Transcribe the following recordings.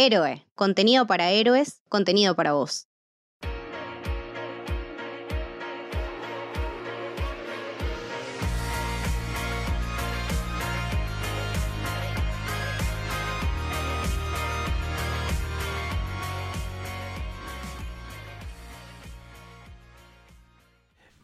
Héroe, contenido para héroes, contenido para vos.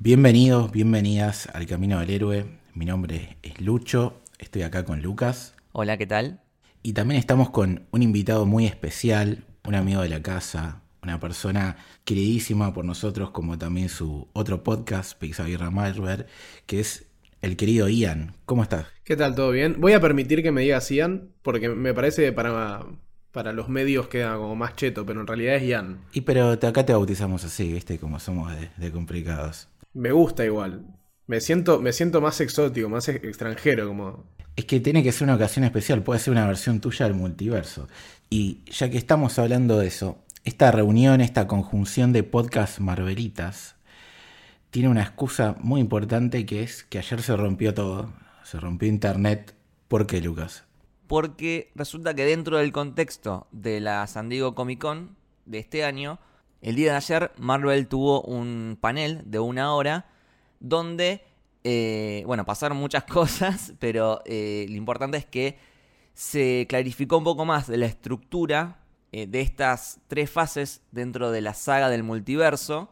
Bienvenidos, bienvenidas al Camino del Héroe. Mi nombre es Lucho, estoy acá con Lucas. Hola, ¿qué tal? Y también estamos con un invitado muy especial, un amigo de la casa, una persona queridísima por nosotros, como también su otro podcast, Pixaguirra Malware, que es el querido Ian. ¿Cómo estás? ¿Qué tal? ¿Todo bien? Voy a permitir que me digas Ian, porque me parece para, para los medios queda como más cheto, pero en realidad es Ian. Y pero te- acá te bautizamos así, ¿viste? Como somos de, de complicados. Me gusta igual. Me siento, me siento más exótico, más ex- extranjero, como. Es que tiene que ser una ocasión especial, puede ser una versión tuya del multiverso. Y ya que estamos hablando de eso, esta reunión, esta conjunción de podcast Marvelitas, tiene una excusa muy importante que es que ayer se rompió todo, se rompió internet. ¿Por qué, Lucas? Porque resulta que dentro del contexto de la San Diego Comic Con de este año, el día de ayer Marvel tuvo un panel de una hora donde, eh, bueno, pasaron muchas cosas, pero eh, lo importante es que se clarificó un poco más de la estructura eh, de estas tres fases dentro de la saga del multiverso.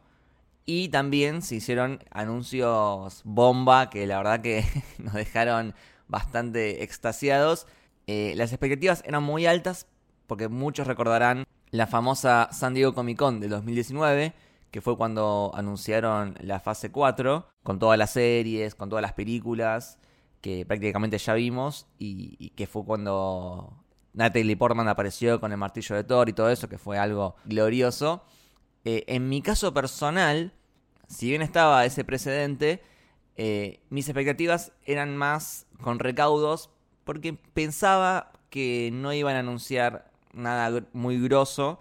Y también se hicieron anuncios bomba que la verdad que nos dejaron bastante extasiados. Las expectativas eran muy altas porque muchos recordarán la famosa San Diego Comic Con del 2019, que fue cuando anunciaron la fase 4, con todas las series, con todas las películas que prácticamente ya vimos y, que fue cuando Natalie Portman apareció con el martillo de Thor y todo eso, que fue algo glorioso. Eh, en mi caso personal, si bien estaba ese precedente, eh, mis expectativas eran más con recaudos porque pensaba que no iban a anunciar nada muy grosso,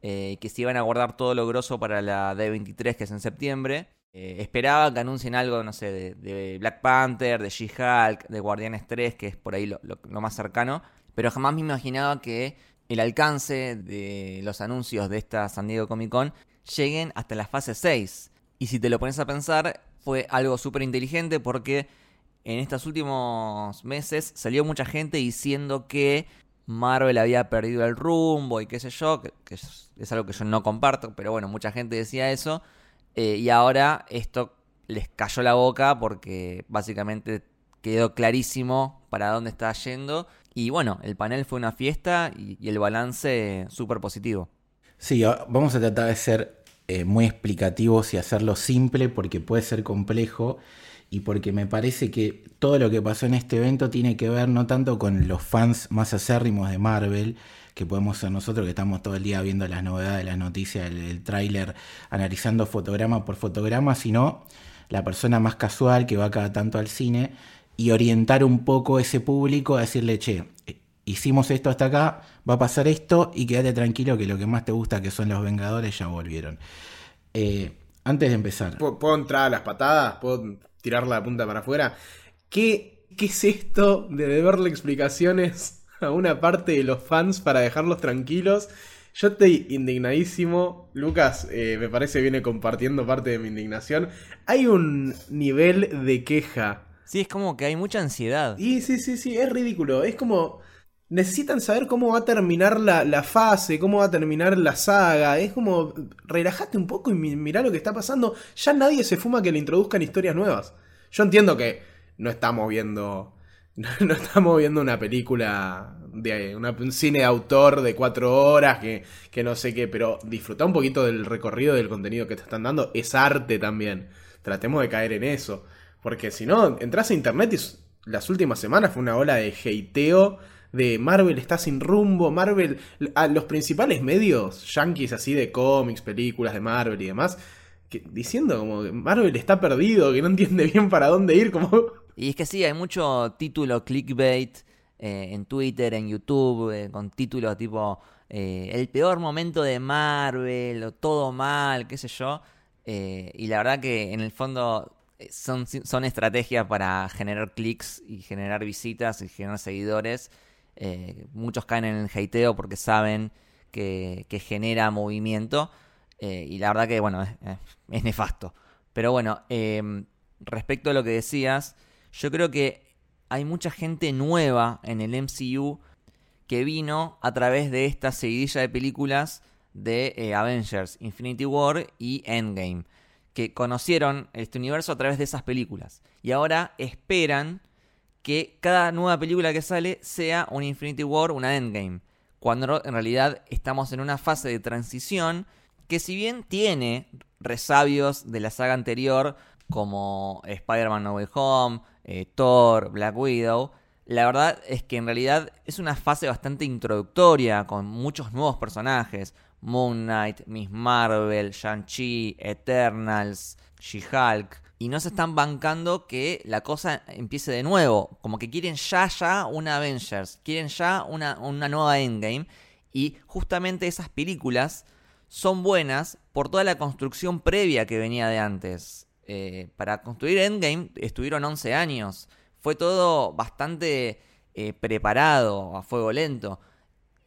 eh, que se iban a guardar todo lo grosso para la D23 que es en septiembre. Eh, esperaba que anuncien algo, no sé, de, de Black Panther, de She-Hulk, de Guardianes 3, que es por ahí lo, más cercano, pero jamás me imaginaba que el alcance de los anuncios de esta San Diego Comic Con lleguen hasta la fase 6. Y si te lo pones a pensar, fue algo súper inteligente porque en estos últimos meses salió mucha gente diciendo que Marvel había perdido el rumbo y qué sé yo, que, es algo que yo no comparto, pero bueno, mucha gente decía eso. Eh, y ahora esto les cayó la boca porque básicamente quedó clarísimo para dónde está yendo. Y bueno, el panel fue una fiesta y, el balance súper positivo. Sí, vamos a tratar de ser eh, muy explicativos y hacerlo simple porque puede ser complejo y porque me parece que todo lo que pasó en este evento tiene que ver no tanto con los fans más acérrimos de Marvel, que podemos ser nosotros que estamos todo el día viendo las novedades, las noticias, el, el tráiler, analizando fotograma por fotograma, sino la persona más casual que va cada tanto al cine y orientar un poco ese público a decirle, che, hicimos esto hasta acá, va a pasar esto y quédate tranquilo que lo que más te gusta que son los Vengadores ya volvieron. Eh, antes de empezar, ¿Puedo, puedo entrar a las patadas? ¿Puedo tirar la punta para afuera? ¿Qué, ¿Qué es esto de deberle explicaciones a una parte de los fans para dejarlos tranquilos? Yo estoy indignadísimo. Lucas, eh, me parece viene compartiendo parte de mi indignación. Hay un nivel de queja Sí, es como que hay mucha ansiedad. Y sí, sí, sí, es ridículo. Es como. Necesitan saber cómo va a terminar la, la fase, cómo va a terminar la saga. Es como. Relajate un poco y mi- mirá lo que está pasando. Ya nadie se fuma que le introduzcan historias nuevas. Yo entiendo que no estamos viendo. No estamos viendo una película de un cine de autor de cuatro horas que, que no sé qué, pero disfruta un poquito del recorrido del contenido que te están dando. Es arte también. Tratemos de caer en eso. Porque si no, entras a internet y las últimas semanas fue una ola de hateo de Marvel está sin rumbo, Marvel, a los principales medios yankees así de cómics, películas de Marvel y demás, que- diciendo como que Marvel está perdido, que no entiende bien para dónde ir, como... Y es que sí, hay mucho título clickbait eh, en Twitter, en YouTube, eh, con títulos tipo eh, el peor momento de Marvel, o todo mal, qué sé yo. Y la verdad que en el fondo son, son estrategias para generar clics y generar visitas y generar seguidores. Muchos caen en el hateo porque saben que, que genera movimiento. y la verdad que, bueno, es, es- nefasto. Pero bueno, respecto a lo que decías, yo creo que hay mucha gente nueva en el MCU que vino a través de esta seguidilla de películas de eh, Avengers, Infinity War y Endgame, que conocieron este universo a través de esas películas. Y ahora esperan que cada nueva película que sale sea un Infinity War, una Endgame. Cuando en realidad estamos en una fase de transición que si bien tiene resabios de la saga anterior, como Spider-Man No Way Home, eh, Thor, Black Widow, la verdad es que en realidad es una fase bastante introductoria, con muchos nuevos personajes. Moon Knight, Miss Marvel, Shang-Chi, Eternals, She-Hulk. Y no se están bancando que la cosa empiece de nuevo. Como que quieren ya, ya una Avengers. Quieren ya una, una nueva Endgame. Y justamente esas películas son buenas por toda la construcción previa que venía de antes. Eh, para construir Endgame estuvieron 11 años. Fue todo bastante eh, preparado, a fuego lento.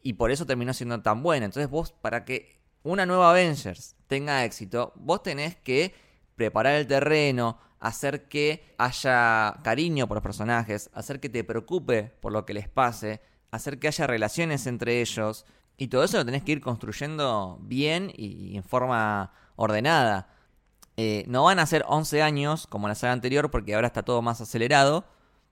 Y por eso terminó siendo tan buena. Entonces vos, para que una nueva Avengers tenga éxito, vos tenés que preparar el terreno, hacer que haya cariño por los personajes, hacer que te preocupe por lo que les pase, hacer que haya relaciones entre ellos. Y todo eso lo tenés que ir construyendo bien y en forma ordenada. Eh, no van a ser 11 años como la saga anterior porque ahora está todo más acelerado.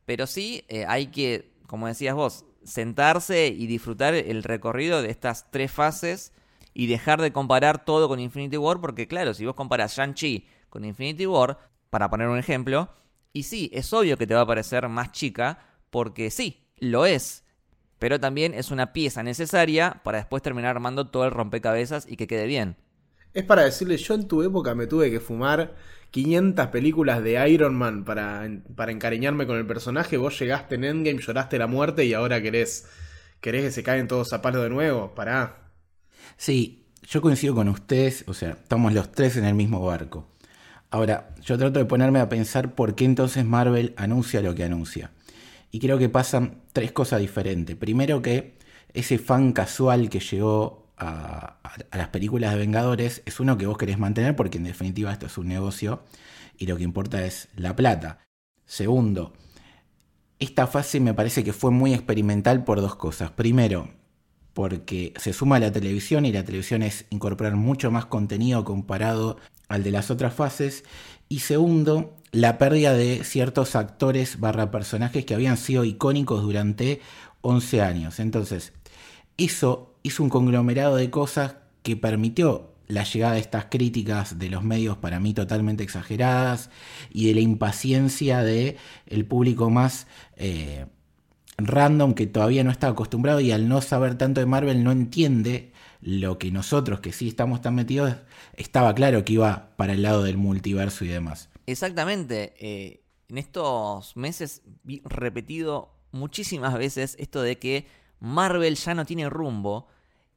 Pero sí eh, hay que, como decías vos, sentarse y disfrutar el recorrido de estas tres fases y dejar de comparar todo con Infinity War porque claro, si vos comparas Shang-Chi con Infinity War, para poner un ejemplo, y sí, es obvio que te va a parecer más chica porque sí, lo es. Pero también es una pieza necesaria para después terminar armando todo el rompecabezas y que quede bien. Es para decirle, yo en tu época me tuve que fumar 500 películas de Iron Man para, para encariñarme con el personaje. Vos llegaste en Endgame, lloraste la muerte y ahora querés, querés que se caigan todos a palo de nuevo. Pará. Sí, yo coincido con ustedes, o sea, estamos los tres en el mismo barco. Ahora, yo trato de ponerme a pensar por qué entonces Marvel anuncia lo que anuncia. Y creo que pasan tres cosas diferentes. Primero que ese fan casual que llegó a, las películas de Vengadores es uno que vos querés mantener porque en definitiva esto es un negocio y lo que importa es la plata. Segundo, esta fase me parece que fue muy experimental por dos cosas. Primero, porque se suma a la televisión y la televisión es incorporar mucho más contenido comparado al de las otras fases. Y segundo, la pérdida de ciertos actores barra personajes que habían sido icónicos durante 11 años. Entonces, eso hizo un conglomerado de cosas que permitió la llegada de estas críticas de los medios para mí totalmente exageradas y de la impaciencia de el público más eh, random que todavía no está acostumbrado y al no saber tanto de Marvel no entiende lo que nosotros que sí estamos tan metidos estaba claro que iba para el lado del multiverso y demás. Exactamente. eh, en estos meses vi repetido muchísimas veces esto de que Marvel ya no tiene rumbo.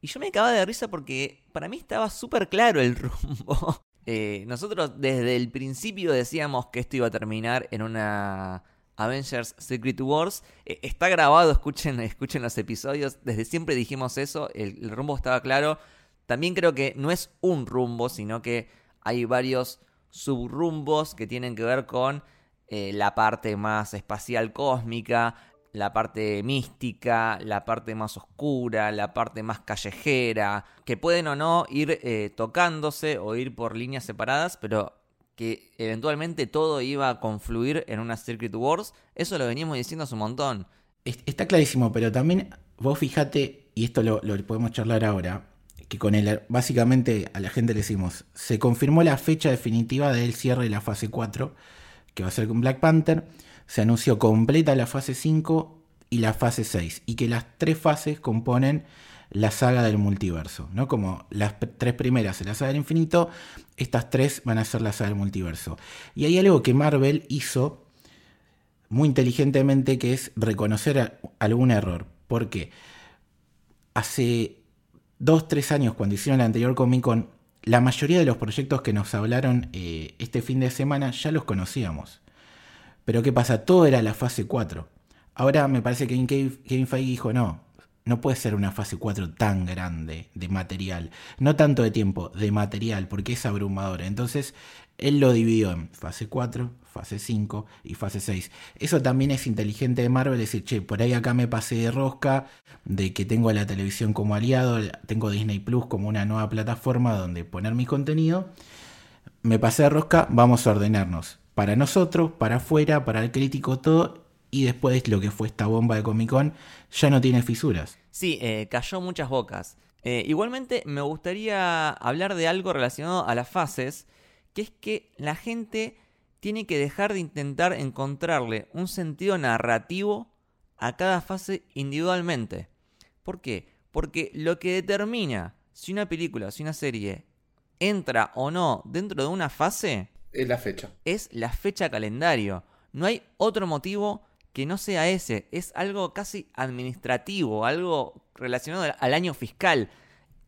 Y yo me acababa de risa porque para mí estaba súper claro el rumbo. Eh, nosotros desde el principio decíamos que esto iba a terminar en una Avengers Secret Wars. Eh, está grabado, escuchen, escuchen los episodios. Desde siempre dijimos eso, el, rumbo estaba claro. También creo que no es un rumbo, sino que hay varios subrumbos que tienen que ver con eh, la parte más espacial cósmica, la parte mística, la parte más oscura, la parte más callejera, que pueden o no ir eh, tocándose o ir por líneas separadas, pero que eventualmente todo iba a confluir en una Circuit Wars, eso lo venimos diciendo hace un montón. Es- Está clarísimo, pero también vos fijate, y esto lo, podemos charlar ahora, que con el básicamente a la gente le decimos, se confirmó la fecha definitiva del cierre de la fase 4, que va a ser con Black Panther, se anunció completa la fase 5 y la fase 6, y que las tres fases componen la saga del multiverso, ¿no? Como las tres primeras en la saga del infinito, estas tres van a ser la saga del multiverso. Y hay algo que Marvel hizo muy inteligentemente que es reconocer algún error. Porque hace dos, tres años, cuando hicieron la anterior Comic Con, la mayoría de los proyectos que nos hablaron eh, este fin de semana ya los conocíamos. Pero ¿qué pasa? Todo era la fase 4. Ahora me parece que Kevin Feige dijo, no, no puede ser una fase 4 tan grande de material. No tanto de tiempo, de material, porque es abrumadora. Entonces, él lo dividió en fase 4, fase 5 y fase 6. Eso también es inteligente de Marvel, decir, che, por ahí acá me pasé de rosca, de que tengo la televisión como aliado, tengo Disney Plus como una nueva plataforma donde poner mi contenido. Me pasé de rosca, vamos a ordenarnos. Para nosotros, para afuera, para el crítico, todo. Y después lo que fue esta bomba de Comic Con ya no tiene fisuras. Sí, eh, cayó muchas bocas. Eh, igualmente me gustaría hablar de algo relacionado a las fases, que es que la gente tiene que dejar de intentar encontrarle un sentido narrativo a cada fase individualmente. ¿Por qué? Porque lo que determina si una película, si una serie entra o no dentro de una fase Es la fecha. es la fecha calendario. No hay otro motivo que no sea ese. Es algo casi administrativo, algo relacionado al- año fiscal.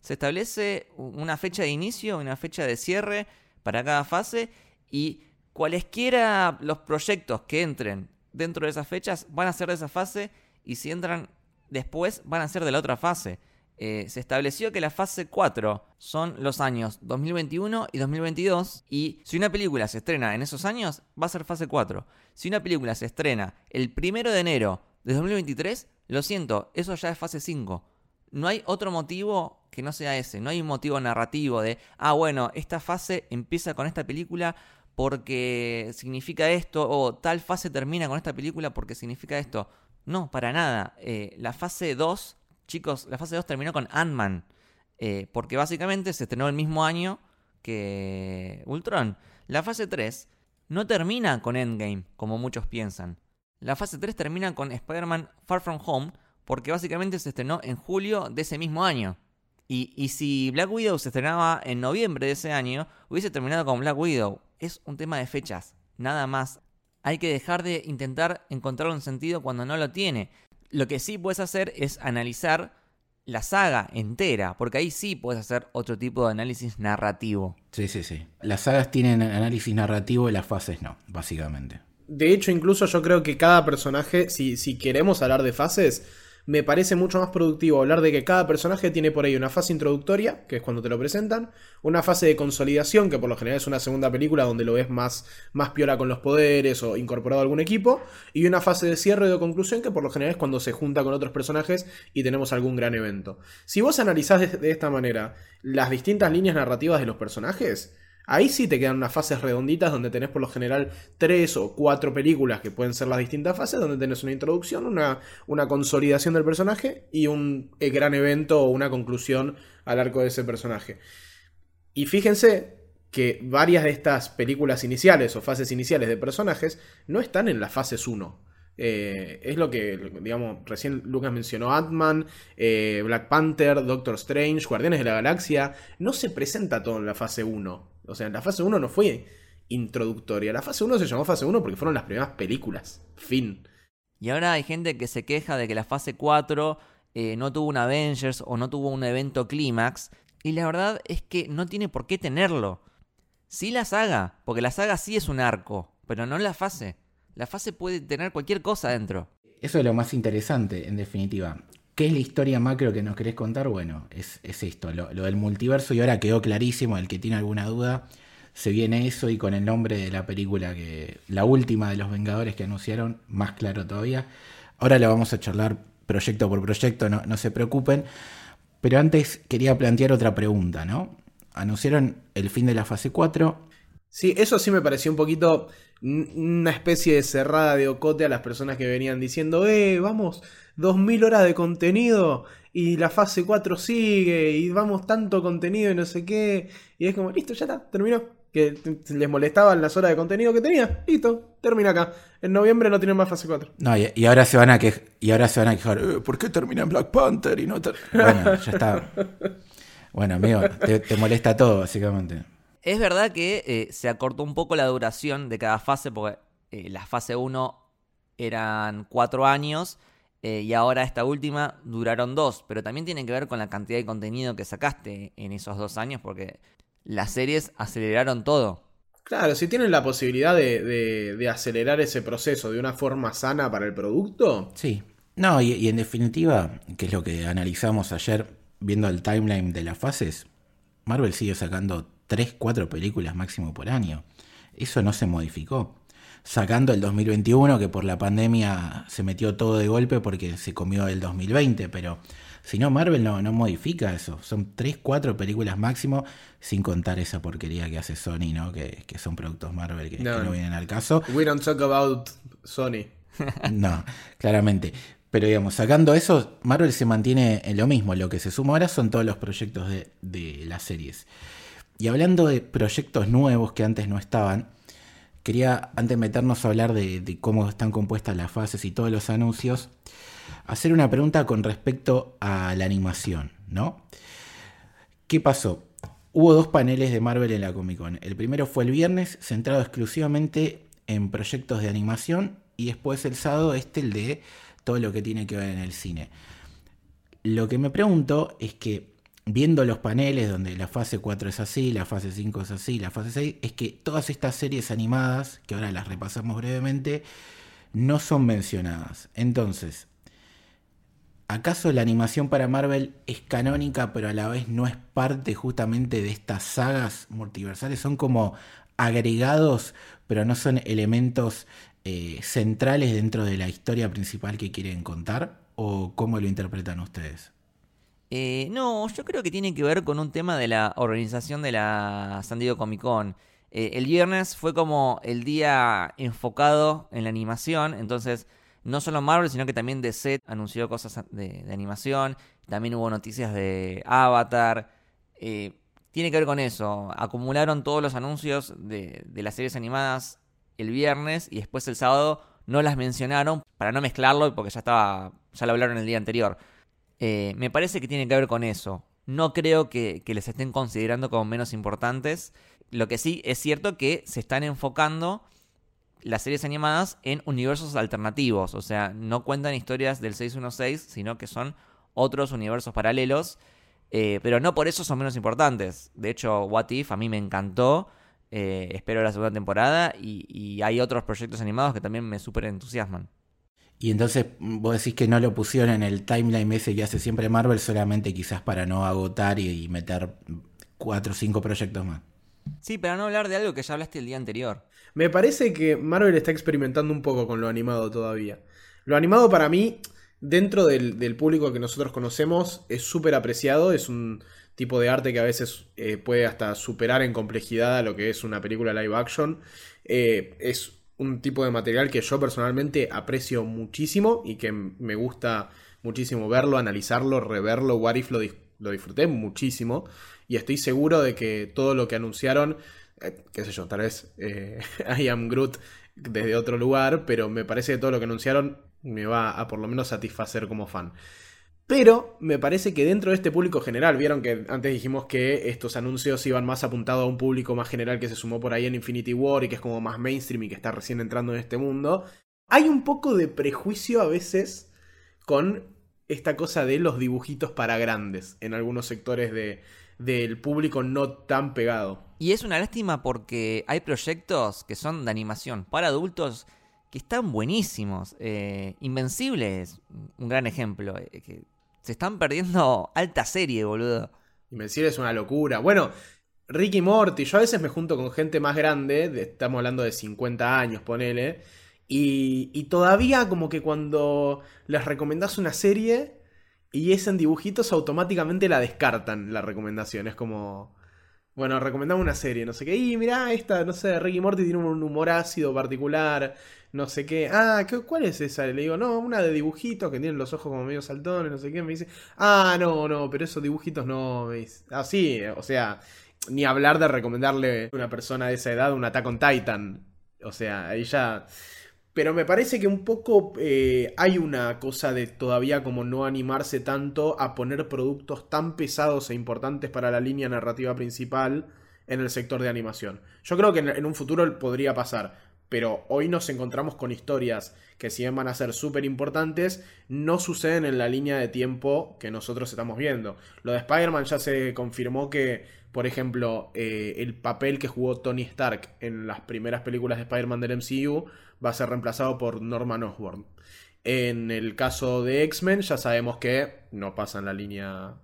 Se establece una fecha de inicio, una fecha de cierre para cada fase y cualesquiera los proyectos que entren dentro de esas fechas van a ser de esa fase y si entran después van a ser de la otra fase. Eh, se estableció que la fase 4 son los años 2021 y 2022 y si una película se estrena en esos años va a ser fase 4. Si una película se estrena el primero de enero de 2023, lo siento, eso ya es fase 5. No hay otro motivo que no sea ese, no hay un motivo narrativo de, ah, bueno, esta fase empieza con esta película porque significa esto, o tal fase termina con esta película porque significa esto. No, para nada. Eh, la fase 2, chicos, la fase 2 terminó con Ant-Man, eh, porque básicamente se estrenó el mismo año que Ultron. La fase 3 no termina con Endgame, como muchos piensan. La fase 3 termina con Spider-Man Far From Home, porque básicamente se estrenó en julio de ese mismo año. Y, y si Black Widow se estrenaba en noviembre de ese año, hubiese terminado con Black Widow. Es un tema de fechas, nada más. Hay que dejar de intentar encontrar un sentido cuando no lo tiene. Lo que sí puedes hacer es analizar la saga entera, porque ahí sí puedes hacer otro tipo de análisis narrativo. Sí, sí, sí. Las sagas tienen análisis narrativo y las fases no, básicamente. De hecho, incluso yo creo que cada personaje, si, si queremos hablar de fases, me parece mucho más productivo hablar de que cada personaje tiene por ahí una fase introductoria, que es cuando te lo presentan, una fase de consolidación, que por lo general es una segunda película donde lo ves más, más piola con los poderes o incorporado a algún equipo, y una fase de cierre o de conclusión, que por lo general es cuando se junta con otros personajes y tenemos algún gran evento. Si vos analizás de esta manera las distintas líneas narrativas de los personajes, Ahí sí te quedan unas fases redonditas donde tenés por lo general tres o cuatro películas que pueden ser las distintas fases, donde tenés una introducción, una, una consolidación del personaje y un eh, gran evento o una conclusión al arco de ese personaje. Y fíjense que varias de estas películas iniciales o fases iniciales de personajes no están en las fases 1. Eh, es lo que, digamos, recién Lucas mencionó Ant-Man, eh, Black Panther, Doctor Strange, Guardianes de la Galaxia. No se presenta todo en la fase 1. O sea, la fase 1 no fue introductoria. La fase 1 se llamó fase 1 porque fueron las primeras películas. Fin. Y ahora hay gente que se queja de que la fase 4 eh, no tuvo un Avengers o no tuvo un evento clímax. Y la verdad es que no tiene por qué tenerlo. Sí la saga, porque la saga sí es un arco, pero no la fase. La fase puede tener cualquier cosa dentro. Eso es lo más interesante, en definitiva. ¿Qué es la historia macro que nos querés contar? Bueno, es, es esto, lo, del multiverso y ahora quedó clarísimo, el que tiene alguna duda, se viene eso y con el nombre de la película que, la última de los Vengadores que anunciaron, más claro todavía. Ahora lo vamos a charlar proyecto por proyecto, no, no se preocupen. Pero antes quería plantear otra pregunta, ¿no? Anunciaron el fin de la fase 4. Sí, eso sí me pareció un poquito una especie de cerrada de ocote a las personas que venían diciendo, eh, vamos, 2000 horas de contenido y la fase 4 sigue y vamos tanto contenido y no sé qué. Y es como, listo, ya está, terminó. Que les molestaban las horas de contenido que tenía, listo, termina acá. En noviembre no tienen más fase 4. No, y, ahora se van a quejar, y ahora se van a quejar, eh, ¿por qué termina en Black Panther y no? Bueno, ya está. Bueno, amigo, te molesta todo, básicamente. Es verdad que eh, se acortó un poco la duración de cada fase, porque eh, la fase 1 eran 4 años eh, y ahora esta última duraron 2, pero también tiene que ver con la cantidad de contenido que sacaste en esos dos años, porque las series aceleraron todo. Claro, si tienen la posibilidad de, de- de acelerar ese proceso de una forma sana para el producto, Sí. No, y, y en definitiva, que es lo que analizamos ayer viendo el timeline de las fases, Marvel sigue sacando 3, 4 películas máximo por año. Eso no se modificó. Sacando el 2021, que por la pandemia se metió todo de golpe porque se comió el 2020, pero si no, Marvel no, no modifica eso. Son 3, 4 películas máximo, sin contar esa porquería que hace Sony, ¿no? Que, que son productos Marvel que que No, no no. vienen al caso. we don't talk about Sony. No, claramente. Pero digamos, sacando eso, Marvel se mantiene en lo mismo. Lo que se suma ahora son todos los proyectos de, de las series. Y hablando de proyectos nuevos que antes no estaban, quería, antes de meternos a hablar de, de cómo están compuestas las fases y todos los anuncios, hacer una pregunta con respecto a la animación, ¿no? ¿Qué pasó? Hubo dos paneles de Marvel en la Comic Con. El primero fue el viernes, centrado exclusivamente en proyectos de animación, y después el sábado este, el de todo lo que tiene que ver en el cine. Lo que me pregunto es que, viendo los paneles donde la fase 4 es así, la fase 5 es así, la fase 6, es que todas estas series animadas, que ahora las repasamos brevemente, no son mencionadas. Entonces, ¿Acaso la animación para Marvel es canónica, pero a la vez no es parte justamente de estas sagas multiversales? Son como agregados, pero no son elementos eh, centrales dentro de la historia principal que quieren contar. ¿O cómo lo interpretan ustedes? Eh, no, yo creo que tiene que ver con un tema de la organización de la San Diego Comic Con. Eh, el viernes fue como el día enfocado en la animación, entonces no solo Marvel, sino que también DC anunció cosas de, de animación, también hubo noticias de Avatar. eh, tiene que ver con eso, acumularon todos los anuncios de, de las series animadas el viernes y después el sábado no las mencionaron para no mezclarlo porque ya estaba, ya lo hablaron el día anterior. Eh, me parece que tiene que ver con eso. No creo que, les estén considerando como menos importantes. Lo que sí es cierto que se están enfocando las series animadas en universos alternativos. O sea, no cuentan historias del 616, sino que son otros universos paralelos. Eh, pero no por eso son menos importantes. De hecho, What If a mí me encantó. Eh, espero la segunda temporada. Y, y hay otros proyectos animados que también me súper entusiasman. Y entonces vos decís que no lo pusieron en el timeline ese que hace siempre Marvel solamente quizás para no agotar y, y meter cuatro o cinco proyectos más. Sí, para no hablar de algo que ya hablaste el día anterior. Me parece que Marvel está experimentando un poco con lo animado todavía. Lo animado para mí, dentro del, del público que nosotros conocemos, es súper apreciado. Es un tipo de arte que a veces eh, puede hasta superar en complejidad a lo que es una película live action. Eh, es un tipo de material que yo personalmente aprecio muchísimo y que me gusta muchísimo verlo, analizarlo, reverlo. What If lo, lo disfruté muchísimo y estoy seguro de que todo lo que anunciaron, eh, qué sé yo, tal vez eh, I am Groot desde otro lugar, pero me parece que todo lo que anunciaron me va a por lo menos satisfacer como fan. Pero me parece que dentro de este público general, vieron que antes dijimos que estos anuncios iban más apuntados a un público más general que se sumó por ahí en Infinity War y que es como más mainstream y que está recién entrando en este mundo. Hay un poco de prejuicio a veces con esta cosa de los dibujitos para grandes en algunos sectores de, del público no tan pegado. Y es una lástima porque hay proyectos que son de animación para adultos que están buenísimos. Eh, Invencible es un gran ejemplo. eh, que se están perdiendo alta serie, boludo. Invencible es una locura. Bueno, Ricky Morty, yo a veces me junto con gente más grande, de- estamos hablando de 50 años, ponele, y, y todavía como que cuando les recomendás una serie y es en dibujitos, automáticamente la descartan la recomendación. Es como, bueno, recomendamos una serie, no sé qué, y mirá, esta, no sé, Ricky Morty tiene un humor ácido particular, no sé qué, ah, ¿qué- ¿cuál es esa? Le digo, no, una de dibujitos que tienen los ojos como medio saltones, no sé qué, me dice, ah, no, no, pero esos dibujitos no, me ah, sí, o sea, ni hablar de recomendarle a una persona de esa edad un Attack on Titan, o sea, ya... Pero me parece que un poco eh, hay una cosa de todavía como no animarse tanto a poner productos tan pesados e importantes para la línea narrativa principal en el sector de animación. Yo creo que en, en un futuro podría pasar, Pero hoy nos encontramos con historias que si bien van a ser súper importantes, no suceden en la línea de tiempo que nosotros estamos viendo. Lo de Spider-Man ya se confirmó que, por ejemplo, eh, el papel que jugó Tony Stark en las primeras películas de Spider-Man del MCU va a ser reemplazado por Norman Osborn. En el caso de X-Men ya sabemos que no pasa en la línea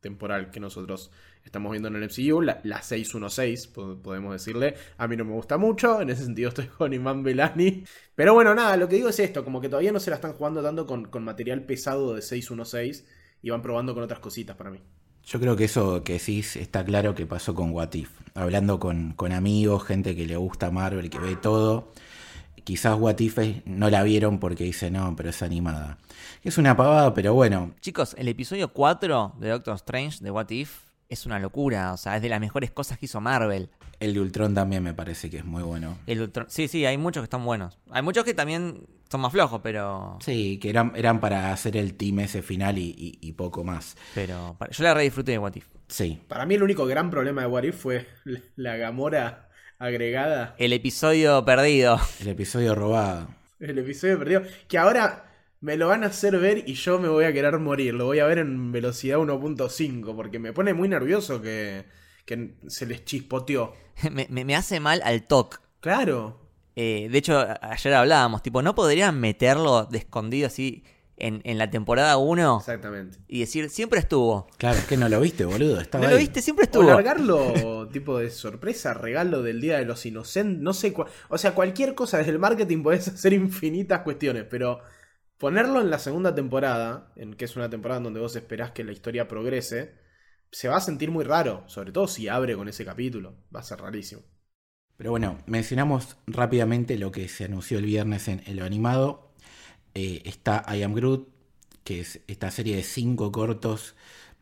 temporal que nosotros estamos viendo en el MCU, la, la 616, podemos decirle. A mí no me gusta mucho, en ese sentido estoy con Iman Belani. Pero bueno, nada, lo que digo es esto, como que todavía no se la están jugando tanto con, con material pesado de 616 y van probando con otras cositas para mí. Yo creo que eso que decís está claro que pasó con What If. Hablando con, con amigos, gente que le gusta Marvel, que ve todo. Quizás What If no la vieron porque dice no, pero es animada. Es una pavada, pero bueno. Chicos, el episodio 4 de Doctor Strange de What If es una locura, o sea, es de las mejores cosas que hizo Marvel. El de Ultron también me parece que es muy bueno. El Ultron, sí, sí, hay muchos que están buenos. Hay muchos que también son más flojos, pero... Sí, que eran, eran para hacer el team ese final y, poco más. Pero yo la re disfruté de What If. Sí. Para mí el único gran problema de What If fue la Gamora agregada. El episodio perdido. El episodio robado. El episodio perdido. Que ahora me lo van a hacer ver y yo me voy a querer morir. Lo voy a ver en velocidad 1.5 porque me pone muy nervioso que, se les chispoteó. me, hace mal al TOC. Claro. Eh, de hecho, ayer hablábamos, tipo, ¿no podrían meterlo de escondido así en, la temporada 1? Exactamente. Y decir, siempre estuvo. Claro, es que no lo viste, boludo. Estaba no lo viste, siempre estuvo. O largarlo tipo de sorpresa, regalo del Día de los Inocentes, no sé. O sea, cualquier cosa desde el marketing puedes hacer infinitas cuestiones, pero ponerlo en la segunda temporada, en que es una temporada en donde vos esperás que la historia progrese, se va a sentir muy raro, sobre todo si abre con ese capítulo, va a ser rarísimo. Pero bueno, mencionamos rápidamente lo que se anunció el viernes en, lo animado. Eh, está I Am Groot, que es esta serie de cinco cortos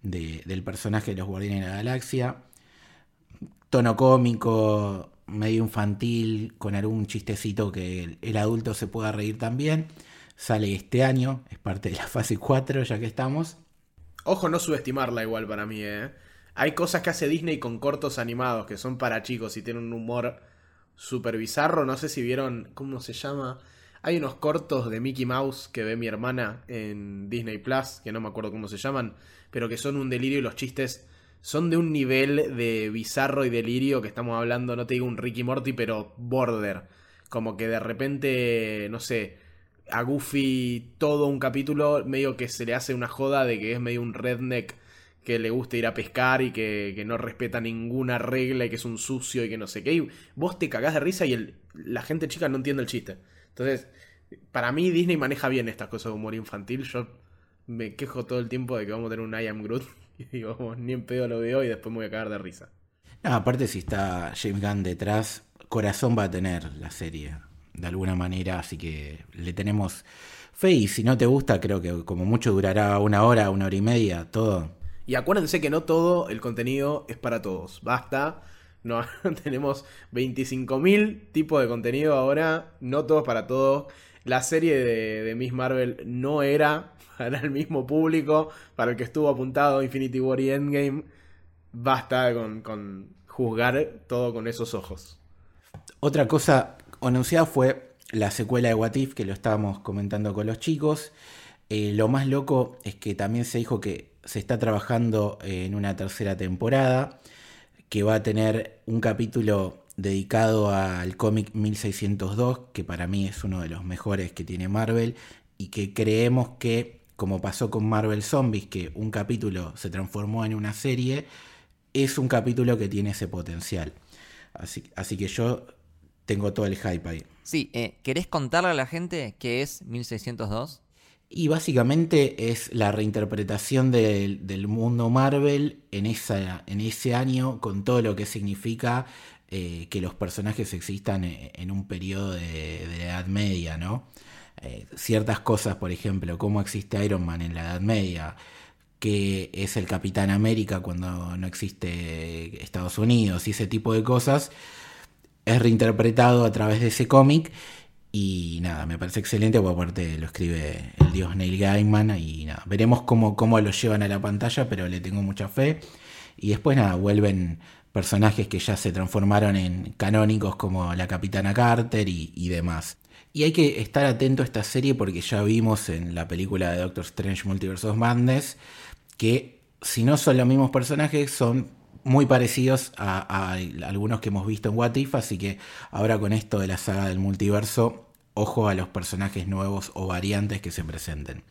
del personaje de los Guardianes de la Galaxia. Tono cómico, medio infantil, con algún chistecito que el adulto se pueda reír también. Sale este año, es parte de la fase 4 ya que estamos. Ojo, no subestimarla igual para mí, ¿eh? Hay cosas que hace Disney con cortos animados que son para chicos y tienen un humor súper bizarro. No sé si vieron, ¿cómo se llama? Hay unos cortos de Mickey Mouse que ve mi hermana en Disney Plus, que no me acuerdo cómo se llaman, pero que son un delirio y los chistes son de un nivel de bizarro y delirio que estamos hablando, no te digo un Ricky Morty, pero border. Como que de repente, no sé, a Goofy todo un capítulo medio que se le hace una joda de que es medio un redneck que le gusta ir a pescar y que, no respeta ninguna regla y que es un sucio y que no sé qué. Y vos te cagás de risa y el, la gente chica no entiende el chiste. Entonces, para mí Disney maneja bien estas cosas de humor infantil. Yo me quejo todo el tiempo de que vamos a tener un I Am Groot y digo, ni en pedo lo veo y después me voy a cagar de risa. aparte si está James Gunn detrás, corazón va a tener la serie de alguna manera, así que le tenemos fe y si no te gusta creo que como mucho durará una hora, una hora y media, todo. Y acuérdense que no todo el contenido es para todos, basta. No, tenemos 25.000 tipos de contenido ahora, no todos para todos. La serie de, Miss Marvel no era para el mismo público, para el que estuvo apuntado Infinity War y Endgame. Basta con, con juzgar todo con esos ojos. Otra cosa anunciada fue la secuela de What If, que lo estábamos comentando con los chicos. Eh, lo más loco es que también se dijo que se está trabajando en una tercera temporada, que va a tener un capítulo dedicado al cómic 1602, que para mí es uno de los mejores que tiene Marvel, y que creemos que, como pasó con Marvel Zombies, que un capítulo se transformó en una serie, es un capítulo que tiene ese potencial. Así, así que yo tengo todo el hype ahí. Sí, eh, ¿querés contarle a la gente qué es 1602? Y básicamente es la reinterpretación del, mundo Marvel en, esa, en ese año con todo lo que significa eh, que los personajes existan e, en, un periodo de, la Edad Media, ¿no? Eh, ciertas cosas, por ejemplo, cómo existe Iron Man en la Edad Media, que es el Capitán América cuando no existe Estados Unidos y ese tipo de cosas, es reinterpretado a través de ese cómic. Y nada, me parece excelente, porque aparte lo escribe el dios Neil Gaiman. Y nada, veremos cómo, cómo lo llevan a la pantalla, pero le tengo mucha fe. Y después nada, vuelven personajes que ya se transformaron en canónicos como la Capitana Carter y, demás. Y hay que estar atento a esta serie porque ya vimos en la película de Doctor Strange Multiverse of Madness que si no son los mismos personajes, son muy parecidos a, algunos que hemos visto en What If, así que ahora con esto de la saga del multiverso, ojo a los personajes nuevos o variantes que se presenten.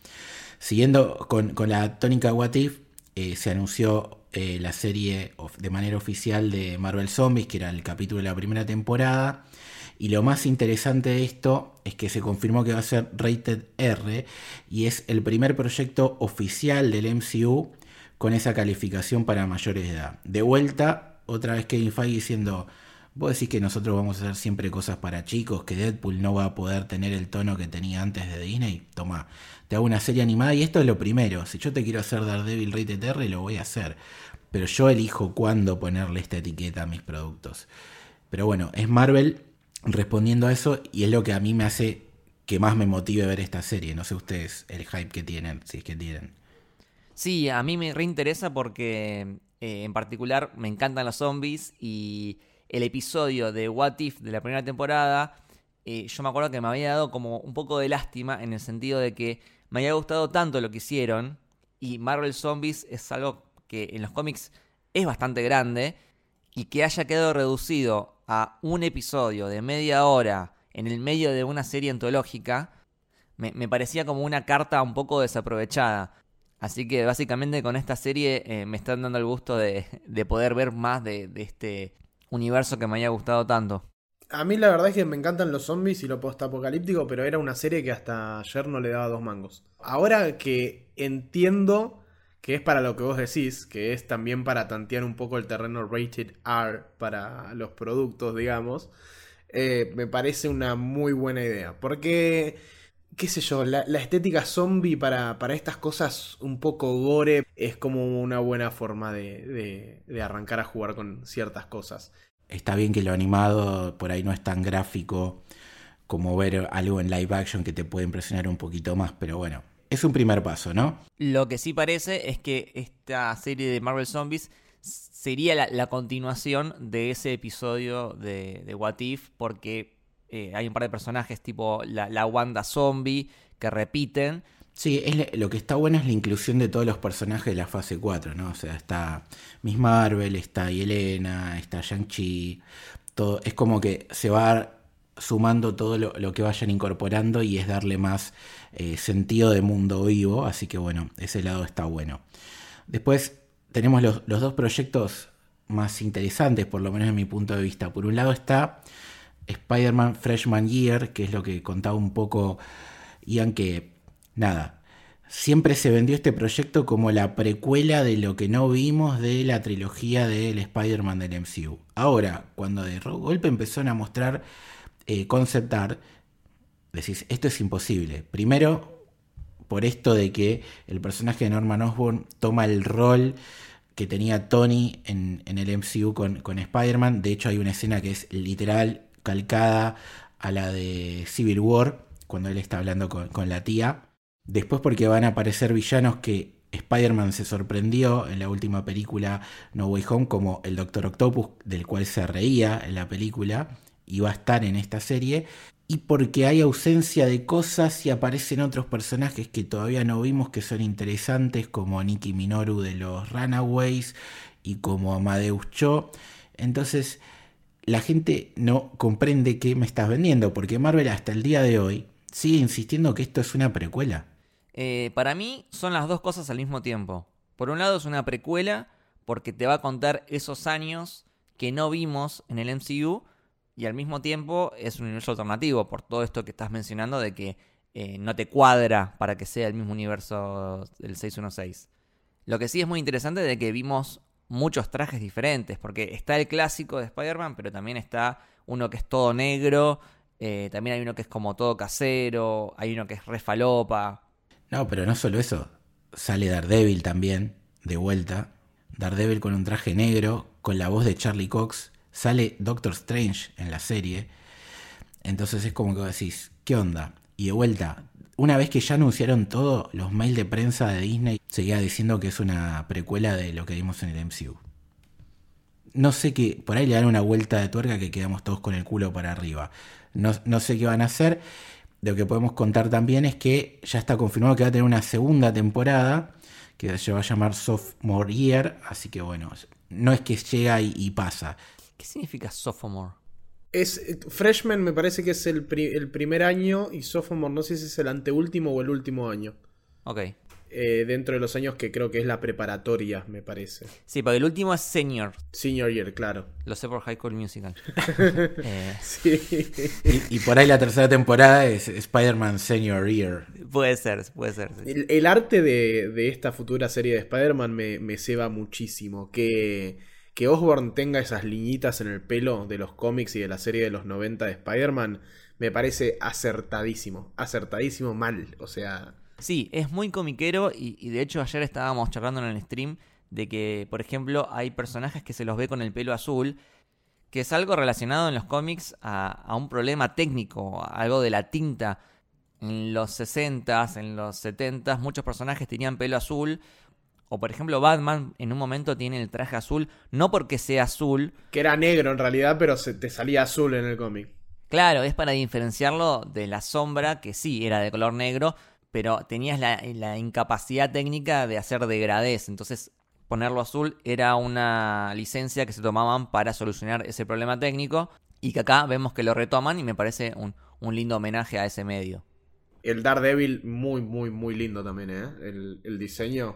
Siguiendo con, la tónica What If, eh, se anunció eh, la serie de manera oficial de Marvel Zombies, que era el capítulo de la primera temporada. Y lo más interesante de esto es que se confirmó que va a ser Rated R y es el primer proyecto oficial del MCU con esa calificación para mayores de edad. De vuelta, otra vez Kevin Feige diciendo, vos decís que nosotros vamos a hacer siempre cosas para chicos, que Deadpool no va a poder tener el tono que tenía antes de Disney. Toma, te hago una serie animada y esto es lo primero. Si yo te quiero hacer Daredevil Rated R, lo voy a hacer. Pero yo elijo cuándo ponerle esta etiqueta a mis productos. Pero bueno, es Marvel respondiendo a eso y es lo que a mí me hace que más me motive ver esta serie. No sé ustedes el hype que tienen, si es que tienen. Sí, a mí me reinteresa porque eh, en particular me encantan los zombies y el episodio de What If de la primera temporada, eh, yo me acuerdo que me había dado como un poco de lástima en el sentido de que me había gustado tanto lo que hicieron y Marvel Zombies es algo que en los cómics es bastante grande y que haya quedado reducido a un episodio de media hora en el medio de una serie antológica, me parecía como una carta un poco desaprovechada. Así que básicamente con esta serie eh, me están dando el gusto de, poder ver más de, este universo que me haya gustado tanto. A mí la verdad es que me encantan los zombies y lo postapocalíptico, pero era una serie que hasta ayer no le daba dos mangos. Ahora que entiendo que es para lo que vos decís, que es también para tantear un poco el terreno rated R para los productos, digamos, eh, me parece una muy buena idea. Porque qué sé yo, la, estética zombie para, para, estas cosas un poco gore es como una buena forma de, de, arrancar a jugar con ciertas cosas. Está bien que lo animado por ahí no es tan gráfico como ver algo en live action que te puede impresionar un poquito más, pero bueno, es un primer paso, ¿no? Lo que sí parece es que esta serie de Marvel Zombies sería la, continuación de ese episodio de, de What If, porque eh, hay un par de personajes tipo la, Wanda Zombie que repiten. Sí, es lo que está bueno es la inclusión de todos los personajes de la fase 4, ¿no? O sea, está Miss Marvel, está Yelena, está Shang-Chi, es como que se va sumando todo lo, que vayan incorporando y es darle más eh, sentido de mundo vivo, así que bueno, ese lado está bueno. Después tenemos los, los dos proyectos más interesantes, por lo menos en mi punto de vista. Por un lado está Spider-Man Freshman Year, que es lo que contaba un poco Ian, que nada, siempre se vendió este proyecto como la precuela de lo que no vimos de la trilogía del Spider-Man del MCU. Ahora, cuando de golpe empezaron a mostrar eh, concept art, decís, esto es imposible. Primero, por esto de que el personaje de Norman Osborn toma el rol que tenía Tony en, el MCU con, con Spider-Man. De hecho, hay una escena que es literal calcada a la de Civil War, cuando él está hablando con, la tía. Después porque van a aparecer villanos que Spider-Man se sorprendió en la última película No Way Home como el Doctor Octopus, del cual se reía en la película, y va a estar en esta serie. Y porque hay ausencia de cosas y aparecen otros personajes que todavía no vimos que son interesantes, como Nikki Minoru de los Runaways y como Amadeus Cho. Entonces, la gente no comprende qué me estás vendiendo, porque Marvel hasta el día de hoy sigue insistiendo que esto es una precuela. Eh, para mí son las dos cosas al mismo tiempo. Por un lado es una precuela porque te va a contar esos años que no vimos en el MCU y al mismo tiempo es un universo alternativo por todo esto que estás mencionando de que eh, no te cuadra para que sea el mismo universo del 616. Lo que sí es muy interesante de que vimos muchos trajes diferentes, porque está el clásico de Spider-Man, pero también está uno que es todo negro, eh, también hay uno que es como todo casero, hay uno que es refalopa. No, pero no solo eso, sale Daredevil también, de vuelta. Daredevil con un traje negro, con la voz de Charlie Cox, sale Doctor Strange en la serie. Entonces es como que decís, ¿qué onda? Y de vuelta, una vez que ya anunciaron todo, los mails de prensa de Disney seguía diciendo que es una precuela de lo que vimos en el MCU. no sé qué, por ahí le dan una vuelta de tuerca que quedamos todos con el culo para arriba. No, no sé qué van a hacer. Lo que podemos contar también es que ya está confirmado que va a tener una segunda temporada que se va a llamar Sophomore Year, así que bueno, no es que llega y, y pasa. ¿Qué significa sophomore? Es, eh, freshman me parece que es el, pri- el primer año y sophomore no sé si es el anteúltimo o el último año. Ok. Eh, dentro de los años que creo que es la preparatoria, me parece. Sí, porque el último es senior. Senior year, claro. Lo sé por High School Musical. Eh, Sí. Y, y por ahí la tercera temporada es Spider-Man Senior Year. puede ser, puede ser. sí. El, el arte de, de esta futura serie de Spider-Man me, me ceba muchísimo. Que, que Osborn tenga esas liñitas en el pelo de los cómics y de la serie de los 90 de Spider-Man me parece acertadísimo. Acertadísimo mal. O sea, Sí, es muy comiquero y, y de hecho ayer estábamos charlando en el stream de que, por ejemplo, hay personajes que se los ve con el pelo azul, que es algo relacionado en los cómics a, a un problema técnico, a algo de la tinta. En los 60s, en los 70s, muchos personajes tenían pelo azul. O por ejemplo, Batman en un momento tiene el traje azul, no porque sea azul, que era negro en realidad, pero se te salía azul en el cómic. Claro, es para diferenciarlo de la sombra, que sí era de color negro, pero tenías la, la incapacidad técnica de hacer degradés. Entonces, ponerlo azul era una licencia que se tomaban para solucionar ese problema técnico. Y que acá vemos que lo retoman y me parece un, un lindo homenaje a ese medio. El Daredevil, muy, muy, muy lindo también, ¿eh? El, el diseño.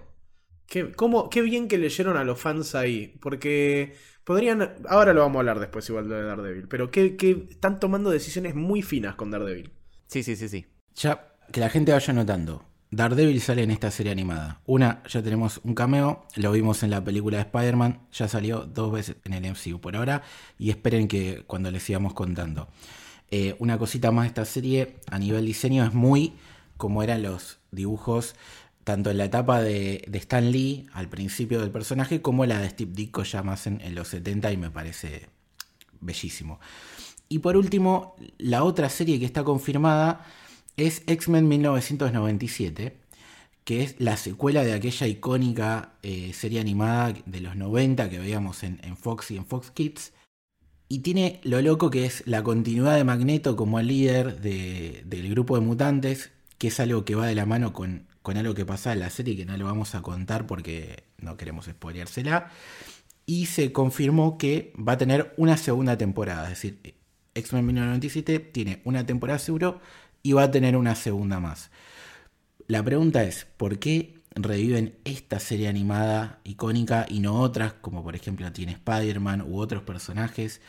Qué, cómo- qué bien que leyeron a los fans ahí. Porque podrían. Ahora lo vamos a hablar después, igual de Daredevil. Pero que, que están tomando decisiones muy finas con Daredevil. Sí, sí, sí, sí. Ya, que la gente vaya notando. Daredevil sale en esta serie animada. Una, ya tenemos un cameo, lo vimos en la película de Spider-Man, ya salió dos veces en el MCU por ahora, y esperen que cuando les sigamos contando. Eh, una cosita más de esta serie, a nivel diseño, es muy como eran los dibujos, tanto en la etapa de, Stan Lee, al principio del personaje, como la de Steve Ditko ya más en los 70, y me parece bellísimo. Y por último, la otra serie que está confirmada es X-Men 1997, que es la secuela de aquella icónica eh, serie animada de los 90 que veíamos en, en Fox y en Fox Kids. Y tiene lo loco que es la continuidad de Magneto como el líder de- del grupo de mutantes, que es algo que va de la mano con, con algo que pasa en la serie que no lo vamos a contar porque no queremos spoileársela. Y se confirmó que va a tener una segunda temporada, es decir, X-Men 1997 tiene una temporada seguro y va a tener una segunda más. La pregunta es, ¿por qué reviven esta serie animada icónica y no otras, como por ejemplo tiene Spider-Man u otros personajes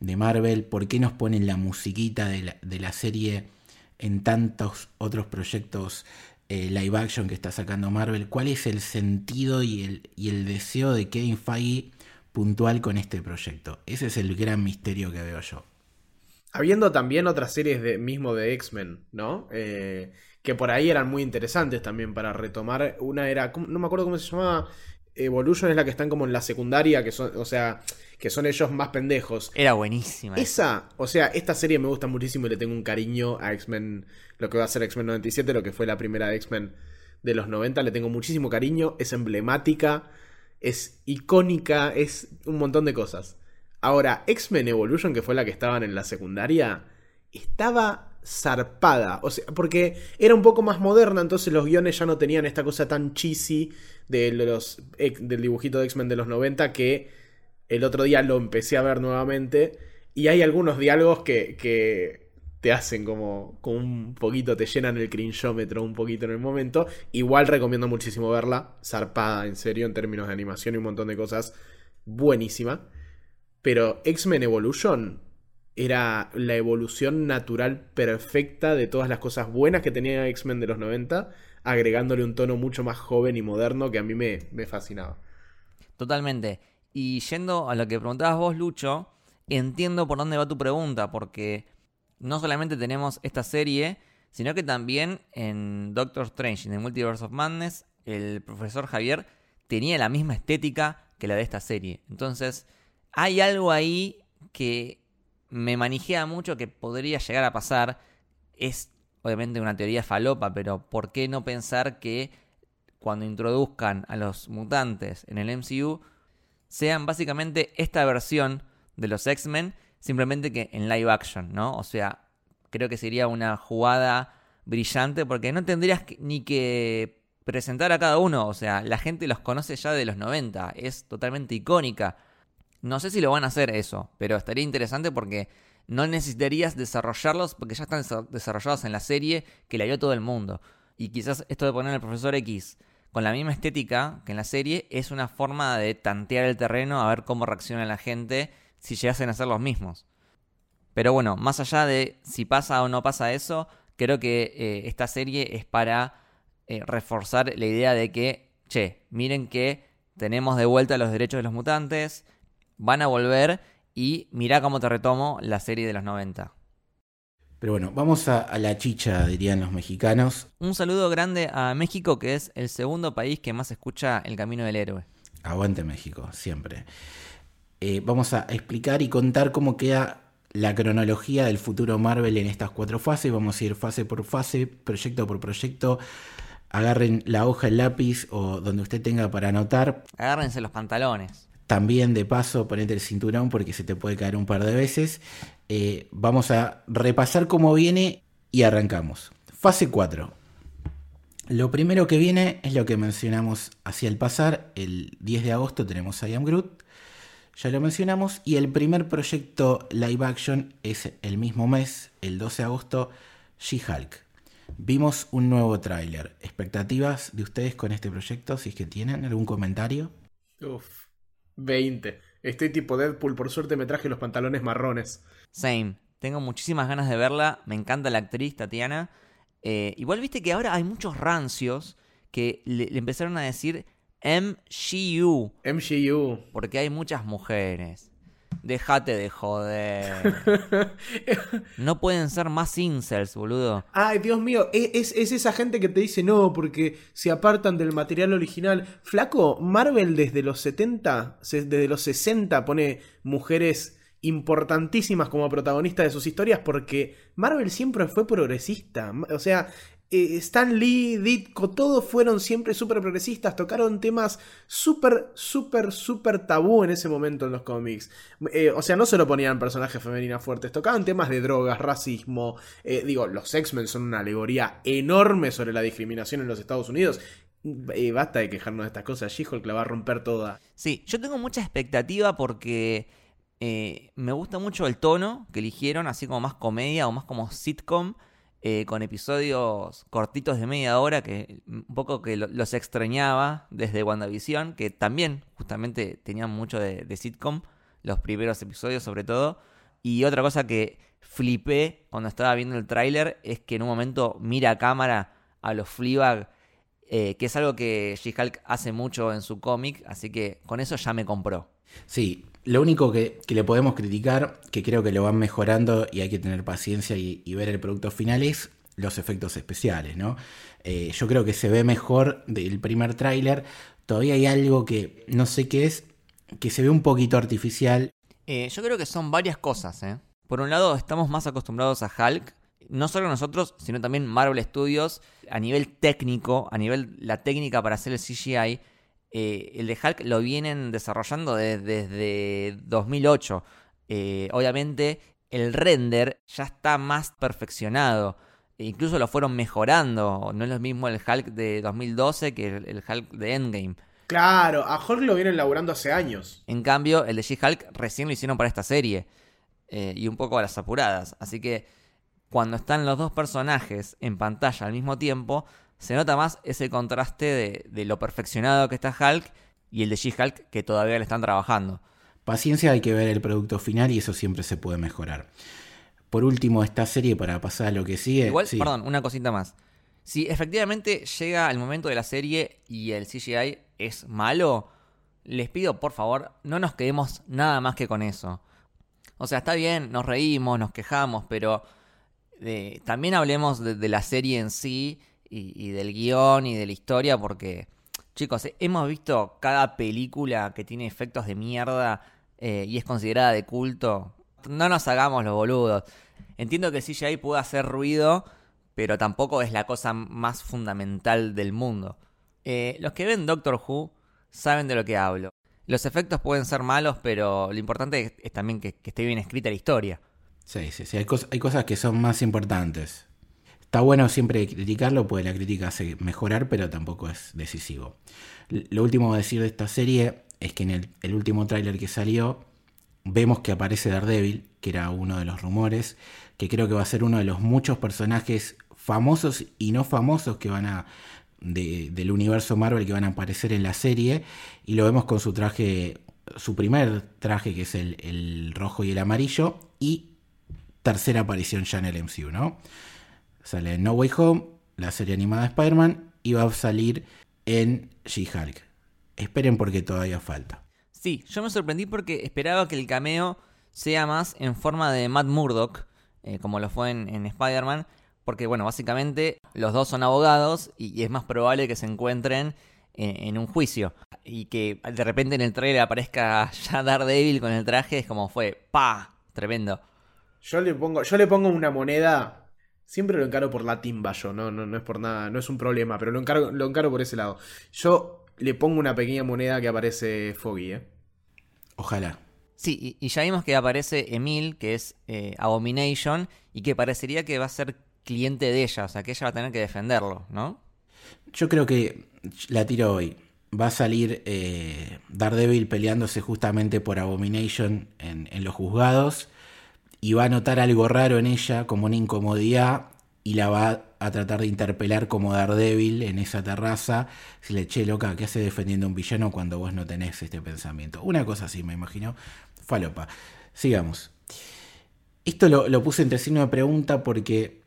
de Marvel? ¿Por qué nos ponen la musiquita de la, de la serie en tantos otros proyectos eh, live action que está sacando Marvel? ¿Cuál es el sentido y el, y el deseo de Kevin Feige puntual con este proyecto? Ese es el gran misterio que veo yo. Habiendo también otras series de, mismo de X-Men, ¿no? Eh, que por ahí eran muy interesantes también para retomar. Una era, no me acuerdo cómo se llamaba. Evolution es la que están como en la secundaria, que son, o sea, que son ellos más pendejos. Era buenísima. Esa, o sea, esta serie me gusta muchísimo y le tengo un cariño a X-Men, lo que va a ser X-Men 97, lo que fue la primera de X-Men de los 90, le tengo muchísimo cariño, es emblemática, es icónica, es un montón de cosas. Ahora, X-Men Evolution, que fue la que estaban en la secundaria, estaba zarpada, o sea, porque era un poco más moderna, entonces los guiones ya no tenían esta cosa tan cheesy de los, del dibujito de X-Men de los 90 que el otro día lo empecé a ver nuevamente y hay algunos diálogos que, que te hacen como, como un poquito, te llenan el cringeómetro un poquito en el momento. Igual recomiendo muchísimo verla, zarpada en serio en términos de animación y un montón de cosas, buenísima. Pero X-Men Evolution era la evolución natural perfecta de todas las cosas buenas que tenía X-Men de los 90, agregándole un tono mucho más joven y moderno que a mí me, fascinaba. Totalmente. Y yendo a lo que preguntabas vos, Lucho, entiendo por dónde va tu pregunta, porque no solamente tenemos esta serie, sino que también en Doctor Strange, en el Multiverse of Madness, el profesor Javier tenía la misma estética que la de esta serie. Entonces, hay algo ahí que me manijea mucho que podría llegar a pasar. Es obviamente una teoría falopa, pero ¿por qué no pensar que cuando introduzcan a los mutantes en el MCU sean básicamente esta versión de los X-Men, simplemente que en live action, ¿no? O sea, creo que sería una jugada brillante porque no tendrías ni que presentar a cada uno, o sea, la gente los conoce ya de los 90, es totalmente icónica. No sé si lo van a hacer eso, pero estaría interesante porque no necesitarías desarrollarlos porque ya están desarrollados en la serie que la vio todo el mundo. Y quizás esto de poner al profesor X con la misma estética que en la serie es una forma de tantear el terreno a ver cómo reacciona la gente si llegasen a ser los mismos. Pero bueno, más allá de si pasa o no pasa eso, creo que eh, esta serie es para eh, reforzar la idea de que, che, miren que tenemos de vuelta los derechos de los mutantes, van a volver y mira cómo te retomo la serie de los 90. Pero bueno, vamos a, la chicha, dirían los mexicanos. Un saludo grande a México, que es el segundo país que más escucha El Camino del Héroe. Aguante México, siempre. Eh, vamos a explicar y contar cómo queda la cronología del futuro Marvel en estas cuatro fases. Vamos a ir fase por fase, proyecto por proyecto. Agarren la hoja, el lápiz o donde usted tenga para anotar. Agárrense los pantalones. También de paso ponete el cinturón porque se te puede caer un par de veces. Eh, vamos a repasar cómo viene y arrancamos. Fase 4. Lo primero que viene es lo que mencionamos hacia el pasar. El 10 de agosto tenemos I Am Groot. Ya lo mencionamos. Y el primer proyecto live action es el mismo mes, el 12 de agosto, She-Hulk. Vimos un nuevo tráiler. ¿Expectativas de ustedes con este proyecto? Si es que tienen algún comentario. Uf. 20. Estoy tipo Deadpool, por suerte me traje los pantalones marrones. Same. Tengo muchísimas ganas de verla. Me encanta la actriz Tatiana. Eh, igual viste que ahora hay muchos rancios que le, le empezaron a decir MCU. MCU. Porque hay muchas mujeres. Déjate de joder. no pueden ser más incels, boludo. Ay, Dios mío, e, es, esa gente que te dice no porque se apartan del material original. Flaco, Marvel desde los 70, desde los 60 pone mujeres importantísimas como protagonistas de sus historias porque Marvel siempre fue progresista. O sea, eh, Stan Lee, Ditko, todos fueron siempre súper progresistas, tocaron temas súper, súper, súper tabú en ese momento en los cómics. Eh, o sea, no solo ponían personajes femeninas fuertes, tocaban temas de drogas, racismo. Eh, digo, los X-Men son una alegoría enorme sobre la discriminación en los Estados Unidos. basta de quejarnos de estas cosas, She-Hulk la va a romper toda. Sí, yo tengo mucha expectativa porque me gusta mucho el tono que eligieron, así como más comedia o más como sitcom. Eh, con episodios cortitos de media hora, que un poco que los extrañaba desde WandaVision, que también justamente tenían mucho de, sitcom, los primeros episodios sobre todo. Y otra cosa que flipé cuando estaba viendo el tráiler es que en un momento mira a cámara a los Fleabag, eh, que es algo que She-Hulk hace mucho en su cómic, así que con eso ya me compró. Sí, lo único que, le podemos criticar, que creo que lo van mejorando y hay que tener paciencia y, ver el producto final, es los efectos especiales, ¿no? Eh, yo creo que se ve mejor del primer tráiler. Todavía hay algo que no sé qué es, que se ve un poquito artificial. Eh, yo creo que son varias cosas, ¿eh? Por un lado, estamos más acostumbrados a Hulk, no solo nosotros, sino también Marvel Studios, a nivel técnico, a nivel la técnica para hacer el CGI eh, el de Hulk lo vienen desarrollando desde 2008. Eh, obviamente el render ya está más perfeccionado. E incluso lo fueron mejorando. No es lo mismo el Hulk de 2012 que el, Hulk de Endgame. Claro, a Hulk lo vienen laburando hace años. En cambio, el de She-Hulk recién lo hicieron para esta serie. Eh, y un poco a las apuradas. Así que cuando están los dos personajes en pantalla al mismo tiempo, se nota más ese contraste de, lo perfeccionado que está Hulk y el de She-Hulk que todavía le están trabajando. Paciencia, hay que ver el producto final y eso siempre se puede mejorar. Por último, esta serie, para pasar a lo que sigue. Igual, perdón, una cosita más. Si efectivamente llega el momento de la serie y el CGI es malo, les pido por favor, no nos quedemos nada más que con eso. O sea, está bien, nos reímos, nos quejamos, pero eh, también hablemos de, la serie en sí y, del guion y de la historia, porque, chicos, hemos visto cada película que tiene efectos de mierda eh, y es considerada de culto. No nos hagamos los boludos. Entiendo que CGI puede hacer ruido, pero tampoco es la cosa más fundamental del mundo. Eh, los que ven Doctor Who saben de lo que hablo. Los efectos pueden ser malos, pero lo importante es, también que, esté bien escrita la historia. Sí, sí, sí. Hay cosas que son más importantes. Está bueno siempre criticarlo, pues la crítica hace mejorar, pero tampoco es decisivo. Lo último a decir de esta serie es que en el, último tráiler que salió vemos que aparece Daredevil, que era uno de los rumores, que creo que va a ser uno de los muchos personajes famosos y no famosos que van a de- del universo Marvel que van a aparecer en la serie y lo vemos con su traje, su primer traje que es el, el rojo y el amarillo y tercera aparición ya en el MCU, ¿no? Sale en No Way Home, la serie animada de Spider-Man y va a salir en She-Hulk. Esperen porque todavía falta. Sí, yo me sorprendí porque esperaba que el cameo sea más en forma de Matt Murdock, eh, como lo fue en, en Spider-Man, porque bueno, básicamente los dos son abogados y, y es más probable que se encuentren en, en un juicio. Y que de repente en el trailer aparezca ya Daredevil con el traje, es como fue, ¡pa! Tremendo. Yo le pongo, yo le pongo una moneda. Siempre lo encaro por la timba yo, no, no, no es por nada, no es un problema, pero lo encaro, lo encaro por ese lado. Yo le pongo una pequeña moneda que aparece Foggy, ¿eh? Ojalá. Sí, y, y ya vimos que aparece Emil, que es eh, Abomination, y que parecería que va a ser cliente de ella, o sea que ella va a tener que defenderlo, ¿no? Yo creo que la tiro hoy. Va a salir eh, Daredevil peleándose justamente por Abomination en, en los juzgados y va a notar algo raro en ella, como una incomodidad, y la va a tratar de interpelar como Daredevil en esa terraza. Si le che, loca, ¿qué hace defendiendo a un villano cuando vos no tenés este pensamiento? Una cosa así, me imagino. Falopa. Sigamos. Esto lo, lo puse entre signo de pregunta porque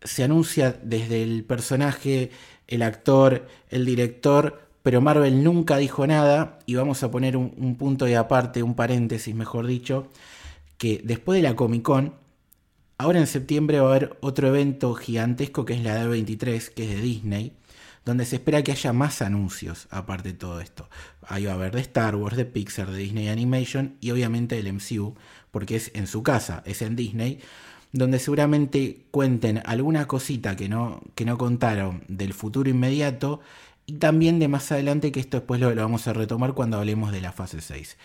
se anuncia desde el personaje, el actor, el director, pero Marvel nunca dijo nada y vamos a poner un, un punto de aparte, un paréntesis mejor dicho, que después de la Comic Con, ahora en septiembre va a haber otro evento gigantesco que es la D23, que es de Disney, donde se espera que haya más anuncios aparte de todo esto. Ahí va a haber de Star Wars, de Pixar, de Disney Animation y obviamente del MCU, porque es en su casa, es en Disney, donde seguramente cuenten alguna cosita que no, que no contaron del futuro inmediato y también de más adelante, que esto después lo, lo vamos a retomar cuando hablemos de la fase 6.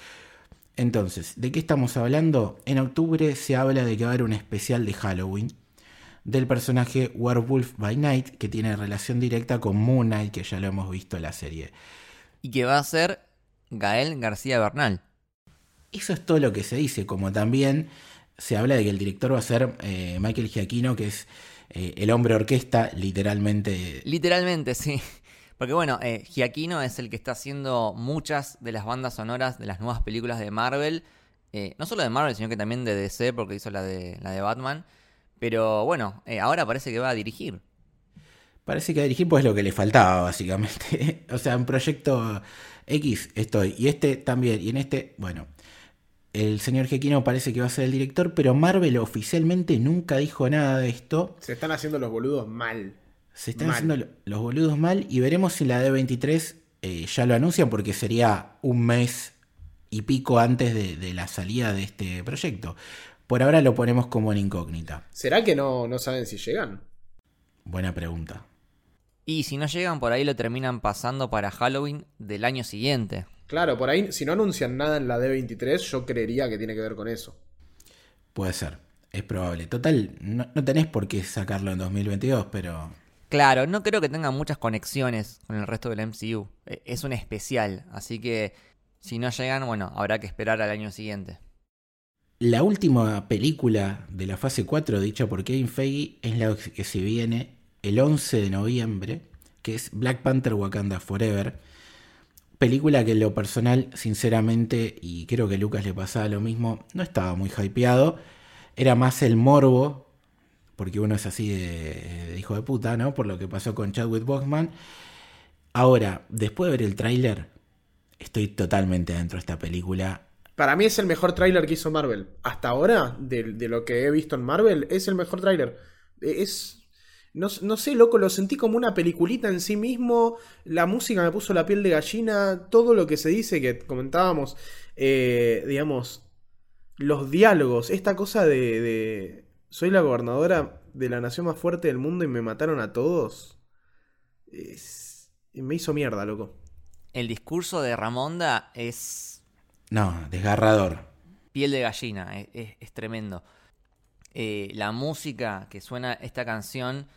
Entonces, ¿de qué estamos hablando? En octubre se habla de que va a haber un especial de Halloween del personaje Werewolf by Night, que tiene relación directa con Moon Knight, que ya lo hemos visto en la serie. Y que va a ser Gael García Bernal. Eso es todo lo que se dice, como también se habla de que el director va a ser eh, Michael Giacchino, que es eh, el hombre orquesta, literalmente. Literalmente, sí. Porque bueno, eh, Giacchino es el que está haciendo muchas de las bandas sonoras de las nuevas películas de Marvel. Eh, no solo de Marvel, sino que también de DC, porque hizo la de, la de Batman. Pero bueno, eh, ahora parece que va a dirigir. Parece que a dirigir pues lo que le faltaba, básicamente. o sea, un proyecto X estoy. Y este también. Y en este, bueno. El señor Giacchino parece que va a ser el director, pero Marvel oficialmente nunca dijo nada de esto. Se están haciendo los boludos mal. Se están Mal. haciendo lo- los boludos mal y veremos si la D23 eh, ya lo anuncian porque sería un mes y pico antes de, de la salida de este proyecto. Por ahora lo ponemos como en incógnita. ¿Será que no, no saben si llegan? Buena pregunta. Y si no llegan por ahí lo terminan pasando para Halloween del año siguiente. Claro, por ahí, si no anuncian nada en la D23, yo creería que tiene que ver con eso. Puede ser, es probable. Total, no, no tenés por qué sacarlo en 2022, pero Claro, no creo que tengan muchas conexiones con el resto del MCU. Eh, Es un especial, así que si no llegan, bueno, habrá que esperar al año siguiente. la última película de la fase 4 dicha por Kevin Feige es la que se viene el 11 de noviembre, que es Black Panther Wakanda Forever. Película que en lo personal, sinceramente, y creo que a Lucas le pasaba lo mismo, no estaba muy hypeado. Era más el morbo, porque uno es así de, de hijo de puta, ¿no? Por lo que pasó con Chadwick Boseman. Ahora, después de ver el tráiler, estoy totalmente dentro de esta película. Para mí es el mejor tráiler que hizo Marvel. Hasta ahora, de, lo que he visto en Marvel, es el mejor tráiler. Es... No, no sé, loco, lo sentí como una peliculita en sí mismo. La música me puso la piel de gallina. Todo lo que se dice, que comentábamos, eh, digamos, los diálogos. Esta cosa de... Soy la gobernadora de la nación más fuerte del mundo y me mataron a todos. Es- Me hizo mierda, loco. El discurso de Ramonda es No, desgarrador. piel de gallina, es, es- es tremendo. Eh, la música que suena esta canción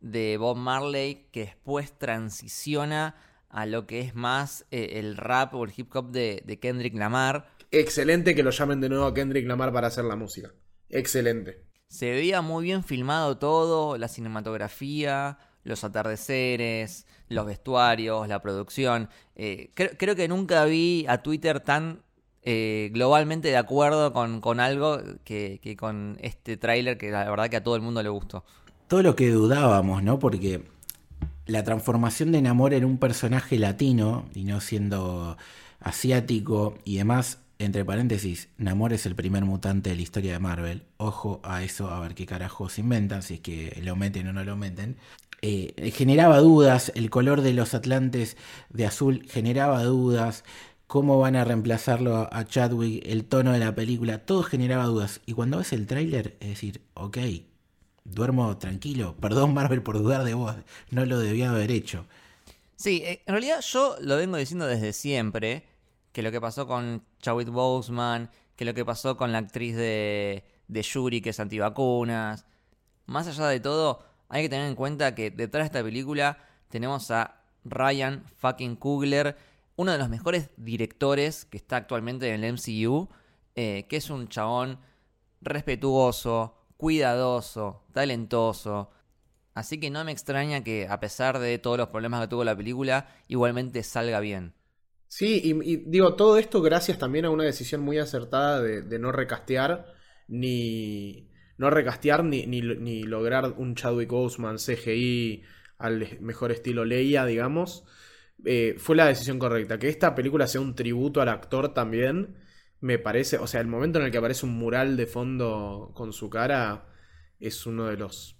de Bob Marley, que después transiciona a lo que es más eh, el rap o el hip hop de, de Kendrick Lamar. Excelente que lo llamen de nuevo a Kendrick Lamar para hacer la música. Excelente. Se veía muy bien filmado todo, la cinematografía, los atardeceres, los vestuarios, la producción. Eh, creo, que nunca vi a Twitter tan eh, globalmente de acuerdo con, algo que, que con este tráiler que la verdad que a todo el mundo le gustó. Todo lo que dudábamos, ¿no? Porque la transformación de Namor en un personaje latino y no siendo asiático y demás, entre paréntesis, Namor es el primer mutante de la historia de Marvel. Ojo a eso, a ver qué carajos inventan, si es que lo meten o no lo meten. Eh, generaba dudas, el color de los Atlantes de azul generaba dudas, cómo van a reemplazarlo a- Chadwick, el tono de la película, todo generaba dudas. Y cuando ves el tráiler, es decir, ok, duermo tranquilo, perdón Marvel por dudar de vos, no lo debía haber hecho. Sí, eh, en realidad yo lo vengo diciendo desde siempre, que lo que pasó con Chadwick Boseman, que lo que pasó con la actriz de, de Yuri, que es antivacunas, más allá de todo, hay que tener en cuenta que detrás de esta película tenemos a Ryan fucking Coogler, uno de los mejores directores que está actualmente en el MCU, eh, que es un chabón respetuoso, cuidadoso, talentoso. Así que no me extraña que a pesar de todos los problemas que tuvo la película, igualmente salga bien. Sí, y, digo, todo esto gracias también a una decisión muy acertada de, no recastear ni. No recastear ni, ni, ni lograr un Chadwick Boseman CGI al mejor estilo Leia, digamos. Eh, fue la decisión correcta. Que esta película sea un tributo al actor también. Me parece. O sea, el momento en el que aparece un mural de fondo con su cara. Es uno de los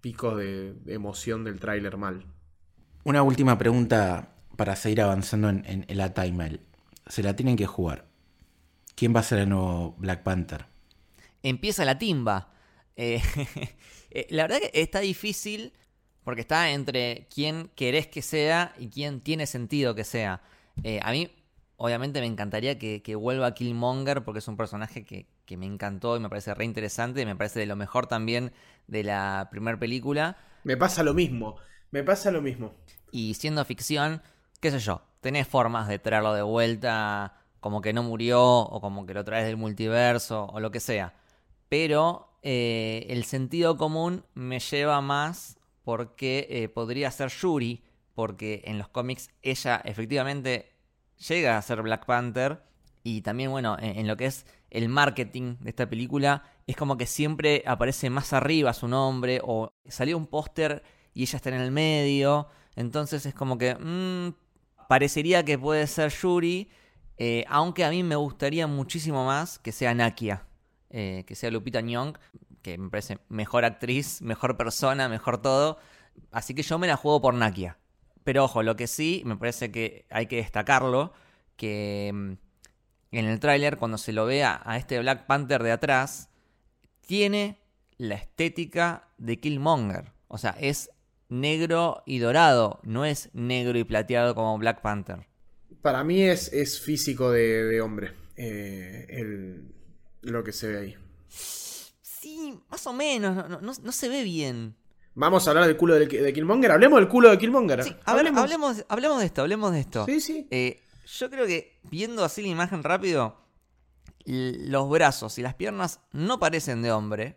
picos de, de emoción del tráiler mal. Una última pregunta para seguir avanzando en, en- en la timeline. Se la tienen que jugar. ¿Quién va a ser el nuevo Black Panther? Empieza la timba. Eh, eh, la verdad que está difícil porque está entre quién querés que sea y quién tiene sentido que sea. Eh, a mí, obviamente, me encantaría que, que vuelva Killmonger porque es un personaje que, que me encantó y me parece re interesante y me parece de lo mejor también de la primera película. Me pasa lo mismo. Me pasa lo mismo. Y siendo ficción, qué sé yo, tenés formas de traerlo de vuelta como que no murió o como que lo traes del multiverso o lo que sea. Pero eh, el sentido común me lleva más porque eh, podría ser Yuri, porque en los cómics ella efectivamente llega a ser Black Panther y también, bueno, en, lo que es el marketing de esta película, es como que siempre aparece más arriba su nombre o salió un póster y ella está en el medio, entonces es como que mm, parecería que puede ser Yuri, eh, aunque a mí me gustaría muchísimo más que sea Nakia, eh, que sea Lupita Nyong, que me parece mejor actriz, mejor persona, mejor todo, así que yo me la juego por Nakia. Pero ojo, lo que sí, me parece que hay que destacarlo, que mm, en el tráiler, cuando se lo vea a este Black Panther de atrás, tiene la estética de Killmonger. O sea, es negro y dorado, no es negro y plateado como Black Panther. Para mí es, es físico de, de hombre. eh, el- lo que se ve ahí. Sí, más o menos, no, no- no- no se ve bien. Vamos a hablar del culo de, de Killmonger. Hablemos del culo de Killmonger. Sí, hablemos, hablemos de esto, hablemos de esto. Sí, sí. Eh, yo creo que viendo así la imagen rápido, los brazos y las piernas no parecen de hombre,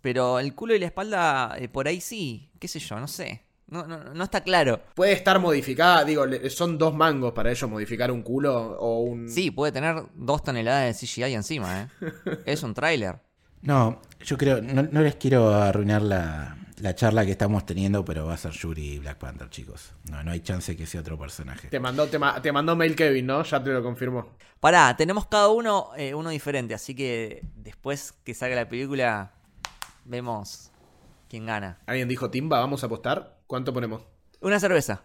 pero el culo y la espalda eh, por ahí sí, qué sé yo, no sé. No, no, no está claro. Puede estar modificada. Digo, le- son dos mangos para ellos modificar un culo o un. Sí, puede tener dos toneladas de CGI encima, ¿eh? es un tráiler. No, yo creo, no, no les quiero arruinar la, la charla que estamos teniendo, pero va a ser Yuri y Black Panther, chicos. No, no hay chance que sea otro personaje. Te mandó, te, ma- te mandó mail Kevin, ¿no? Ya te lo confirmó. Pará, tenemos cada uno eh, uno diferente, así que después que salga la película, vemos quién gana. ¿Alguien dijo Timba? ¿Vamos a apostar? ¿Cuánto ponemos? Una cerveza,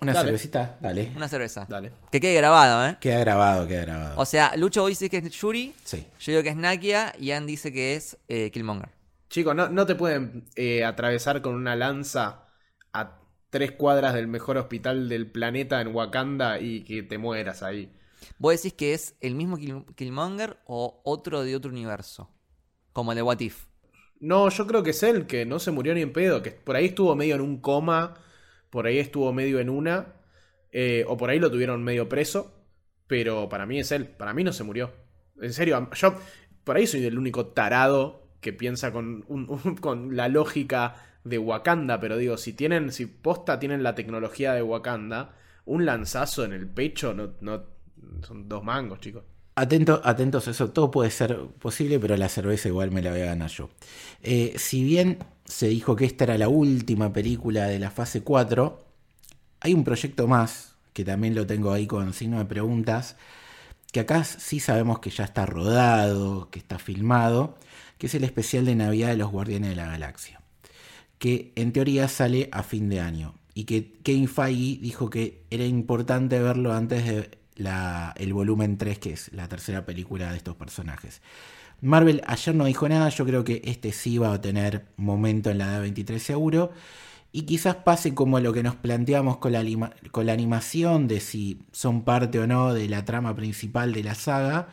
¿Una Dale. cervecita? Dale. una cerveza. Dale. Que quede grabado, ¿eh? Queda grabado, queda grabado. O sea, Lucho vos dice que es Yuri, sí. yo digo que es Nakia y Ann dice que es eh, Killmonger. Chicos, no, no te pueden eh, atravesar con una lanza a tres cuadras del mejor hospital del planeta en Wakanda y que te mueras ahí. ¿Vos decís que es el mismo Kill- Killmonger o otro de otro universo? Como el de What If. No, yo creo que es él, que no se murió ni en pedo, que por ahí estuvo medio en un coma, por ahí estuvo medio en una, eh, o por ahí lo tuvieron medio preso, pero para mí es él, para mí no se murió. En serio, yo por ahí soy el único tarado que piensa con, un- con la lógica de Wakanda, pero digo, si tienen, si posta tienen la tecnología de Wakanda, un lanzazo en el pecho no, no son dos mangos, chicos. Atento, atentos a eso, todo puede ser posible, pero la cerveza igual me la voy a ganar yo. Eh, si bien se dijo que esta era la última película de la fase 4, hay un proyecto más, que también lo tengo ahí con signo de preguntas, que acá sí sabemos que ya está rodado, que está filmado, que es el especial de Navidad de los Guardianes de la Galaxia, que en teoría sale a fin de año, y que Kevin Feige dijo que era importante verlo antes de el volumen 3, que es la tercera película de estos personajes. Marvel ayer no dijo nada, yo creo que este sí va a tener momento en la D23 seguro. Y quizás pase como lo que nos planteamos con la, con la animación de si son parte o no de la trama principal de la saga.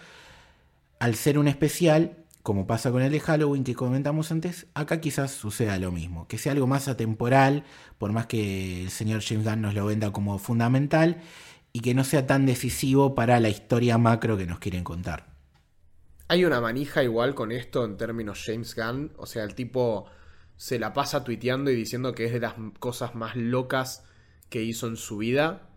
Al ser un especial, como pasa con el de Halloween que comentamos antes, acá quizás suceda lo mismo. Que sea algo más atemporal, por más que el señor James Gunn nos lo venda como fundamental, y que no sea tan decisivo para la historia macro que nos quieren contar. Hay una manija igual con esto en términos James Gunn. O sea, el tipo se la pasa tuiteando y diciendo que es de las cosas más locas que hizo en su vida.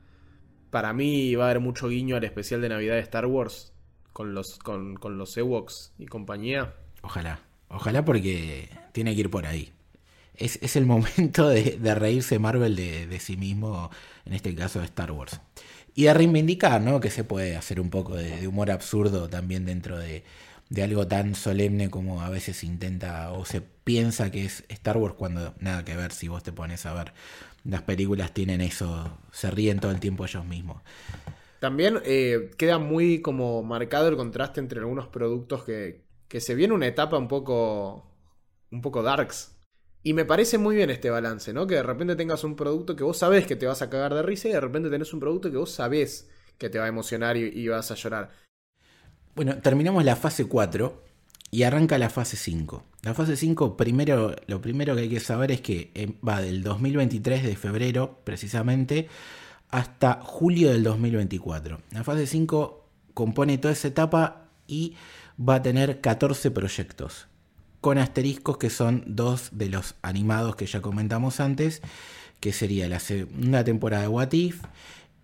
Para mí va a haber mucho guiño al especial de Navidad de Star Wars con los, con, con los Ewoks y compañía. Ojalá, ojalá porque tiene que ir por ahí. Es, es el momento de, de reírse Marvel de, de sí mismo, en este caso de Star Wars. Y de reivindicar, ¿no? Que se puede hacer un poco de, de humor absurdo también dentro de, de algo tan solemne como a veces se intenta o se piensa que es Star Wars cuando nada que ver si vos te pones a ver. Las películas tienen eso, se ríen todo el tiempo ellos mismos. También eh, queda muy como marcado el contraste entre algunos productos que, que se viene una etapa un poco, un poco darks. Y me parece muy bien este balance, ¿no? Que de repente tengas un producto que vos sabés que te vas a cagar de risa y de repente tenés un producto que vos sabés que te va a emocionar y, vas a llorar. Bueno, terminamos la fase 4 y arranca la fase 5. La fase 5, primero, lo primero que hay que saber es que eh, va del 2023 de febrero precisamente hasta julio del 2024. La fase 5 compone toda esa etapa y va a tener 14 proyectos, con asteriscos que son dos de los animados que ya comentamos antes, que sería la segunda temporada de What If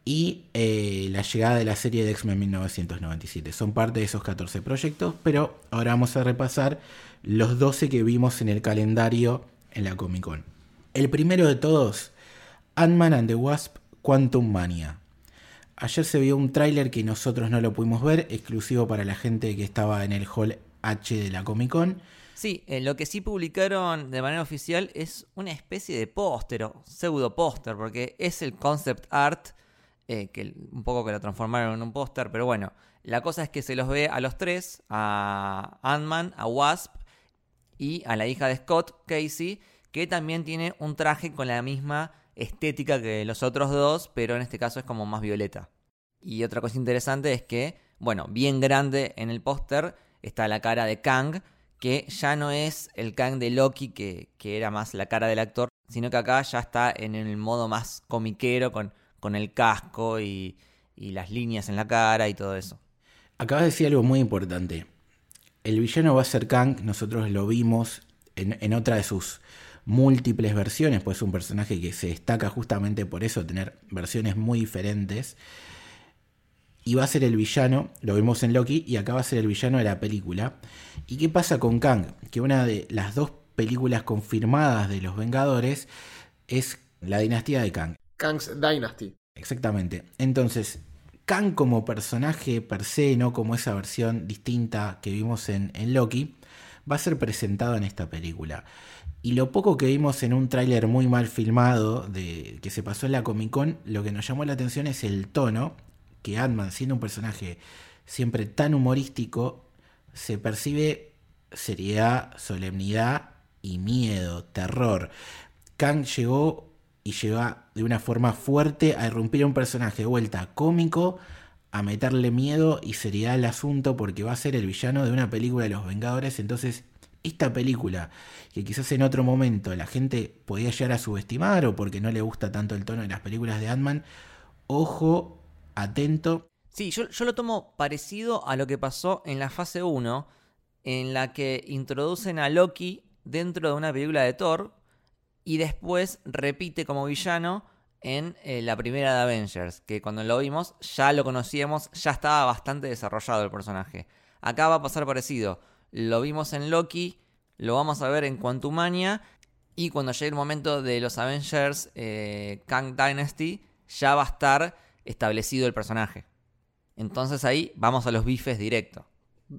y eh, la llegada de la serie de X-Men 1997. Son parte de esos 14 proyectos, pero ahora vamos a repasar los 12 que vimos en el calendario en la Comic Con. El primero de todos, Ant-Man and the Wasp Quantum Mania. Ayer se vio un tráiler que nosotros no lo pudimos ver, exclusivo para la gente que estaba en el hall H de la Comic Con. Sí, eh, lo que sí publicaron de manera oficial es una especie de póster o pseudo póster, porque es el concept art, eh, que un poco que lo transformaron en un póster, pero bueno, la cosa es que se los ve a los tres, a Ant-Man, a Wasp y a la hija de Scott, Casey, que también tiene un traje con la misma estética que los otros dos, pero en este caso es como más violeta. Y otra cosa interesante es que, bueno, bien grande en el póster está la cara de Kang, que ya no es el Kang de Loki, que, que, era más la cara del actor, sino que acá ya está en el modo más comiquero, con, con el casco y, y las líneas en la cara y todo eso. Acabas de decir algo muy importante. El villano va a ser Kang, nosotros lo vimos en, en otra de sus múltiples versiones, pues es un personaje que se destaca justamente por eso, tener versiones muy diferentes. Y va a ser el villano, lo vimos en Loki, y acá va a ser el villano de la película. ¿Y qué pasa con Kang? Que una de las dos películas confirmadas de los Vengadores es la dinastía de Kang. Kang's Dynasty. Exactamente. Entonces, Kang como personaje per se, no como esa versión distinta que vimos en, en Loki, va a ser presentado en esta película. Y lo poco que vimos en un tráiler muy mal filmado de, que se pasó en la Comic Con, lo que nos llamó la atención es el tono que Ant-Man, siendo un personaje siempre tan humorístico, se percibe seriedad, solemnidad y miedo, terror. Kang llegó y llega de una forma fuerte a irrumpir a un personaje de vuelta cómico a meterle miedo y seriedad al asunto porque va a ser el villano de una película de los Vengadores. Entonces, esta película, que quizás en otro momento la gente podía llegar a subestimar o porque no le gusta tanto el tono de las películas de Ant-Man, ojo, atento. Sí, yo, yo lo tomo parecido a lo que pasó en la fase 1, en la que introducen a Loki dentro de una película de Thor y después repite como villano en eh, la primera de Avengers, que cuando lo vimos ya lo conocíamos, ya estaba bastante desarrollado el personaje. Acá va a pasar parecido. Lo vimos en Loki, lo vamos a ver en Quantumania y cuando llegue el momento de los Avengers eh, Kang Dynasty ya va a estar establecido el personaje. Entonces ahí vamos a los bifes directo.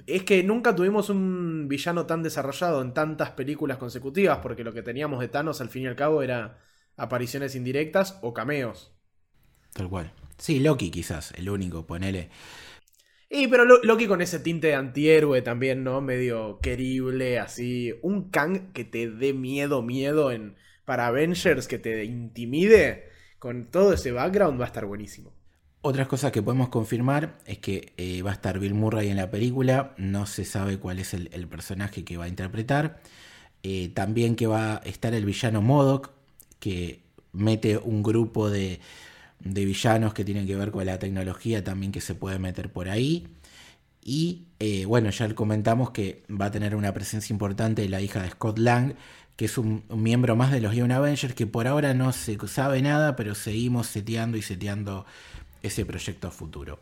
Es que nunca tuvimos un villano tan desarrollado en tantas películas consecutivas, porque lo que teníamos de Thanos al fin y al cabo era apariciones indirectas o cameos. Tal cual. Sí, Loki quizás, el único, ponele. Y pero Lo- Loki con ese tinte de antihéroe también, ¿no? Medio querible, así. Un Kang que te dé miedo, miedo en para Avengers, que te intimide. Con todo ese background va a estar buenísimo. Otras cosas que podemos confirmar es que eh, va a estar Bill Murray en la película, no se sabe cuál es el, personaje que va a interpretar. Eh, también que va a estar el villano Modoc, que mete un grupo de, de villanos que tienen que ver con la tecnología también que se puede meter por ahí. Y eh, bueno, ya comentamos que va a tener una presencia importante la hija de Scott Lang, que es un, miembro más de los Young Avengers, que por ahora no se sabe nada, pero seguimos seteando y seteando ese proyecto a futuro.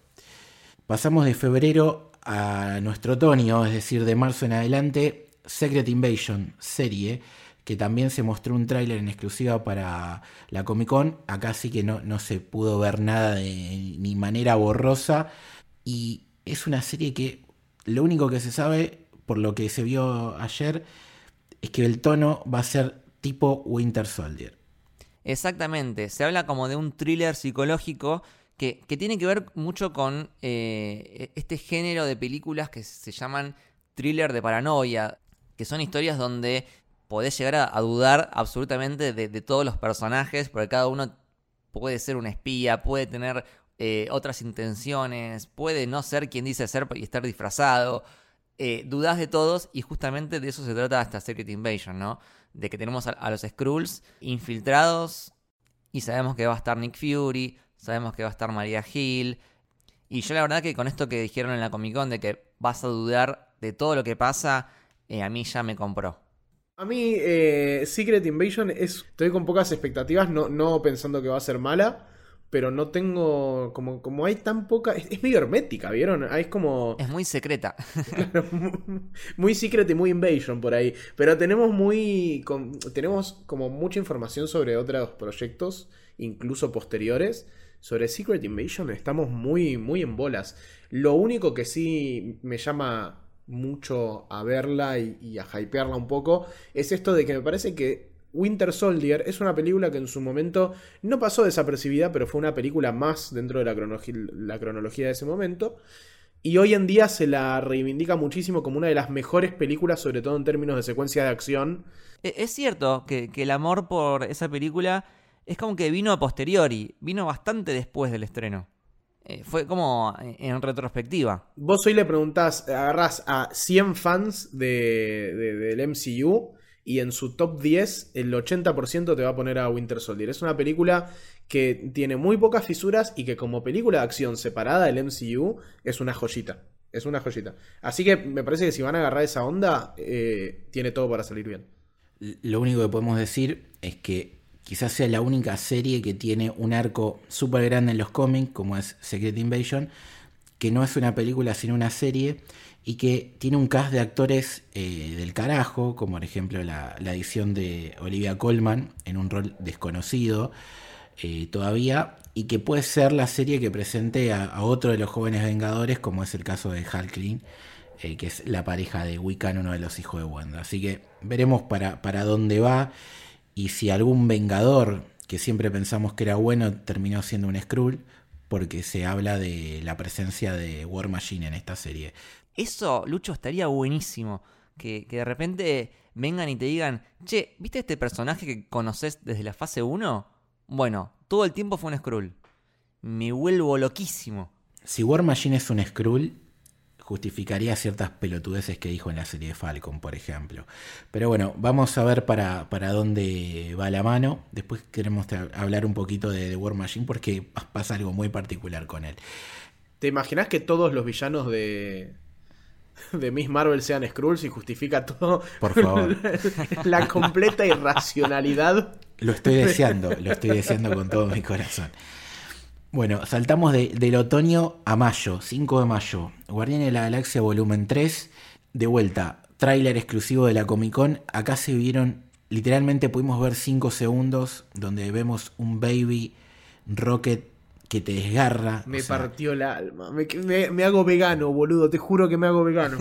Pasamos de febrero a nuestro otoño, es decir, de marzo en adelante, Secret Invasion serie, que también se mostró un tráiler en exclusiva para la Comic Con. Acá sí que no, no se pudo ver nada de ni manera borrosa. Y es una serie que lo único que se sabe, por lo que se vio ayer, es que el tono va a ser tipo Winter Soldier. Exactamente, se habla como de un thriller psicológico que, tiene que ver mucho con eh, este género de películas que se llaman thriller de paranoia, que son historias donde podés llegar a, dudar absolutamente de, de todos los personajes, porque cada uno puede ser un espía, puede tener eh, otras intenciones, puede no ser quien dice ser y estar disfrazado. Eh, dudas de todos y justamente de eso se trata esta Secret Invasion, ¿no? De que tenemos a, los Skrulls infiltrados y sabemos que va a estar Nick Fury, sabemos que va a estar Maria Hill. Y yo la verdad que con esto que dijeron en la Comic Con de que vas a dudar de todo lo que pasa, eh, a mí ya me compró. A mí, eh, Secret Invasion es. Estoy con pocas expectativas, no, no pensando que va a ser mala, pero no tengo. Como, como hay tan poca. Es, es medio hermética, ¿vieron? Ah, Es como. Es muy secreta. muy Secret y muy Invasion por ahí. Pero tenemos muy. con- tenemos como mucha información sobre otros proyectos, incluso posteriores. Sobre Secret Invasion estamos muy, muy en bolas. Lo único que sí me llama mucho a verla y, y a hypearla un poco es esto de que me parece que Winter Soldier es una película que en su momento no pasó desapercibida, pero fue una película más dentro de la, cronología de ese momento. Y hoy en día se la reivindica muchísimo como una de las mejores películas, sobre todo en términos de secuencia de acción. E- Es cierto que, que el amor por esa película es como que vino a posteriori, vino bastante después del estreno. Eh, fue como en, en retrospectiva. Vos hoy le preguntás, agarrás a 100 fans de, de- del MCU y en su top 10 el 80% te va a poner a Winter Soldier. Es una película que tiene muy pocas fisuras y que como película de acción separada del MCU es una joyita. Es una joyita. Así que me parece que si van a agarrar esa onda, eh, tiene todo para salir bien. Lo único que podemos decir es que quizás sea la única serie que tiene un arco súper grande en los cómics, como es Secret Invasion, que no es una película sino una serie y que tiene un cast de actores eh, del carajo, como por ejemplo la, la edición de Olivia Colman en un rol desconocido eh, todavía, y que puede ser la serie que presente a, otro de los jóvenes Vengadores, como es el caso de Hulkling, eh, que es la pareja de Wiccan, uno de los hijos de Wanda. Así que veremos para, para dónde va y si algún Vengador, que siempre pensamos que era bueno, terminó siendo un Skrull, porque se habla de la presencia de War Machine en esta serie. Eso, Lucho, estaría buenísimo. Que, que de repente vengan y te digan, che, ¿viste este personaje que conoces desde la fase 1? Bueno, todo el tiempo fue un Skrull. Me vuelvo loquísimo. si War Machine es un Skrull, justificaría ciertas pelotudeces que dijo en la serie de Falcon, por ejemplo. Pero bueno, vamos a ver para, para dónde va la mano. Después queremos hablar un poquito de, The War Machine porque pasa algo muy particular con él. ¿Te imaginas que todos los villanos de, de Miss Marvel sean Skrulls y justifica todo? Por favor. la completa irracionalidad. Lo estoy deseando, lo estoy deseando con todo mi corazón. Bueno, saltamos del otoño a mayo, 5 de mayo. Guardián de la Galaxia Volumen 3. De vuelta, tráiler exclusivo de la Comic Con. Acá se vieron, literalmente pudimos ver 5 segundos donde vemos un baby rocket que te desgarra. Me partió el alma. Me, hago vegano, boludo. Te juro que me hago vegano.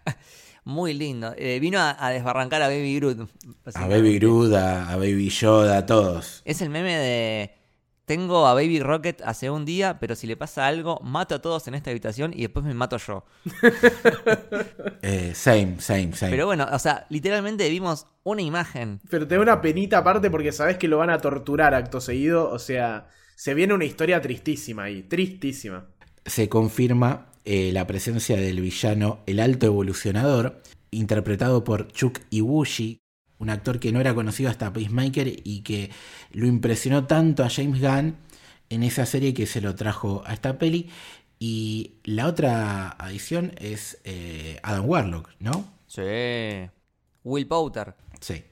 Muy lindo. Eh, vino a, desbarrancar a Baby Groot. A Baby Groot, a Baby Yoda, a todos. Es el meme de tengo a Baby Rocket hace un día, pero si le pasa algo, mato a todos en esta habitación y después me mato yo. Eh, same, same, same. Pero bueno, o sea, literalmente vimos una imagen. Pero te da una penita aparte porque sabes que lo van a torturar acto seguido. O sea, se viene una historia tristísima ahí, tristísima. Se confirma eh, la presencia del villano El Alto Evolucionador, interpretado por Chuck Iwushi, un actor que no era conocido hasta Peacemaker y que lo impresionó tanto a James Gunn en esa serie que se lo trajo a esta peli. Y la otra adición es eh, Adam Warlock, ¿no? Sí. Will Poulter. Sí.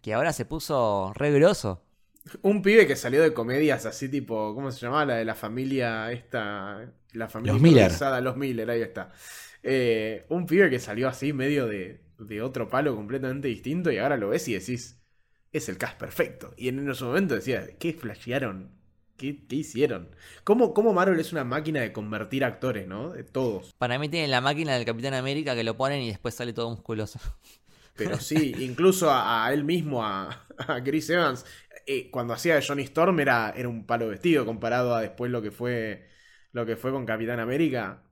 Que ahora se puso re grosso. Un pibe que salió de comedias así tipo, ¿cómo se llamaba? La de la familia esta, la familia Los Miller. Los Miller, ahí está. Eh, un pibe que salió así medio de, de otro palo completamente distinto y ahora lo ves y decís, es el cast perfecto. Y en ese momento decías, ¿qué flashearon? ¿Qué, hicieron? ¿Cómo, ¿Cómo, Marvel es una máquina de convertir actores, ¿no? De todos. Para mí tienen la máquina del Capitán América que lo ponen y después sale todo musculoso. Pero sí, incluso a, él mismo, a, Chris Evans, eh, cuando hacía de Johnny Storm era, era un palo vestido comparado a después lo que fue lo que fue con Capitán América.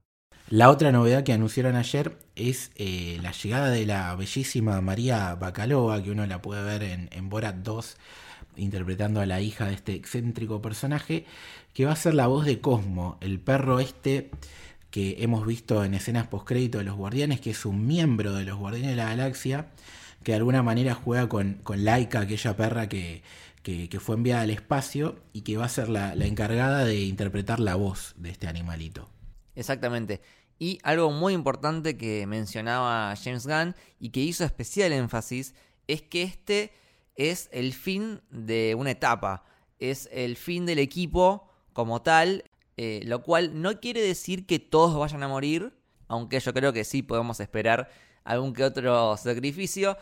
La otra novedad que anunciaron ayer es eh, la llegada de la bellísima María Bacalova, que uno la puede ver en, en Borat 2, interpretando a la hija de este excéntrico personaje, que va a ser la voz de Cosmo, el perro este que hemos visto en escenas postcrédito de los Guardianes, que es un miembro de los Guardianes de la Galaxia, que de alguna manera juega con, con Laika, aquella perra que, que, fue enviada al espacio y que va a ser la encargada de interpretar la voz de este animalito. Exactamente. Y algo muy importante que mencionaba James Gunn y que hizo especial énfasis es que este es el fin de una etapa, es el fin del equipo como tal, eh, lo cual no quiere decir que todos vayan a morir, aunque yo creo que sí podemos esperar algún que otro sacrificio,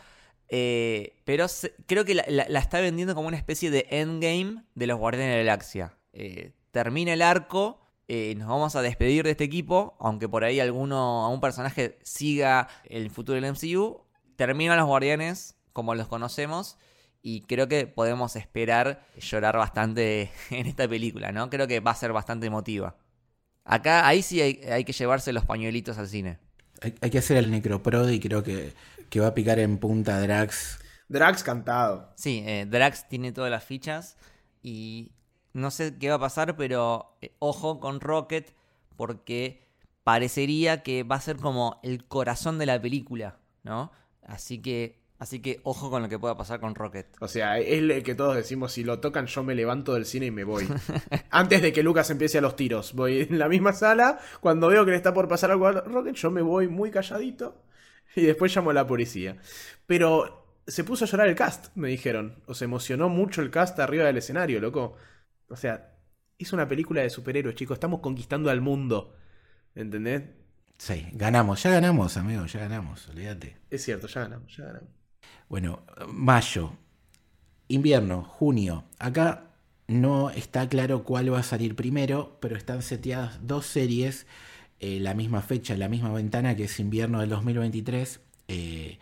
eh, pero creo que la, está vendiendo como una especie de endgame de los Guardianes de la Galaxia. Eh, termina el arco eh, nos vamos a despedir de este equipo, aunque por ahí alguno, un personaje siga el futuro del MCU. Terminan los guardianes como los conocemos y creo que podemos esperar llorar bastante en esta película, ¿no? Creo que va a ser bastante emotiva. Acá, ahí sí hay, que llevarse los pañuelitos al cine. Hay, que hacer el necroprod y creo que, que, va a picar en punta Drax. Drax cantado. Sí, eh, Drax tiene todas las fichas y no sé qué va a pasar, pero eh, ojo con Rocket porque parecería que va a ser como el corazón de la película, ¿no? Así que, así que ojo con lo que pueda pasar con Rocket. O sea, es el que todos decimos, si lo tocan yo me levanto del cine y me voy. Antes de que Lucas empiece a los tiros. Voy en la misma sala, cuando veo que le está por pasar algo a Rocket, yo me voy muy calladito y después llamo a la policía. Pero se puso a llorar el cast, me dijeron. O se emocionó mucho el cast arriba del escenario, loco. O sea, es una película de superhéroes, chicos. Estamos conquistando al mundo. ¿Entendés? Sí, ganamos, ya ganamos, amigo, ya ganamos, olvídate. Es cierto, ya ganamos, ya ganamos. Bueno, mayo, invierno, junio. Acá no está claro cuál va a salir primero, pero están seteadas dos series, eh, la misma fecha, la misma ventana, que es invierno del 2023, eh,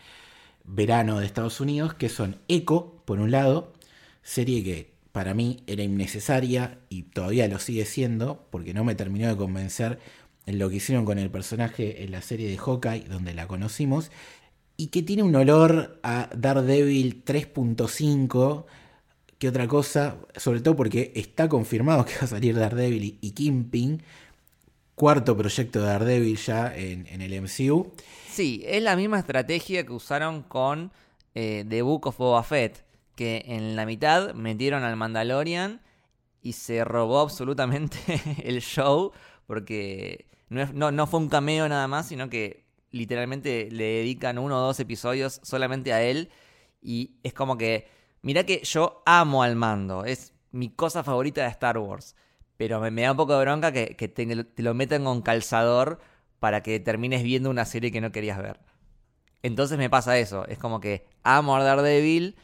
verano de Estados Unidos, que son Echo, por un lado, serie que para mí era innecesaria y todavía lo sigue siendo, porque no me terminó de convencer en lo que hicieron con el personaje en la serie de Hawkeye, donde la conocimos, y que tiene un olor a Daredevil 3.5, que otra cosa, sobre todo porque está confirmado que va a salir Daredevil y Kingpin, cuarto proyecto de Daredevil ya en, el MCU. Sí, es la misma estrategia que usaron con eh, The Book of Boba Fett, que en la mitad metieron al Mandalorian y se robó absolutamente el show, porque no, no, no fue un cameo nada más, sino que literalmente le dedican uno o dos episodios solamente a él. Y es como que, mirá que yo amo al mando, es mi cosa favorita de Star Wars. Pero me, da un poco de bronca que, te, lo metan con calzador para que termines viendo una serie que no querías ver. Entonces me pasa eso, es como que amo a Daredevil,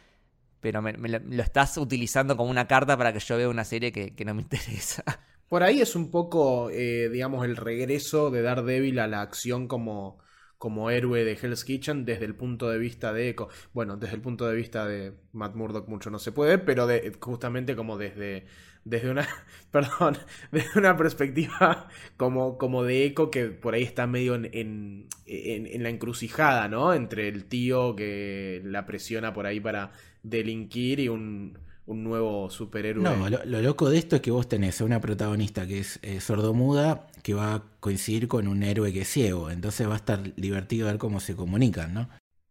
pero me, lo, estás utilizando como una carta para que yo vea una serie que, no me interesa. Por ahí es un poco, eh, digamos, el regreso de Daredevil a la acción como, como héroe de Hell's Kitchen desde el punto de vista de. Bueno, desde el punto de vista de Matt Murdock mucho no se puede, pero de, justamente como desde, desde una, perdón, desde una perspectiva como, como de Echo que por ahí está medio en, en, en- en la encrucijada, ¿no? Entre el tío que la presiona por ahí para delinquir y un, un nuevo superhéroe. No, lo, lo loco de esto es que vos tenés a una protagonista que es eh, sordomuda que va a coincidir con un héroe que es ciego. Entonces va a estar divertido ver cómo se comunican, ¿no?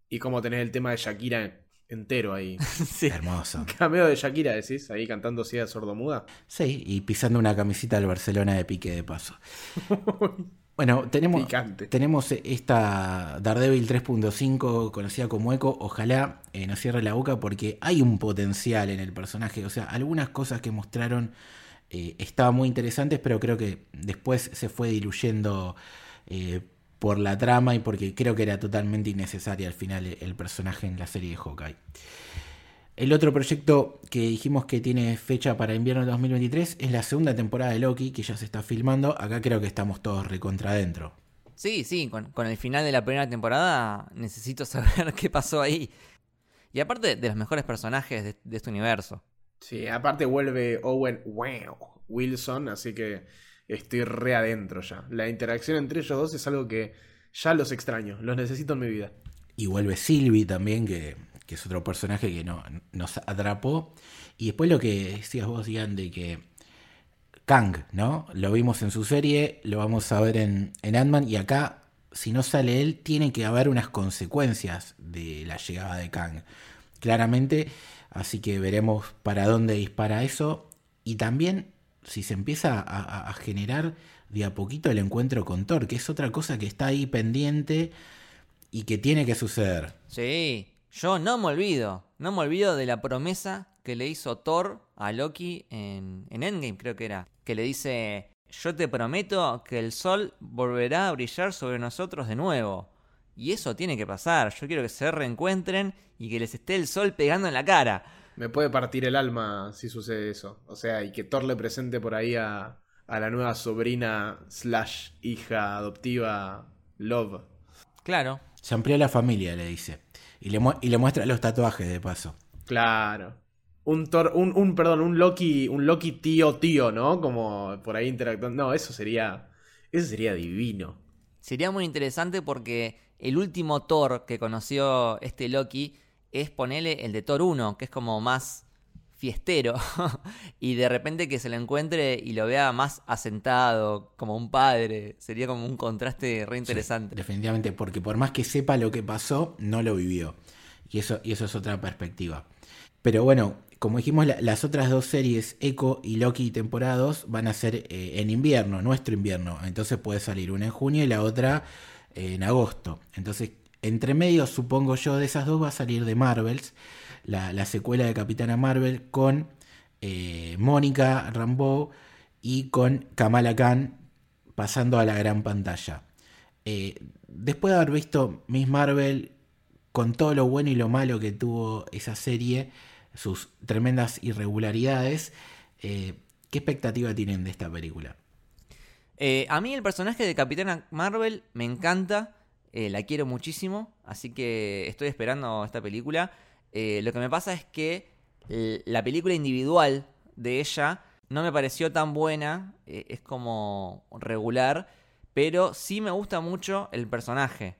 Y como tenés el tema de Shakira entero ahí. Sí. Hermoso. Cameo de Shakira, decís, ahí cantando ciega sordomuda. Sí, y pisando una camisita del Barcelona de pique de paso. Bueno, tenemos, Picante. tenemos esta Daredevil 3.5 conocida como Echo. Ojalá eh, nos cierre la boca porque hay un potencial en el personaje. O sea, algunas cosas que mostraron eh, estaban muy interesantes, pero creo que después se fue diluyendo eh, por la trama y porque creo que era totalmente innecesaria al final el, personaje en la serie de Hawkeye. El otro proyecto que dijimos que tiene fecha para invierno de 2023 es la segunda temporada de Loki, que ya se está filmando. Acá creo que estamos todos recontra adentro. Sí, sí, con, con el final de la primera temporada necesito saber qué pasó ahí. Y aparte de los mejores personajes de, de este universo. Sí, aparte vuelve Owen wow, Wilson, así que estoy re adentro ya. La interacción entre ellos dos es algo que ya los extraño, los necesito en mi vida. Y vuelve Sylvie también, que, que es otro personaje que no, nos atrapó. Y después lo que decías vos, Ian, de que Kang, ¿no? Lo vimos en su serie, lo vamos a ver en, en Ant-Man. Y acá, si no sale él, tiene que haber unas consecuencias de la llegada de Kang. Claramente, así que veremos para dónde dispara eso. Y también si se empieza a, a- generar de a poquito el encuentro con Thor, que es otra cosa que está ahí pendiente y que tiene que suceder. Sí, yo no me olvido. No me olvido de la promesa que le hizo Thor a Loki en, en Endgame, creo que era. Que le dice, yo te prometo que el sol volverá a brillar sobre nosotros de nuevo. Y eso tiene que pasar. Yo quiero que se reencuentren y que les esté el sol pegando en la cara. Me puede partir el alma si sucede eso. O sea, y que Thor le presente por ahí a, a la nueva sobrina slash hija adoptiva Love. Claro. Se amplió la familia, le dice. Y le, mu- y le muestra los tatuajes de paso. Claro. Un Thor, un, un, perdón, un Loki, un Loki tío tío, ¿no? Como por ahí interactuando. No, eso sería. Eso sería divino. Sería muy interesante porque el último Thor que conoció este Loki es ponerle el de Thor 1, que es como más fiestero. y de repente que se lo encuentre y lo vea más asentado, como un padre. Sería como un contraste re interesante. Definitivamente, porque por más que sepa lo que pasó, no lo vivió. Y eso, y eso es otra perspectiva. Pero bueno, como dijimos, la- las otras dos series, Echo y Loki temporadas, van a ser eh, en invierno, nuestro invierno. Entonces puede salir una en junio y la otra eh, en agosto. Entonces, entre medio, supongo yo, de esas dos va a salir de Marvels, la, la secuela de Capitana Marvel con eh, Mónica Rambeau y con Kamala Khan pasando a la gran pantalla. Eh, después de haber visto Miss Marvel, con todo lo bueno y lo malo que tuvo esa serie, sus tremendas irregularidades, eh, ¿qué expectativa tienen de esta película? A mí el personaje de Capitana Marvel me encanta, eh, la quiero muchísimo, así que estoy esperando esta película. Eh, lo que me pasa es que l- la película individual de ella no me pareció tan buena, eh, es como regular, pero sí me gusta mucho el personaje.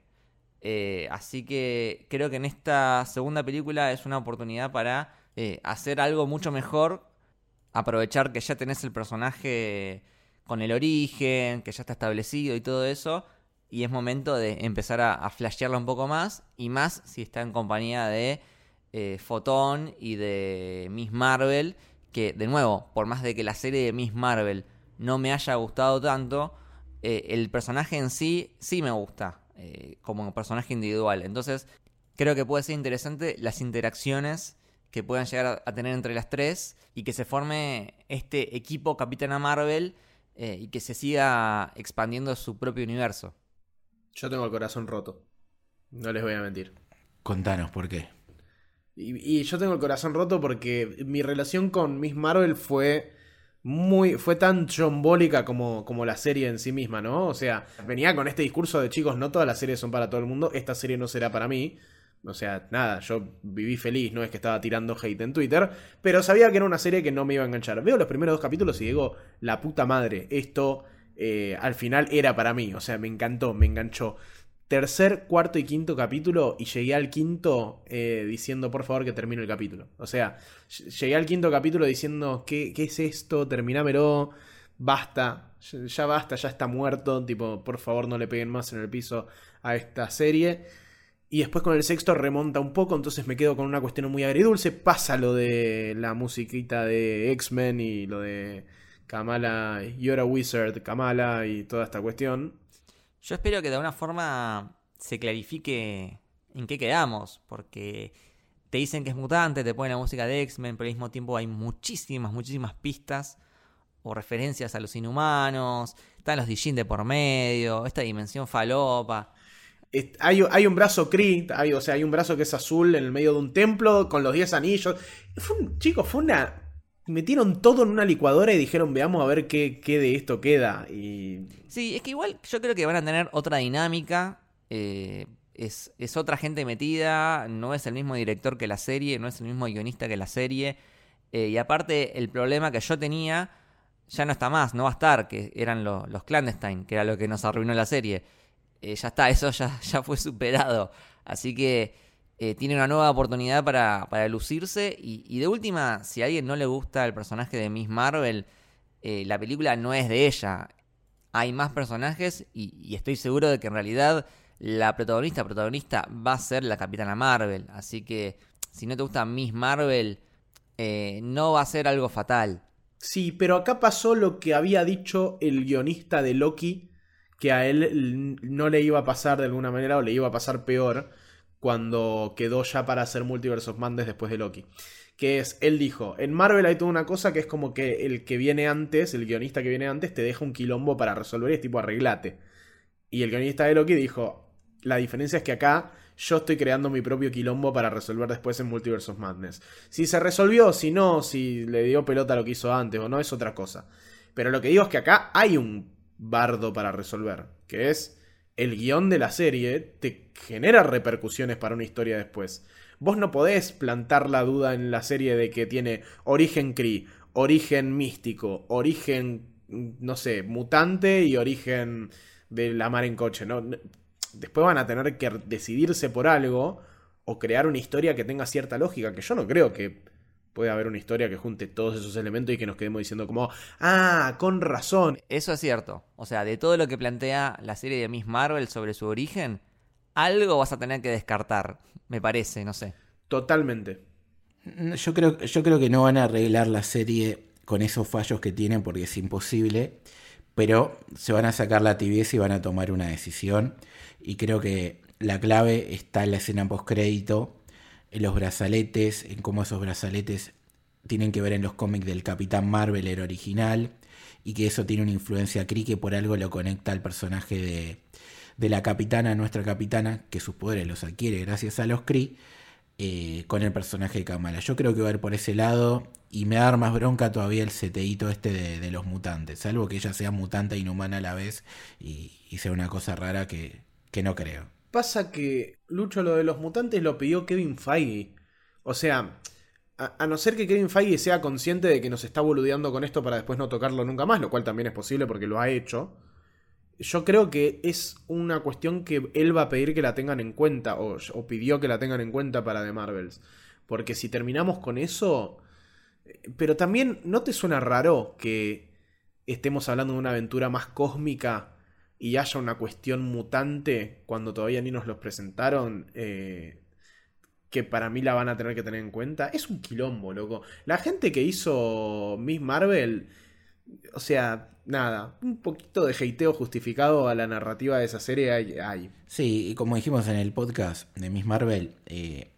Eh, así que creo que en esta segunda película es una oportunidad para eh, hacer algo mucho mejor, aprovechar que ya tenés el personaje con el origen, que ya está establecido y todo eso. Y es momento de empezar a, flashearla un poco más. Y más si está en compañía de eh, Fotón y de Miss Marvel. Que, de nuevo, por más de que la serie de Miss Marvel no me haya gustado tanto, eh, el personaje en sí sí me gusta. eh, como personaje individual. Entonces, creo que puede ser interesante las interacciones que puedan llegar a, a tener entre las tres y que se forme este equipo Capitana Marvel eh, y que se siga expandiendo su propio universo. Yo tengo el corazón roto. No les voy a mentir. Contanos por qué. Y, y yo tengo el corazón roto porque mi relación con Miss Marvel fue muy. fue tan chombólica como, como la serie en sí misma, ¿no? O sea, venía con este discurso de chicos, no todas las series son para todo el mundo, esta serie no será para mí. O sea, nada, yo viví feliz, no es que estaba tirando hate en Twitter, pero sabía que era una serie que no me iba a enganchar. Veo los primeros dos capítulos y digo, la puta madre, esto eh, al final era para mí, o sea, me encantó, me enganchó. Tercer, cuarto y quinto capítulo y llegué al quinto eh, diciendo por favor que termine el capítulo. O sea, ll- llegué al quinto capítulo diciendo ¿qué, qué es esto? Terminámelo, basta, ya basta, ya está muerto, tipo por favor no le peguen más en el piso a esta serie. Y después con el sexto remonta un poco, entonces me quedo con una cuestión muy agridulce. Pasa lo de la musiquita de X-Men y lo de Kamala, You're a Wizard, Kamala y toda esta cuestión. Yo espero que de alguna forma se clarifique en qué quedamos, porque te dicen que es mutante, te ponen la música de X-Men, pero al mismo tiempo hay muchísimas, muchísimas pistas o referencias a los inhumanos, están los Dijin de por medio, esta dimensión falopa. Hay, hay un brazo Kree, hay, o sea, hay un brazo que es azul en el medio de un templo con los 10 anillos. Fue un, chicos, fue una. Metieron todo en una licuadora y dijeron, veamos a ver qué, qué de esto queda. Y. Sí, es que igual yo creo que van a tener otra dinámica. eh, es, es otra gente metida. No es el mismo director que la serie. No es el mismo guionista que la serie. eh, y aparte, el problema que yo tenía ya no está más. No va a estar. Que eran lo- los clandestine. Que era lo que nos arruinó la serie. Eh, ya está. Eso ya, ya fue superado. Así que eh, tiene una nueva oportunidad para, para lucirse. Y, de última, si a alguien no le gusta el personaje de Miss Marvel. eh, la película no es de ella hay más personajes y, estoy seguro de que en realidad la protagonista protagonista va a ser la Capitana Marvel. Así que si no te gusta Miss Marvel, eh, no va a ser algo fatal. Sí, pero acá pasó lo que había dicho el guionista de Loki, que a él no le iba a pasar de alguna manera o le iba a pasar peor cuando quedó ya para hacer Multiverse of Madness después de Loki. Que es, él dijo, en Marvel hay toda una cosa que es como que el que viene antes, el guionista que viene antes, te deja un quilombo para resolver y es tipo arreglate. Y el guionista de Loki dijo, la diferencia es que acá yo estoy creando mi propio quilombo para resolver después en Multiverse of Madness. Si se resolvió, si no, si le dio pelota lo que hizo antes o no, es otra cosa. Pero lo que digo es que acá hay un bardo para resolver, que es el guion de la serie te genera repercusiones para una historia después. Vos no podés plantar la duda en la serie de que tiene origen Kree, origen místico, origen, no sé, mutante y origen de la mar en coche. ¿no? Después van a tener que decidirse por algo o crear una historia que tenga cierta lógica, que yo no creo que pueda haber una historia que junte todos esos elementos y que nos quedemos diciendo como, ah, con razón. Eso es cierto. O sea, de todo lo que plantea la serie de Miss Marvel sobre su origen, algo vas a tener que descartar, me parece, no sé. Totalmente. Yo creo, yo creo que no van a arreglar la serie con esos fallos que tienen porque es imposible, pero se van a sacar la tibieza y van a tomar una decisión. Y creo que la clave está en la escena post-crédito, en los brazaletes, en cómo esos brazaletes tienen que ver en los cómics del Capitán Marvel, el original, y que eso tiene una influencia Kree que por algo lo conecta al personaje de, de la capitana, nuestra capitana, que sus poderes los adquiere gracias a los Kree eh, con el personaje de Kamala. Yo creo que va a ir por ese lado y me va a dar más bronca todavía el seteíto este de, los mutantes, salvo que ella sea mutante e inhumana a la vez y, y sea una cosa rara que, que no creo. Pasa que Lucho lo de los mutantes lo pidió Kevin Feige. O sea, a, no ser que Kevin Feige sea consciente de que nos está boludeando con esto para después no tocarlo nunca más, lo cual también es posible porque lo ha hecho. Yo creo que es una cuestión que él va a pedir que la tengan en cuenta, o, o pidió que la tengan en cuenta para The Marvels. Porque si terminamos con eso. Pero también, ¿no te suena raro que estemos hablando de una aventura más cósmica y haya una cuestión mutante cuando todavía ni nos los presentaron, eh, que para mí la van a tener que tener en cuenta. Es un quilombo, loco. La gente que hizo Miss Marvel, o sea, nada, un poquito de hateo justificado a la narrativa de esa serie hay. Sí, y como dijimos en el podcast de Miss Marvel, eh,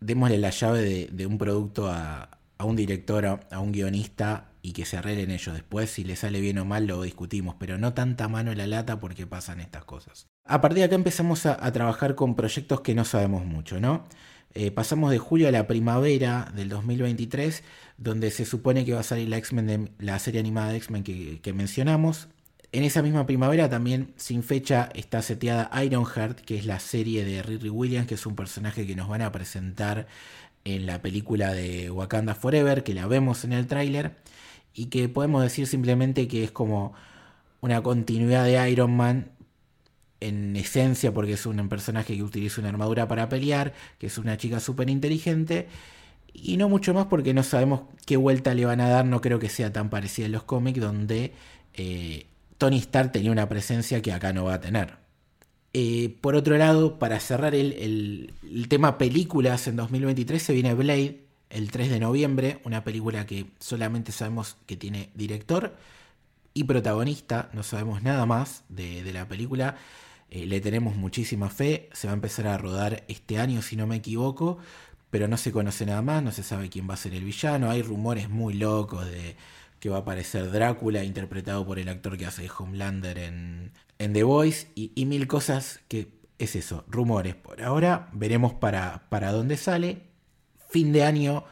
démosle la llave de, de un producto a, a un director, a un guionista y que se arreglen ellos después. Si le sale bien o mal lo discutimos, pero no tanta mano en la lata porque pasan estas cosas. A partir de acá empezamos a, trabajar con proyectos que no sabemos mucho, ¿no? Eh, pasamos de julio a la primavera del 2023, donde se supone que va a salir la, X-Men la serie animada de X-Men que, que mencionamos. En esa misma primavera también sin fecha está seteada Ironheart, que es la serie de Riri Williams, que es un personaje que nos van a presentar en la película de Wakanda Forever, que la vemos en el tráiler, y que podemos decir simplemente que es como una continuidad de Iron Man en esencia, porque es un personaje que utiliza una armadura para pelear, que es una chica súper inteligente, y no mucho más porque no sabemos qué vuelta le van a dar, no creo que sea tan parecida en los cómics, donde eh, Tony Stark tenía una presencia que acá no va a tener. Eh, por otro lado, para cerrar el, tema películas en 2023 se viene Blade el 3 de noviembre, una película que solamente sabemos que tiene director y protagonista, no sabemos nada más de, la película, eh, le tenemos muchísima fe, se va a empezar a rodar este año si no me equivoco, pero no se conoce nada más, no se sabe quién va a ser el villano, hay rumores muy locos de que va a aparecer Drácula interpretado por el actor que hace de Homelander en, en The Voice y, mil cosas que es eso, rumores. Por ahora veremos para, para dónde sale. Fin de año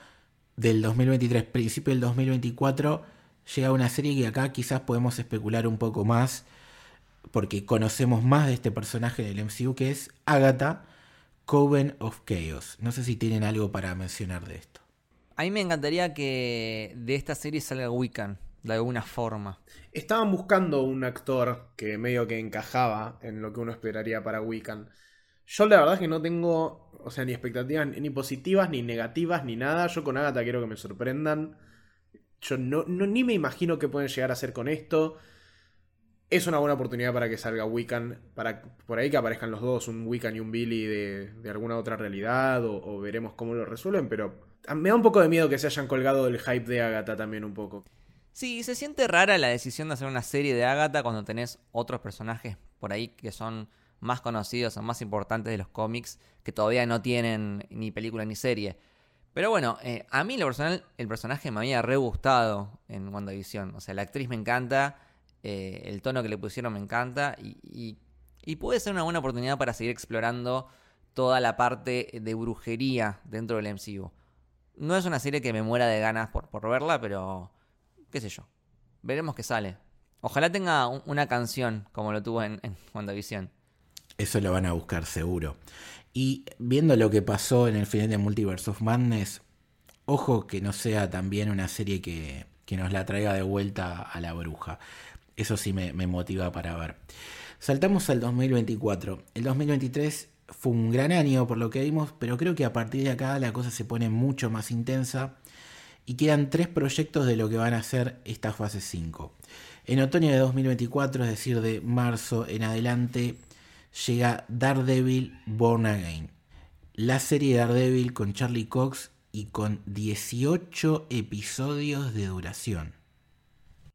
del 2023, principio del 2024, llega una serie que acá quizás podemos especular un poco más porque conocemos más de este personaje del MCU que es Agatha, Coven of Chaos. No sé si tienen algo para mencionar de esto. A mí me encantaría que de esta serie salga Wiccan de alguna forma. Estaban buscando un actor que medio que encajaba en lo que uno esperaría para Wiccan. Yo la verdad es que no tengo, o sea, ni expectativas ni positivas, ni negativas, ni nada. Yo con Agatha quiero que me sorprendan. Yo no, ni me imagino qué pueden llegar a hacer con esto. Es una buena oportunidad para que salga Wiccan, para por ahí que aparezcan los dos, un Wiccan y un Billy de, alguna otra realidad, o, o veremos cómo lo resuelven, pero me da un poco de miedo que se hayan colgado del hype de Agatha también un poco. Sí, se siente rara la decisión de hacer una serie de Agatha cuando tenés otros personajes por ahí que son más conocidos o más importantes de los cómics que todavía no tienen ni película ni serie. Pero bueno, eh, a mí lo personal, el personaje me había re gustado en WandaVision. O sea, la actriz me encanta, eh, el tono que le pusieron me encanta y, y, puede ser una buena oportunidad para seguir explorando toda la parte de brujería dentro del MCU. No es una serie que me muera de ganas por, por verla, pero qué sé yo. Veremos qué sale. Ojalá tenga una canción como lo tuvo en, en WandaVision. Eso lo van a buscar seguro. Y viendo lo que pasó en el final de Multiverse of Madness, ojo que no sea también una serie que, nos la traiga de vuelta a la bruja. Eso sí me, me motiva para ver. Saltamos al 2024. El 2023 fue un gran año por lo que vimos, pero creo que a partir de acá la cosa se pone mucho más intensa y quedan tres proyectos de lo que van a ser esta fase 5. En otoño de 2024, es decir, de marzo en adelante, llega Daredevil Born Again. La serie de Daredevil con Charlie Cox y con 18 episodios de duración.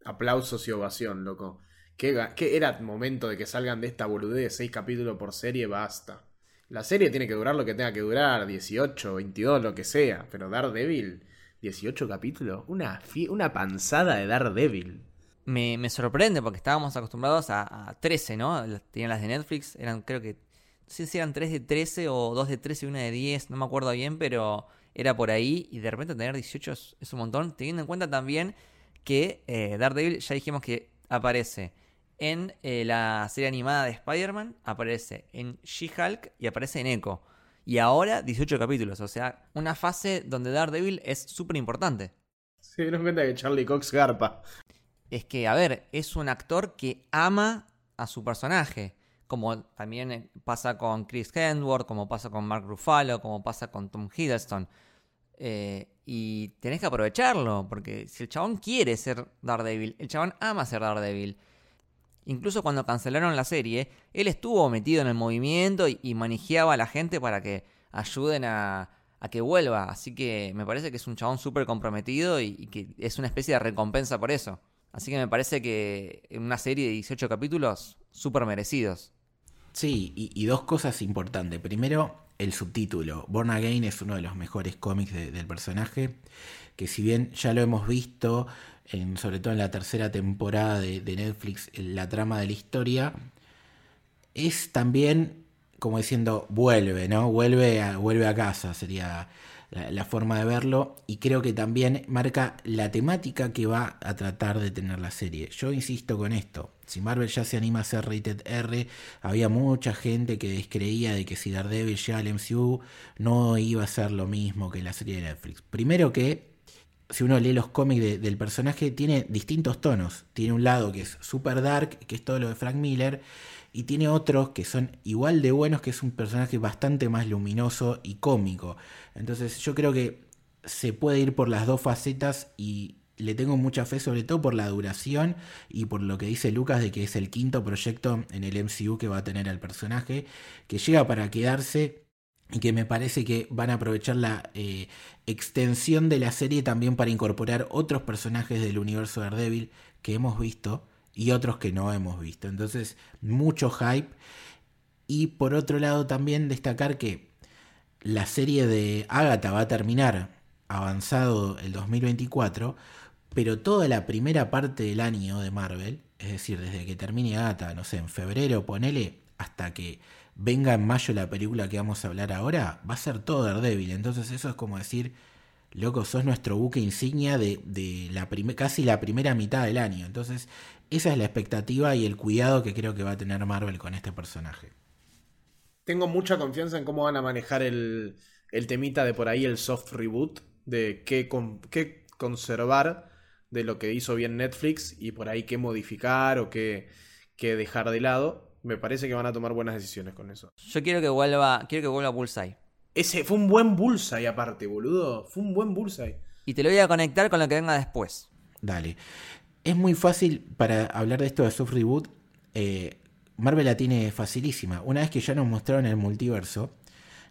Aplausos y ovación, loco. ¿Qué, era momento de que salgan de esta boludez de 6 capítulos por serie? Basta. La serie tiene que durar lo que tenga que durar, 18, 22, lo que sea. Pero Daredevil 18 capítulos, una, una panzada de Daredevil. Me, me sorprende porque estábamos acostumbrados a, 13, ¿no? Tenían las de Netflix, eran creo que, no sé si eran 3 de 13 o 2 de 13 y una de 10, no me acuerdo bien, pero era por ahí y de repente tener 18 es, un montón, teniendo en cuenta también que eh, Daredevil ya dijimos que aparece en eh, la serie animada de Spider-Man, aparece en She-Hulk y aparece en Echo. Y ahora 18 capítulos, o sea, una fase donde Daredevil es súper importante. Sí, nos cuenta que Charlie Cox garpa. Es que, a ver, es un actor que ama a su personaje. Como también eh, pasa con Chris Hemsworth, como pasa con Mark Ruffalo, como pasa con Tom Hiddleston. eh, y tenés que aprovecharlo, porque si el chabón quiere ser Daredevil, el chabón ama ser Daredevil. Incluso cuando cancelaron la serie, él estuvo metido en el movimiento y, y a la gente para que ayuden a, que vuelva. Así que me parece que es un chabón súper comprometido y, que es una especie de recompensa por eso. Así que me parece que en una serie de 18 capítulos, súper merecidos. Sí, y, dos cosas importantes. Primero, el subtítulo. Born Again es uno de los mejores cómics de- del personaje, que si bien ya lo hemos visto, en, sobre todo en la tercera temporada de, Netflix, la trama de la historia, es también como diciendo, vuelve, ¿no? Vuelve a, vuelve a casa, sería la, forma de verlo. Y creo que también marca la temática que va a tratar de tener la serie. Yo insisto con esto. Si Marvel ya se anima a hacer rated R, había mucha gente que descreía de que si Daredevil llega al MCU no iba a ser lo mismo que la serie de Netflix. Primero que si uno lee los cómics de- del personaje, tiene distintos tonos. Tiene un lado que es super dark, que es todo lo de Frank Miller, y tiene otros que son igual de buenos, que es un personaje bastante más luminoso y cómico. Entonces yo creo que se puede ir por las dos facetas y le tengo mucha fe, sobre todo por la duración y por lo que dice Lucas de que es el quinto proyecto en el MCU que va a tener el personaje, que llega para quedarse y que me parece que van a aprovechar la eh, extensión de la serie también para incorporar otros personajes del universo de Daredevil que hemos visto y otros que no hemos visto. Entonces, mucho hype. Y por otro lado también destacar que la serie de Agatha va a terminar avanzado el 2024, pero toda la primera parte del año de Marvel, es decir, desde que termine Agatha, no sé, en febrero, ponele, hasta que venga en mayo la película que vamos a hablar ahora, va a ser todo Daredevil. Entonces eso es como decir, loco, sos nuestro buque insignia de, la casi la primera mitad del año. Entonces esa es la expectativa y el cuidado que creo que va a tener Marvel con este personaje. Tengo mucha confianza en cómo van a manejar el, temita de por ahí, el soft reboot, de qué, con- qué conservar de lo que hizo bien Netflix y por ahí qué modificar o qué dejar de lado. Me parece que van a tomar buenas decisiones con eso. Yo quiero que vuelva, quiero que vuelva Bullseye. Ese fue un buen bullseye aparte, boludo. Fue un buen bullseye. Y te lo voy a conectar con lo que venga después. Dale. Es muy fácil para hablar de esto de soft reboot. eh, Marvel la tiene facilísima. Una vez que ya nos mostraron el multiverso,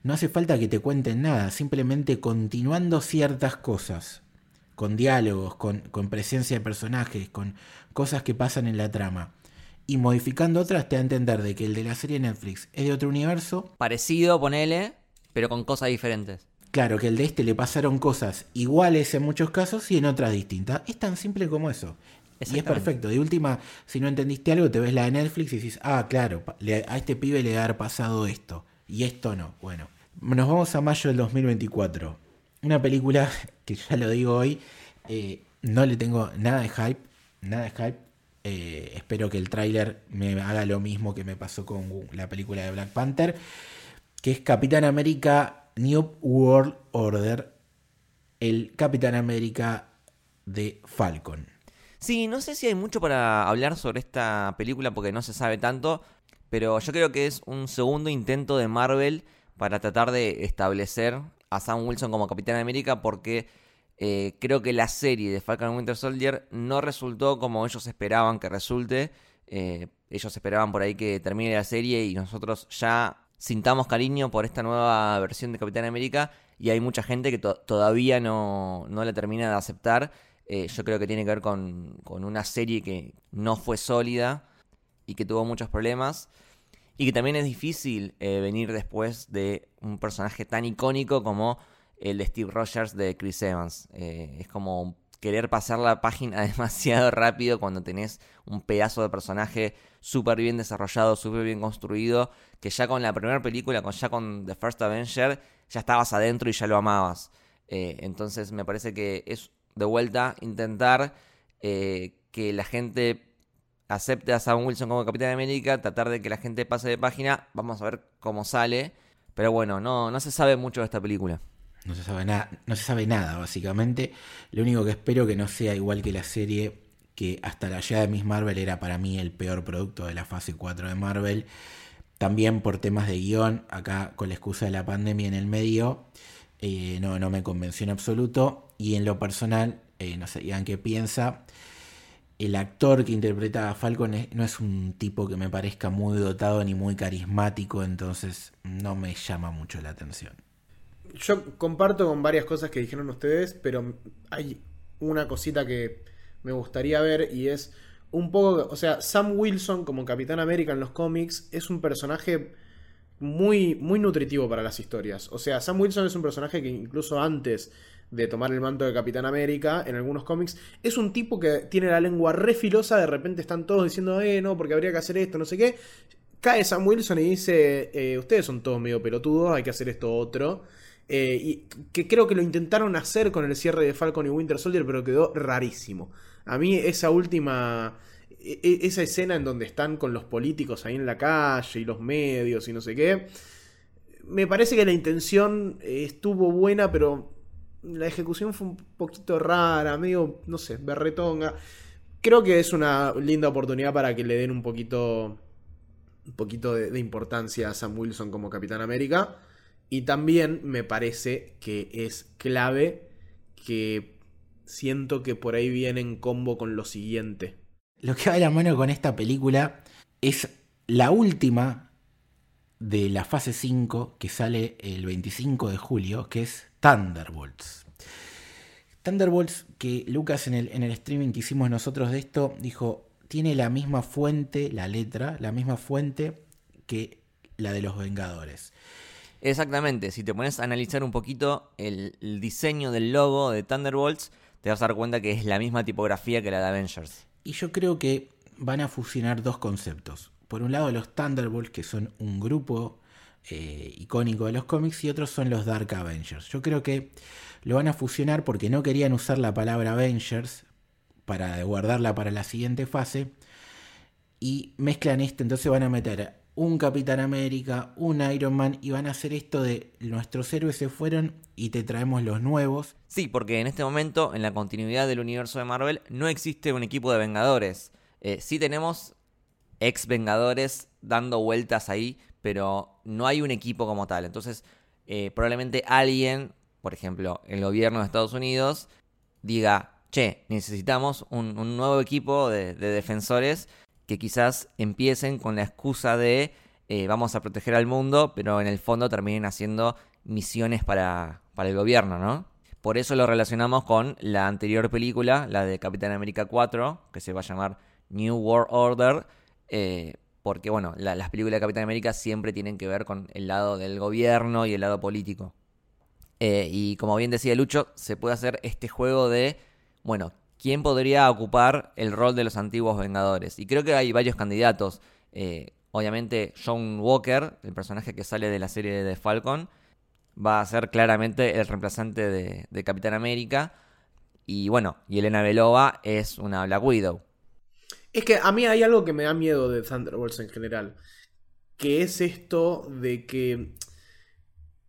no hace falta que te cuenten nada, simplemente continuando ciertas cosas, con diálogos, con, con presencia de personajes, con cosas que pasan en la trama, y modificando otras, te da a entender de que el de la serie Netflix es de otro universo, Parecido, ponele, pero con cosas diferentes. Claro, que el de este le pasaron cosas iguales en muchos casos y en otras distintas. Es tan simple como eso. Y es perfecto. De última, si no entendiste algo, te ves la de Netflix y dices, ah, claro, a este pibe le ha haber pasado esto. Y esto no. Bueno, nos vamos a mayo del 2024. Una película que ya lo digo hoy, eh, no le tengo nada de hype. Nada de hype. Eh, espero que el tráiler me haga lo mismo que me pasó con la película de Black Panther que es Capitán América New World Order, el Capitán América de Falcon. Sí, no sé si hay mucho para hablar sobre esta película porque no se sabe tanto, pero yo creo que es un segundo intento de Marvel para tratar de establecer a Sam Wilson como Capitán América porque eh, creo que la serie de Falcon Winter Soldier no resultó como ellos esperaban que resulte. Eh, ellos esperaban por ahí que termine la serie y nosotros ya sintamos cariño por esta nueva versión de Capitán América y hay mucha gente que to- todavía no, no la termina de aceptar. Eh, yo creo que tiene que ver con, con una serie que no fue sólida y que tuvo muchos problemas. Y que también es difícil venir después de un personaje tan icónico como el de Steve Rogers de Chris Evans. Eh, es como querer pasar la página demasiado rápido cuando tenés un pedazo de personaje súper bien desarrollado, súper bien construido, que ya con la primera película, con, ya con The First Avenger, ya estabas adentro y ya lo amabas. Eh, entonces me parece que es de vuelta intentar eh, que la gente acepte a Sam Wilson como Capitán América, tratar de que la gente pase de página, vamos a ver cómo sale. Pero bueno, no, no se sabe mucho de esta película. No se sabe nada, no se sabe nada, básicamente. Lo único que espero que no sea igual que la serie, que hasta la llegada de Miss Marvel era para mí el peor producto de la fase 4 de Marvel. También por temas de guion, acá con la excusa de la pandemia en el medio, eh, no, no me convenció en absoluto. Y en lo personal, eh, no sé, digan qué piensa. El actor que interpreta a Falcon no es un tipo que me parezca muy dotado ni muy carismático, entonces no me llama mucho la atención. Yo comparto con varias cosas que dijeron ustedes, pero hay una cosita que me gustaría ver y es un poco, o sea, Sam Wilson como Capitán América en los cómics es un personaje muy, muy nutritivo para las historias. O sea, Sam Wilson es un personaje que incluso antes de tomar el manto de Capitán América en algunos cómics, es un tipo que tiene la lengua re filosa, de repente están todos diciendo, eh, no, porque habría que hacer esto, no sé qué. Cae Sam Wilson y dice, eh, ustedes son todos medio pelotudos, hay que hacer esto otro. Eh, y que creo que lo intentaron hacer con el cierre de Falcon y Winter Soldier, pero quedó rarísimo. A mí esa última, e- e- esa escena en donde están con los políticos ahí en la calle y los medios y no sé qué, me parece que la intención eh, estuvo buena, pero la ejecución fue un poquito rara, medio, no sé, berretonga. Creo que es una linda oportunidad para que le den un poquito, un poquito de, de importancia a Sam Wilson como Capitán América. Y también me parece que es clave que siento que por ahí viene en combo con lo siguiente. Lo que va de la mano con esta película es la última de la fase 5 que sale el 25 de julio, que es Thunderbolts. Thunderbolts, que Lucas en el, en el streaming que hicimos nosotros de esto, dijo, tiene la misma fuente, la letra, la misma fuente que la de los Vengadores. Exactamente, si te pones a analizar un poquito el, diseño del logo de Thunderbolts, te vas a dar cuenta que es la misma tipografía que la de Avengers. Y yo creo que van a fusionar dos conceptos. Por un lado los Thunderbolts, que son un grupo eh, icónico de los cómics, y otros son los Dark Avengers. Yo creo que lo van a fusionar porque no querían usar la palabra Avengers para guardarla para la siguiente fase. Y mezclan esto, entonces van a meter un Capitán América, un Iron Man, y van a hacer esto de nuestros héroes se fueron y te traemos los nuevos. Sí, porque en este momento, en la continuidad del universo de Marvel, no existe un equipo de Vengadores. Eh, sí tenemos ex Vengadores dando vueltas ahí, pero no hay un equipo como tal. Entonces, eh, probablemente alguien, por ejemplo, el gobierno de Estados Unidos, diga, che, necesitamos un, nuevo equipo de defensores que quizás empiecen con la excusa de eh, vamos a proteger al mundo, pero en el fondo terminen haciendo misiones para, para el gobierno, ¿no? Por eso lo relacionamos con la anterior película, la de Capitán América 4, que se va a llamar New World Order, eh, porque bueno, la- las películas de Capitán América siempre tienen que ver con el lado del gobierno y el lado político. Eh, y como bien decía Lucho, se puede hacer este juego de, bueno, ¿quién podría ocupar el rol de los antiguos Vengadores? Y creo que hay varios candidatos. Eh, obviamente John Walker, el personaje que sale de la serie de Falcon, va a ser claramente el reemplazante de, Capitán América. Y bueno, y Elena Belova es una Black Widow. Es que a mí hay algo que me da miedo de Thunderbolts en general. Que es esto de que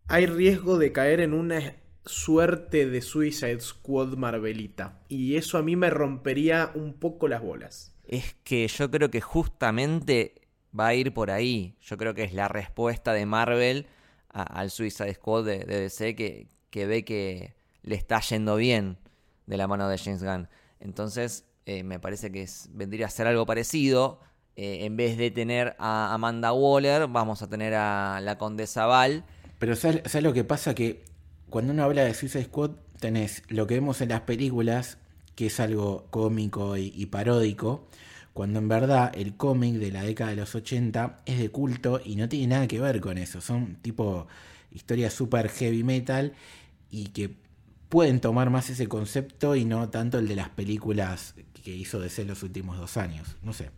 hay riesgo de caer en una suerte de Suicide Squad Marvelita. Y eso a mí me rompería un poco las bolas. Es que yo creo que justamente va a ir por ahí. Yo creo que es la respuesta de Marvel a- al Suicide Squad de, de DC que, que ve que le está yendo bien de la mano de James Gunn. Entonces, eh, me parece que es- vendría a ser algo parecido. Eh, en vez de tener a Amanda Waller, vamos a tener a la Condesa Val. Pero ¿sabes, sabes lo que pasa? Que cuando uno habla de Suicide Squad, tenés lo que vemos en las películas, que es algo cómico y, paródico, cuando en verdad el cómic de la década de los 80 es de culto y no tiene nada que ver con eso. Son tipo historias super heavy metal y que pueden tomar más ese concepto y no tanto el de las películas que hizo DC los últimos dos años. No sé.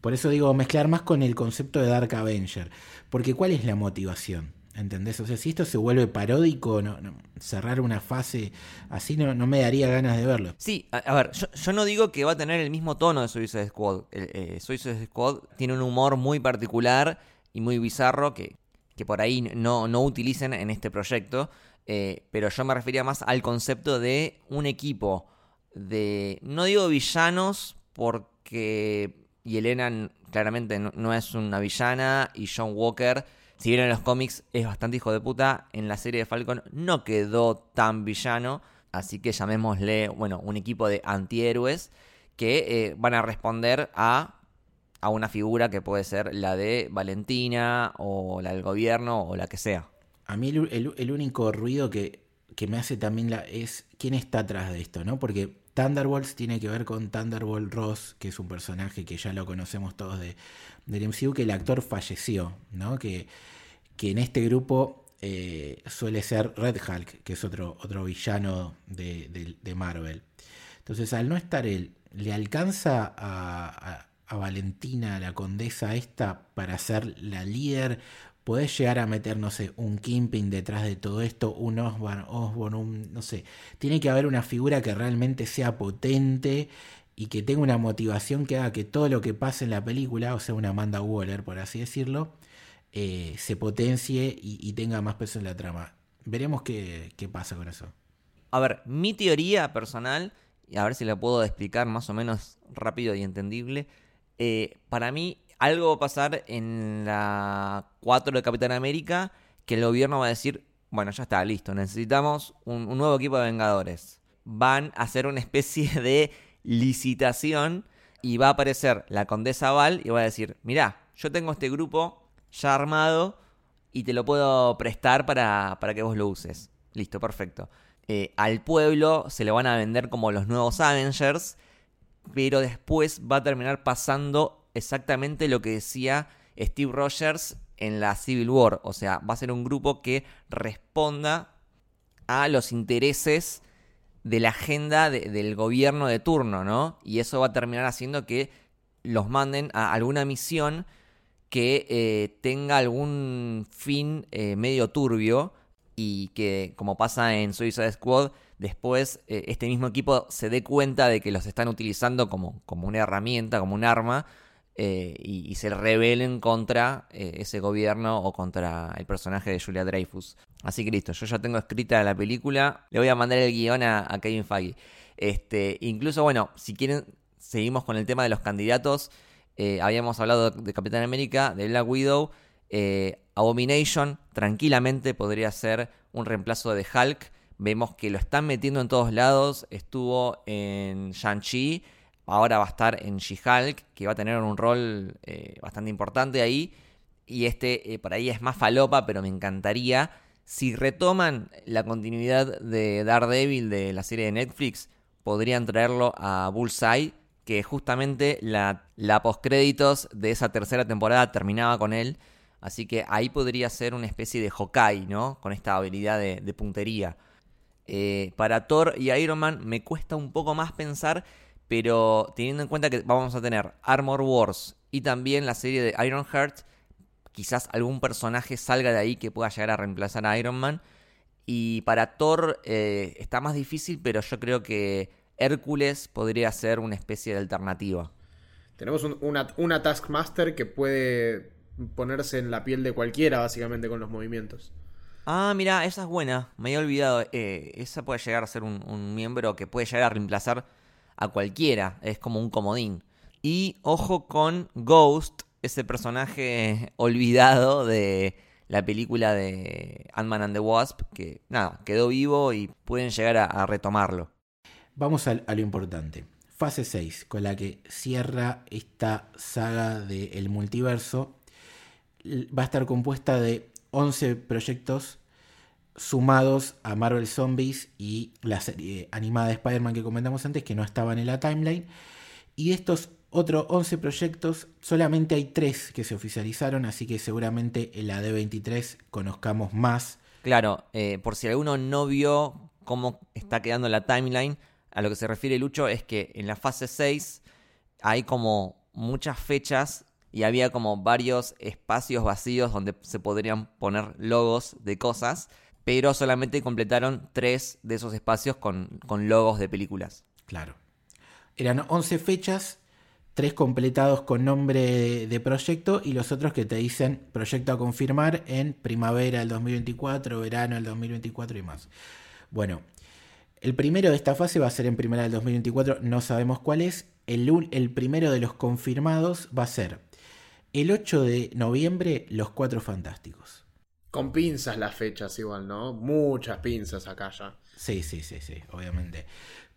Por eso digo, mezclar más con el concepto de Dark Avenger. Porque ¿cuál es la motivación? ¿Entendés? O sea, si esto se vuelve paródico, no, cerrar una fase así no, no me daría ganas de verlo. Sí, a, ver, yo, no digo que va a tener el mismo tono de Suicide Squad. Eh, Suicide Squad tiene un humor muy particular y muy bizarro que, que por ahí no, no utilicen en este proyecto. eh, pero yo me refería más al concepto de un equipo de, no digo villanos, porque Yelena claramente no, no es una villana y John Walker si bien en los cómics es bastante hijo de puta, en la serie de Falcon no quedó tan villano. Así que llamémosle, bueno, un equipo de antihéroes que eh, van a responder a, a una figura que puede ser la de Valentina o la del gobierno o la que sea. A mí el, único ruido que, que me hace también la, es quién está atrás de esto, ¿no? Porque Thunderbolts tiene que ver con Thunderbolt Ross, que es un personaje que ya lo conocemos todos de, del MCU, que el actor falleció, ¿no? Que, que en este grupo eh, suele ser Red Hulk, que es otro, otro villano de, de- Marvel. Entonces, al no estar él, ¿le alcanza a, a- a Valentina, la condesa esta, para ser la líder? ¿Podés llegar a meter, no sé, un Kimping detrás de todo esto? Un Osborn, Osborn, un, no sé. Tiene que haber una figura que realmente sea potente y que tenga una motivación que haga que todo lo que pase en la película, o sea, una Amanda Waller, por así decirlo, eh, se potencie y, tenga más peso en la trama. Veremos qué, qué pasa con eso. A ver, mi teoría personal, y a ver si la puedo explicar más o menos rápido y entendible. eh, para mí, algo va a pasar en la 4 de Capitán América que el gobierno va a decir: Bueno, ya está, listo, necesitamos un, un nuevo equipo de Vengadores. Van a hacer una especie de licitación y va a aparecer la Condesa Val y va a decir: Mirá, yo tengo este grupo ya armado y te lo puedo prestar para, para que vos lo uses. Listo, perfecto. Eh, al pueblo se lo van a vender como los nuevos Avengers, pero después va a terminar pasando exactamente lo que decía Steve Rogers en la Civil War. O sea, va a ser un grupo que responda a los intereses de la agenda de- del gobierno de turno, ¿no? Y eso va a terminar haciendo que los manden a alguna misión que eh, tenga algún fin eh, medio turbio y que, como pasa en Suicide Squad, después eh, este mismo equipo se dé cuenta de que los están utilizando como, como una herramienta, como un arma, eh, y, se rebelen contra eh, ese gobierno o contra el personaje de Julia Dreyfus. Así que listo, yo ya tengo escrita la película, le voy a mandar el guion a, Kevin Feige. Este, incluso, bueno, si quieren, seguimos con el tema de los candidatos. Eh, habíamos hablado de Capitán América, de Black Widow. Abomination tranquilamente podría ser un reemplazo de Hulk. Vemos que lo están metiendo en todos lados. Estuvo en Shang-Chi. Ahora va a estar en She-Hulk, que va a tener un rol eh, bastante importante ahí. Y este eh, por ahí es más falopa, pero me encantaría. Si retoman la continuidad de Daredevil de la serie de Netflix, podrían traerlo a Bullseye, que justamente la, la postcréditos de esa tercera temporada terminaba con él. Así que ahí podría ser una especie de Hawkeye, ¿no? Con esta habilidad de, puntería. Eh, para Thor y Iron Man me cuesta un poco más pensar, pero teniendo en cuenta que vamos a tener Armor Wars y también la serie de Iron Heart, quizás algún personaje salga de ahí que pueda llegar a reemplazar a Iron Man. Y para Thor eh, está más difícil, pero yo creo que Hércules podría ser una especie de alternativa. Tenemos un- una, una Taskmaster que puede ponerse en la piel de cualquiera, básicamente, con los movimientos. Ah, mira, esa es buena. Me había olvidado. Eh, esa puede llegar a ser un, un miembro que puede llegar a reemplazar a cualquiera. Es como un comodín. Y ojo con Ghost, ese personaje olvidado de la película de Ant-Man and the Wasp, que nada, quedó vivo y pueden llegar a, retomarlo. Vamos a, lo importante. Fase 6, con la que cierra esta saga del multiverso, l- va a estar compuesta de 11 proyectos sumados a Marvel Zombies y la serie animada de Spider-Man que comentamos antes, que no estaban en la timeline. Y estos otros 11 proyectos, solamente hay 3 que se oficializaron, así que seguramente en la D23 conozcamos más. Claro, eh, por si alguno no vio cómo está quedando la timeline, a lo que se refiere Lucho es que en la fase 6 hay como muchas fechas y había como varios espacios vacíos donde se podrían poner logos de cosas, pero solamente completaron tres de esos espacios con, con logos de películas. Claro. Eran 11 fechas, 3 completados con nombre de, proyecto y los otros que te dicen proyecto a confirmar en primavera del 2024, verano del 2024 y más. Bueno, el primero de esta fase va a ser en primavera del 2024, no sabemos cuál es. El, el primero de los confirmados va a ser El 8 de noviembre, Los Cuatro Fantásticos. Con pinzas las fechas igual, ¿no? Muchas pinzas acá ya. Sí, sí, sí, sí, obviamente.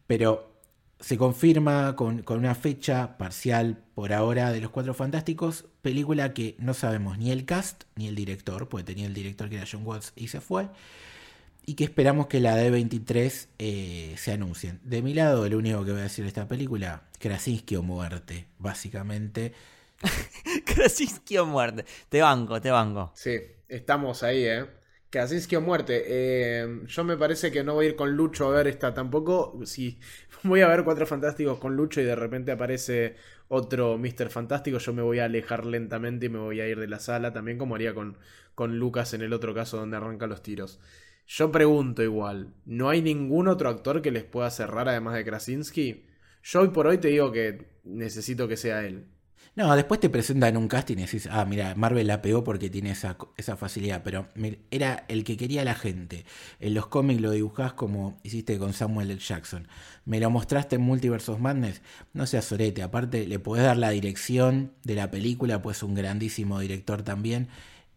Pero se confirma con, con, una fecha parcial por ahora de Los Cuatro Fantásticos, película que no sabemos ni el cast ni el director, porque tenía el director que era John Watts y se fue, y que esperamos que la D23 eh, se anuncien. De mi lado, lo único que voy a decir de esta película, Krasinski o muerte, básicamente. Krasinski o muerte, te banco, te banco. Sí, estamos ahí, ¿eh? Krasinski o muerte. Eh, yo me parece que no voy a ir con Lucho a ver esta tampoco. Si voy a ver Cuatro Fantásticos con Lucho y de repente aparece otro Mr. Fantástico, yo me voy a alejar lentamente y me voy a ir de la sala, también como haría con, con Lucas en el otro caso donde arranca los tiros. Yo pregunto igual, ¿no hay ningún otro actor que les pueda cerrar además de Krasinski? Yo hoy por hoy te digo que necesito que sea él. No, después te presentan un casting y decís, ah, mira, Marvel la pegó porque tiene esa, esa facilidad, pero era el que quería la gente. En los cómics lo dibujás como hiciste con Samuel L. Jackson. Me lo mostraste en Multiverse of Madness, no seas sorete, aparte le podés dar la dirección de la película, pues un grandísimo director también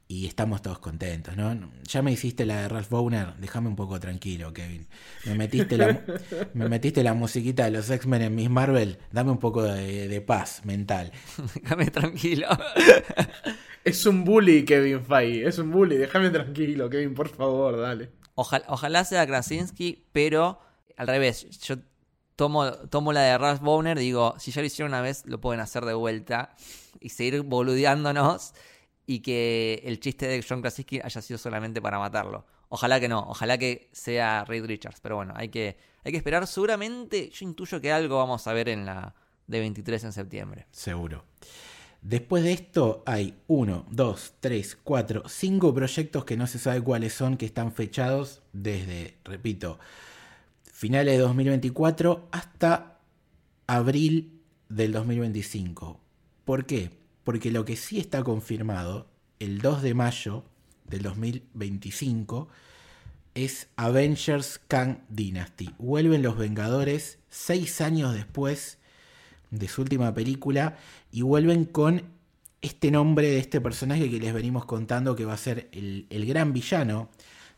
y estamos todos contentos, ¿no? Ya me hiciste la de Ralph Bowner, déjame un poco tranquilo, Kevin. Me metiste la, me metiste la musiquita de los X-Men en Miss Marvel, dame un poco de, paz mental. déjame tranquilo. es un bully, Kevin Feige, es un bully, déjame tranquilo, Kevin, por favor, dale. Ojalá, ojalá sea Krasinski, pero al revés, yo tomo, tomo la de Ralph Bowner, digo, si ya lo hicieron una vez, lo pueden hacer de vuelta y seguir boludeándonos y que el chiste de John Krasinski haya sido solamente para matarlo. Ojalá que no, ojalá que sea Reed Richards, pero bueno, hay que, hay que esperar. Seguramente yo intuyo que algo vamos a ver en la de 23 en septiembre. Seguro. Después de esto hay 1, 2, 3, 4, 5 proyectos que no se sabe cuáles son, que están fechados desde, repito, finales de 2024 hasta abril del 2025. ¿Por qué? Porque lo que sí está confirmado, el 2 de mayo del 2025, es Avengers Kang Dynasty. Vuelven los Vengadores seis años después de su última película y vuelven con este nombre de este personaje que les venimos contando que va a ser el, el gran villano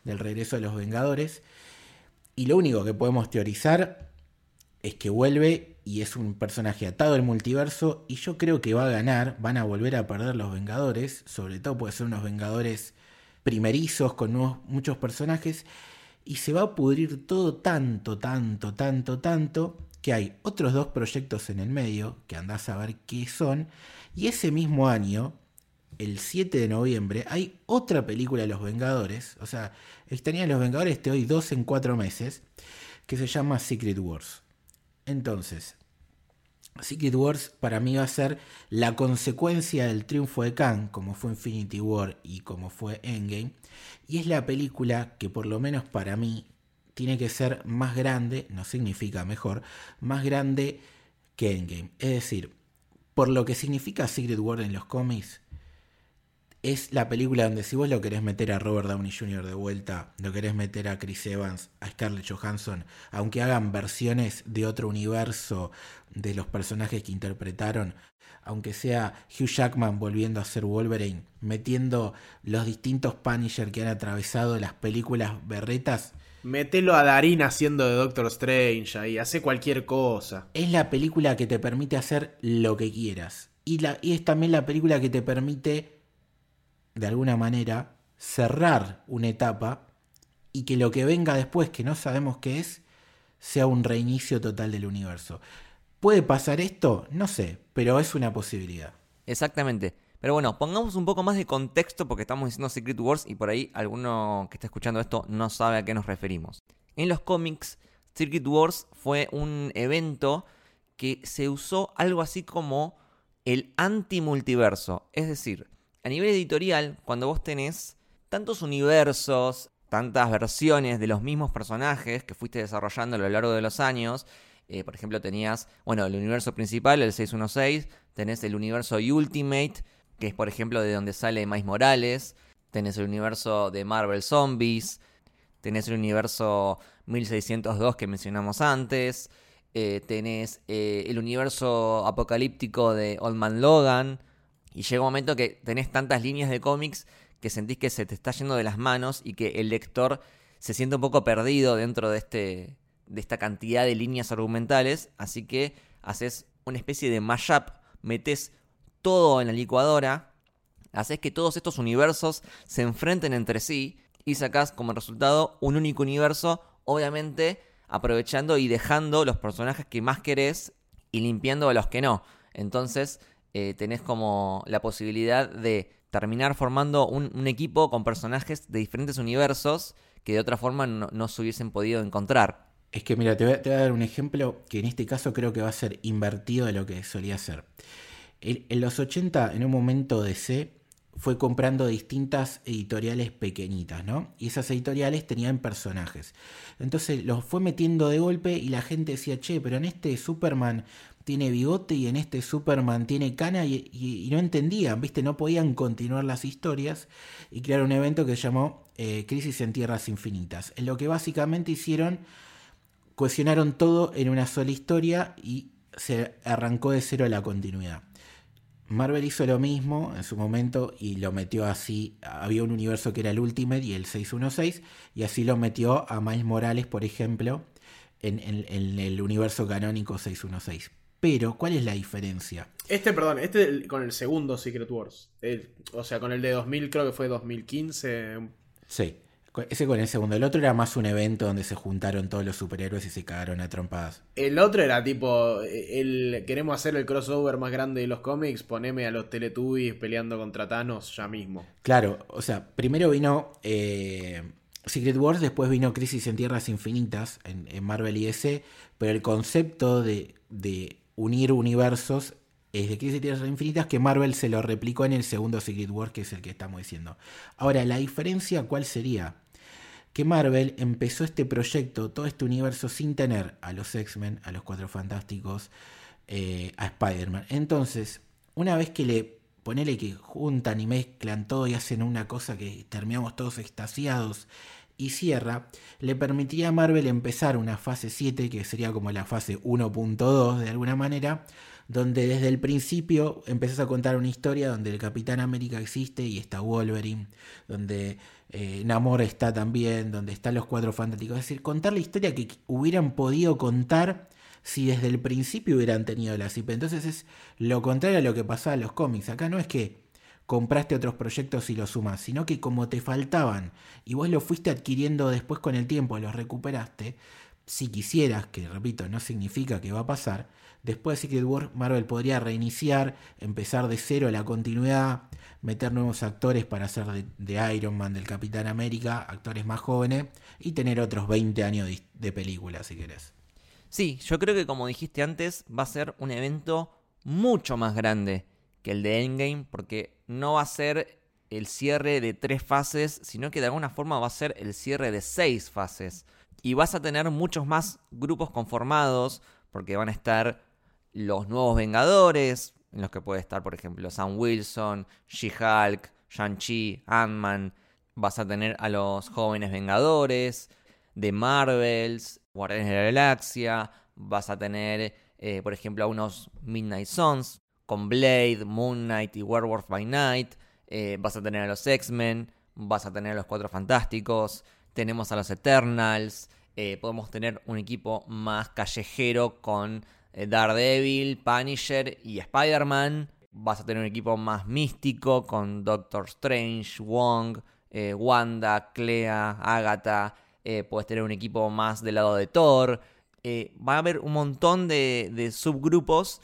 del regreso de los Vengadores. Y lo único que podemos teorizar es que vuelve y es un personaje atado al multiverso y yo creo que va a ganar, van a volver a perder los Vengadores, sobre todo puede ser unos Vengadores primerizos con muchos personajes y se va a pudrir todo tanto, tanto, tanto, tanto que hay otros dos proyectos en el medio que andás a ver qué son y ese mismo año el 7 de noviembre hay otra película de los Vengadores, o sea, de los Vengadores te doy dos en cuatro meses, que se llama Secret Wars. Entonces, Secret Wars para mí va a ser la consecuencia del triunfo de Kang, como fue Infinity War y como fue Endgame. Y es la película que por lo menos para mí tiene que ser más grande, no significa mejor, más grande que Endgame. Es decir, por lo que significa Secret War en los cómics, es la película donde si vos lo querés meter a Robert Downey Jr. de vuelta, lo querés meter a Chris Evans, a Scarlett Johansson, aunque hagan versiones de otro universo de los personajes que interpretaron, aunque sea Hugh Jackman volviendo a ser Wolverine, metiendo los distintos Punisher que han atravesado las películas berretas. Metelo a Darín haciendo de Doctor Strange ahí, hace cualquier cosa. Es la película que te permite hacer lo que quieras. Y, la, y es también la película que te permite de alguna manera, cerrar una etapa y que lo que venga después, que no sabemos qué es, sea un reinicio total del universo. ¿Puede pasar esto? No sé, pero es una posibilidad. Exactamente. Pero bueno, pongamos un poco más de contexto porque estamos diciendo Secret Wars y por ahí alguno que está escuchando esto no sabe a qué nos referimos. En los cómics, Secret Wars fue un evento que se usó algo así como el anti-multiverso. Es decir, a nivel editorial, cuando vos tenés tantos universos, tantas versiones de los mismos personajes que fuiste desarrollando a lo largo de los años, eh, por ejemplo, tenías, bueno, el universo principal, el 616, tenés el universo Ultimate, que es, por ejemplo, de donde sale Miles Morales, tenés el universo de Marvel Zombies, tenés el universo 1602 que mencionamos antes, eh, tenés eh, el universo apocalíptico de Old Man Logan, Y llega un momento que tenés tantas líneas de cómics que sentís que se te está yendo de las manos y que el lector se siente un poco perdido dentro de, este, de esta cantidad de líneas argumentales. Así que haces una especie de mashup, metes todo en la licuadora, haces que todos estos universos se enfrenten entre sí y sacás como resultado un único universo, obviamente aprovechando y dejando los personajes que más querés y limpiando a los que no. Entonces eh, tenés como la posibilidad de terminar formando un, equipo con personajes de diferentes universos que de otra forma no, se hubiesen podido encontrar. Es que mira, te voy, a, dar un ejemplo que en este caso creo que va a ser invertido de lo que solía ser. En, en los 80, en un momento de C, fue comprando distintas editoriales pequeñitas, ¿no? Y esas editoriales tenían personajes. Entonces los fue metiendo de golpe y la gente decía, che, pero en este Superman tiene bigote y en este Superman tiene cana y, no entendían, ¿viste? No podían continuar las historias y crearon un evento que se llamó eh, Crisis en Tierras Infinitas, en lo que básicamente hicieron, cohesionaron todo en una sola historia y se arrancó de cero la continuidad. Marvel hizo lo mismo en su momento y lo metió así. Había un universo que era el Ultimate y el 616, y así lo metió a Miles Morales, por ejemplo, en, el universo canónico 616. Pero, ¿cuál es la diferencia? Este, perdón, este con el segundo Secret Wars. o sea, con el de 2000, creo que fue 2015. Sí. Ese con el segundo. El otro era más un evento donde se juntaron todos los superhéroes y se cagaron a trompadas. El otro era tipo, el, queremos hacer el crossover más grande de los cómics, poneme a los Teletubbies peleando contra Thanos ya mismo. Claro, o sea, primero vino eh, Secret Wars, después vino Crisis en Tierras Infinitas en, Marvel y DC, pero el concepto de, de unir universos es de Crisis en Tierras Infinitas que Marvel se lo replicó en el segundo Secret Wars, que es el que estamos diciendo. Ahora, la diferencia, ¿cuál sería? que Marvel empezó este proyecto, todo este universo, sin tener a los X-Men, a los Cuatro Fantásticos, eh, a Spider-Man. Entonces, una vez que le ponele que juntan y mezclan todo y hacen una cosa que terminamos todos extasiados y cierra, le permitiría a Marvel empezar una fase 7, que sería como la fase 1.2 de alguna manera, donde desde el principio empezás a contar una historia donde el Capitán América existe y está Wolverine, donde eh, Namor está también, donde están los cuatro fantásticos. Es decir, contar la historia que hubieran podido contar si desde el principio hubieran tenido la CIP. Entonces es lo contrario a lo que pasaba en los cómics. Acá no es que compraste otros proyectos y los sumas, sino que como te faltaban y vos los fuiste adquiriendo después con el tiempo, los recuperaste, si quisieras, que repito, no significa que va a pasar, después de Secret War Marvel podría reiniciar, empezar de cero la continuidad, meter nuevos actores para hacer de, Iron Man, del Capitán América, actores más jóvenes, y tener otros 20 años de, de película, si querés. Sí, yo creo que como dijiste antes, va a ser un evento mucho más grande que el de Endgame, porque no va a ser el cierre de tres fases, sino que de alguna forma va a ser el cierre de seis fases y vas a tener muchos más grupos conformados, porque van a estar los nuevos Vengadores, en los que puede estar, por ejemplo, Sam Wilson, She-Hulk, Shang-Chi, Ant-Man. Vas a tener a los jóvenes Vengadores, de Marvels, Guardianes de la Galaxia. Vas a tener, eh, por ejemplo, a unos Midnight Suns, con Blade, Moon Knight y Werewolf by Night. Eh, vas a tener a los X-Men, vas a tener a los Cuatro Fantásticos tenemos a los Eternals, eh, podemos tener un equipo más callejero con eh, Daredevil, Punisher y Spider-Man. Vas a tener un equipo más místico con Doctor Strange, Wong, Wanda, Clea, Agatha. puedes tener un equipo más del lado de Thor. va a haber un montón de subgrupos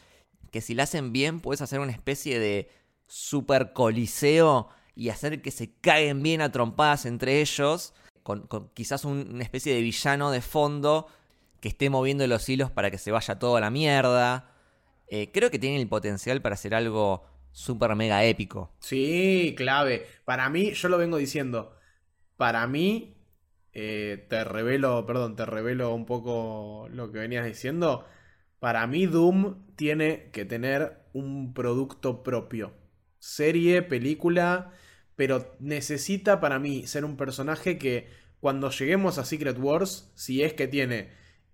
que si lo hacen bien puedes hacer una especie de super coliseo y hacer que se caigan bien a trompadas entre ellos con, quizás una especie de villano de fondo que esté moviendo los hilos para que se vaya todo a la mierda. Eh, creo que tiene el potencial para hacer algo súper mega épico. Sí, clave. Para mí, yo lo vengo diciendo. Para mí, eh, te revelo, perdón, te revelo un poco lo que venías diciendo. Para mí, Doom tiene que tener un producto propio. Serie, película pero necesita para mí ser un personaje que cuando lleguemos a Secret Wars, si es que tiene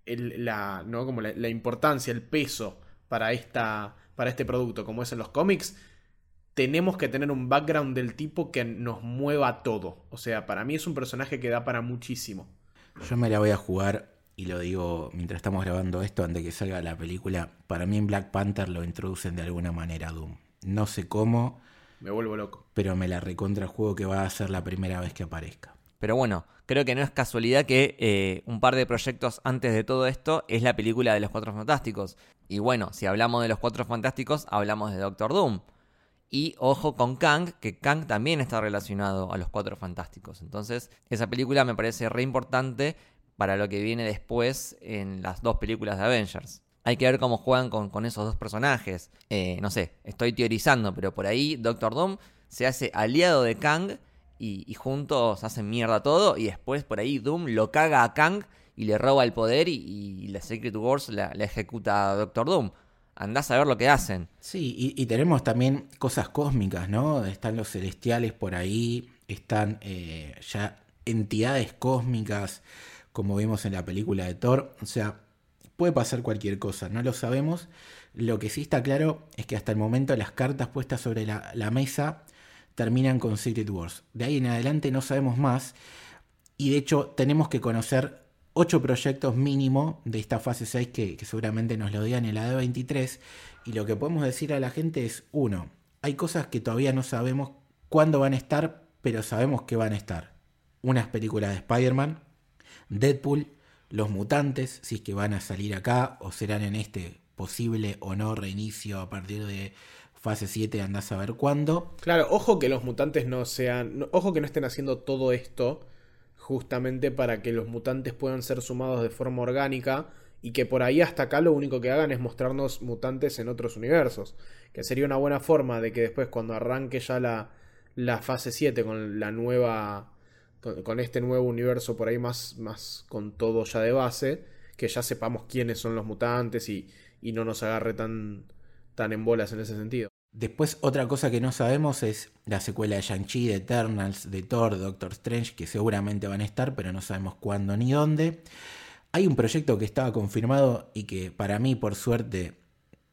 la, ¿no? como la, importancia, el peso para, esta, para este producto, como es en los cómics, tenemos que tener un background del tipo que nos mueva todo. O sea, para mí es un personaje que da para muchísimo. Yo me la voy a jugar y lo digo mientras estamos grabando esto, antes de que salga la película. Para mí en Black Panther lo introducen de alguna manera a Doom. No sé cómo, Me vuelvo loco. pero me la recontra juego que va a ser la primera vez que aparezca. Pero bueno, creo que no es casualidad que eh, un par de proyectos antes de todo esto es la película de los Cuatro Fantásticos. Y bueno, si hablamos de los Cuatro Fantásticos, hablamos de Doctor Doom. Y ojo con Kang, que Kang también está relacionado a los Cuatro Fantásticos. Entonces, esa película me parece re importante para lo que viene después en las dos películas de Avengers. Hay que ver cómo juegan con, esos dos personajes. Eh, no sé, estoy teorizando, pero por ahí Doctor Doom se hace aliado de Kang y, juntos hacen mierda todo. Y después por ahí Doom lo caga a Kang y le roba el poder y, la Secret Wars la, la ejecuta a Doctor Doom. Andás a ver lo que hacen. Sí, y, y tenemos también cosas cósmicas, ¿no? Están los celestiales por ahí, están eh, ya entidades cósmicas, como vimos en la película de Thor. O sea, puede pasar cualquier cosa, no lo sabemos. Lo que sí está claro es que hasta el momento las cartas puestas sobre la, mesa terminan con Secret Wars. De ahí en adelante no sabemos más. Y de hecho tenemos que conocer ocho proyectos mínimo de esta fase 6 que, que seguramente nos lo digan en la D23. Y lo que podemos decir a la gente es, uno, hay cosas que todavía no sabemos cuándo van a estar, pero sabemos que van a estar. Unas películas de Spider-Man, Deadpool, Los Mutantes, si es que van a salir acá o serán en este posible o no reinicio a partir de fase 7, andás a ver cuándo. Claro, ojo que los mutantes no sean. ojo que no estén haciendo todo esto justamente para que los mutantes puedan ser sumados de forma orgánica y que por ahí hasta acá lo único que hagan es mostrarnos mutantes en otros universos. Que sería una buena forma de que después cuando arranque ya la, la fase 7 con la nueva. Con, este nuevo universo por ahí más, más con todo ya de base, que ya sepamos quiénes son los mutantes y, y no nos agarre tan, tan en bolas en ese sentido. Después otra cosa que no sabemos es la secuela de Shang-Chi, de Eternals, de Thor, Doctor Strange, que seguramente van a estar, pero no sabemos cuándo ni dónde. Hay un proyecto que estaba confirmado y que para mí, por suerte,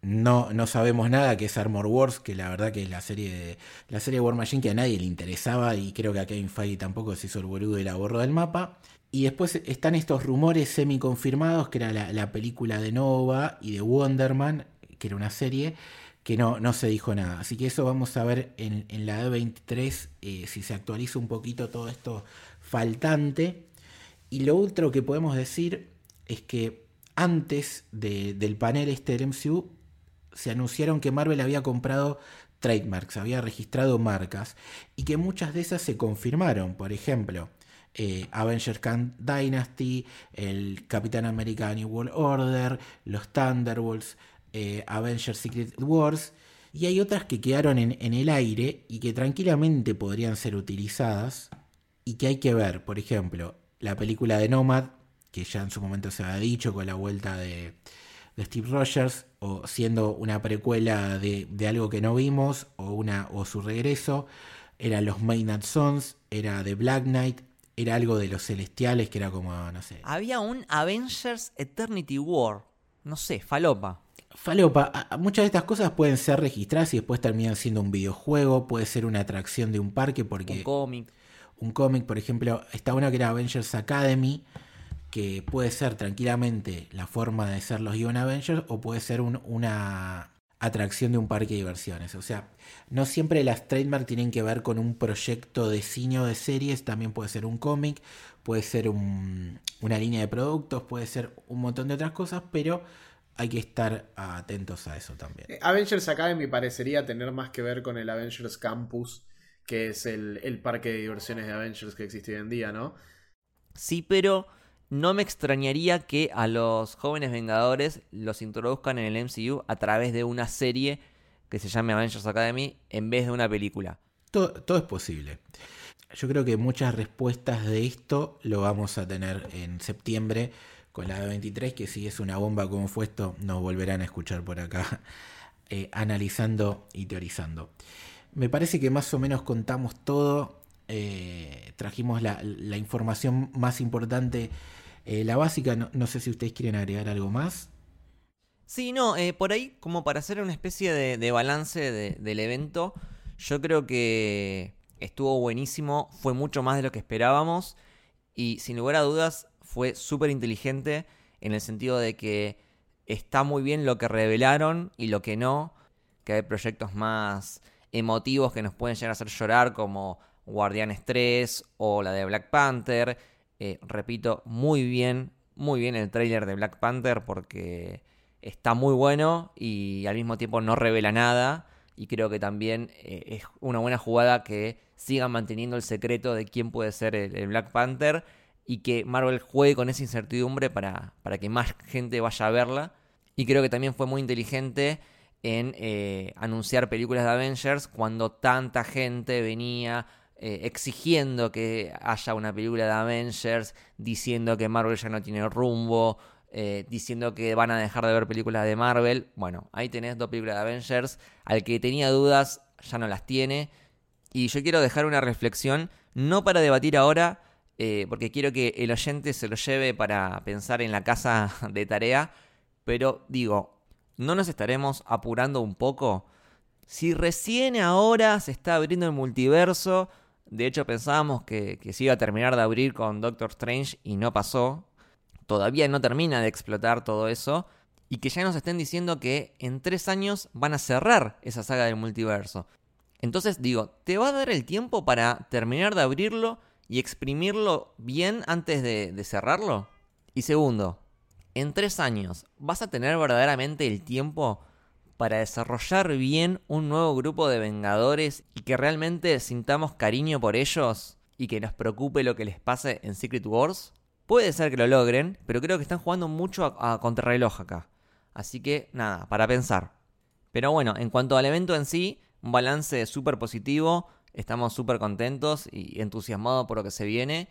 no, no sabemos nada, que es Armor Wars, que la verdad que es la serie de la serie de War Machine que a nadie le interesaba y creo que a Kevin Feige tampoco se hizo el boludo y la borró del mapa. Y después están estos rumores semi confirmados, que era la, la película de Nova y de Wonder Man, que era una serie, que no, no se dijo nada. Así que eso vamos a ver en, en la D23 eh, si se actualiza un poquito todo esto faltante. Y lo otro que podemos decir es que antes de- del panel este del MCU se anunciaron que Marvel había comprado trademarks, había registrado marcas y que muchas de esas se confirmaron. Por ejemplo, eh, Avengers Khan Dynasty, el Capitán América New World Order, los Thunderbolts, eh, Avengers Secret Wars. Y hay otras que quedaron en, en el aire y que tranquilamente podrían ser utilizadas y que hay que ver. Por ejemplo, la película de Nomad, que ya en su momento se había dicho con la vuelta de, de Steve Rogers, o siendo una precuela de, de algo que no vimos, o, una, o su regreso, eran los Maynard Sons, era de Black Knight, era algo de los celestiales, que era como, no sé. Había un Avengers Eternity War. No sé, falopa. Falopa, muchas de estas cosas pueden ser registradas y después terminan siendo un videojuego, puede ser una atracción de un parque, porque Un cómic. un cómic, por ejemplo, está uno que era Avengers Academy, que puede ser tranquilamente la forma de ser los Young Avengers o puede ser un- una atracción de un parque de diversiones. O sea, no siempre las trademark tienen que ver con un proyecto de cine o de series, también puede ser un cómic, puede ser un- una línea de productos, puede ser un montón de otras cosas, pero hay que estar atentos a eso también. Eh, Avengers Academy parecería tener más que ver con el Avengers Campus, que es el, el parque de diversiones de Avengers que existe hoy en día, ¿no? Sí, pero no me extrañaría que a los jóvenes Vengadores los introduzcan en el MCU a través de una serie que se llame Avengers Academy en vez de una película. Todo, es posible. Yo creo que muchas respuestas de esto lo vamos a tener en septiembre con la D23, que si es una bomba como fue esto, nos volverán a escuchar por acá eh, analizando y teorizando. Me parece que más o menos contamos todo, eh, trajimos la información más importante, eh, la básica, no, sé si ustedes quieren agregar algo más. Sí, no, eh, por ahí, como para hacer una especie de, de balance de- del evento, Yo creo que estuvo buenísimo, fue mucho más de lo que esperábamos y sin lugar a dudas fue súper inteligente en el sentido de que está muy bien lo que revelaron y lo que no, que hay proyectos más emotivos que nos pueden llegar a hacer llorar como Guardianes 3 o la de Black Panther. Eh, repito, muy bien, muy bien el trailer de Black Panther porque está muy bueno y al mismo tiempo no revela nada. Y creo que también eh, es una buena jugada que sigan manteniendo el secreto de quién puede ser el, Black Panther y que Marvel juegue con esa incertidumbre para, para, que más gente vaya a verla. Y creo que también fue muy inteligente en eh, anunciar películas de Avengers cuando tanta gente venía eh, exigiendo que haya una película de Avengers, diciendo que Marvel ya no tiene rumbo, eh, diciendo que van a dejar de ver películas de Marvel. Bueno, ahí tenés dos películas de Avengers. Al que tenía dudas, ya no las tiene. Y yo quiero dejar una reflexión, no para debatir ahora, eh, porque quiero que el oyente se lo lleve para pensar en la casa de tarea, pero digo, ¿no nos estaremos apurando un poco? Si recién ahora se está abriendo el multiverso, de hecho, pensábamos que, se iba a terminar de abrir con Doctor Strange y no pasó. Todavía no termina de explotar todo eso. Y que ya nos estén diciendo que en tres años van a cerrar esa saga del multiverso. Entonces digo, ¿te va a dar el tiempo para terminar de abrirlo y exprimirlo bien antes de, de cerrarlo? Y segundo, en tres años, ¿vas a tener verdaderamente el tiempo para desarrollar bien un nuevo grupo de Vengadores y que realmente sintamos cariño por ellos y que nos preocupe lo que les pase en Secret Wars? Puede ser que lo logren, pero creo que están jugando mucho a, contrarreloj acá. Así que nada, para pensar. Pero bueno, en cuanto al evento en sí, un balance súper positivo. Estamos súper contentos y entusiasmados por lo que se viene.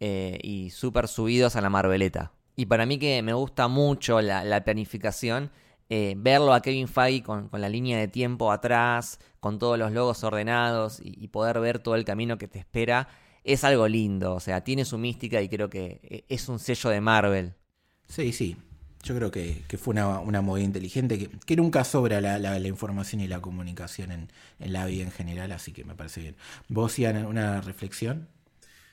Eh, y súper subidos a la Marveleta. Y para mí que me gusta mucho la planificación eh, verlo a Kevin Feige con, la línea de tiempo atrás, con todos los logos ordenados y, poder ver todo el camino que te espera, es algo lindo. O sea, tiene su mística y creo que eh, es un sello de Marvel. Sí, sí. Yo creo que, fue una, una, movida inteligente que, nunca sobra la, información y la comunicación en, la vida en general, así que me parece bien. ¿Vos, Ian, una reflexión?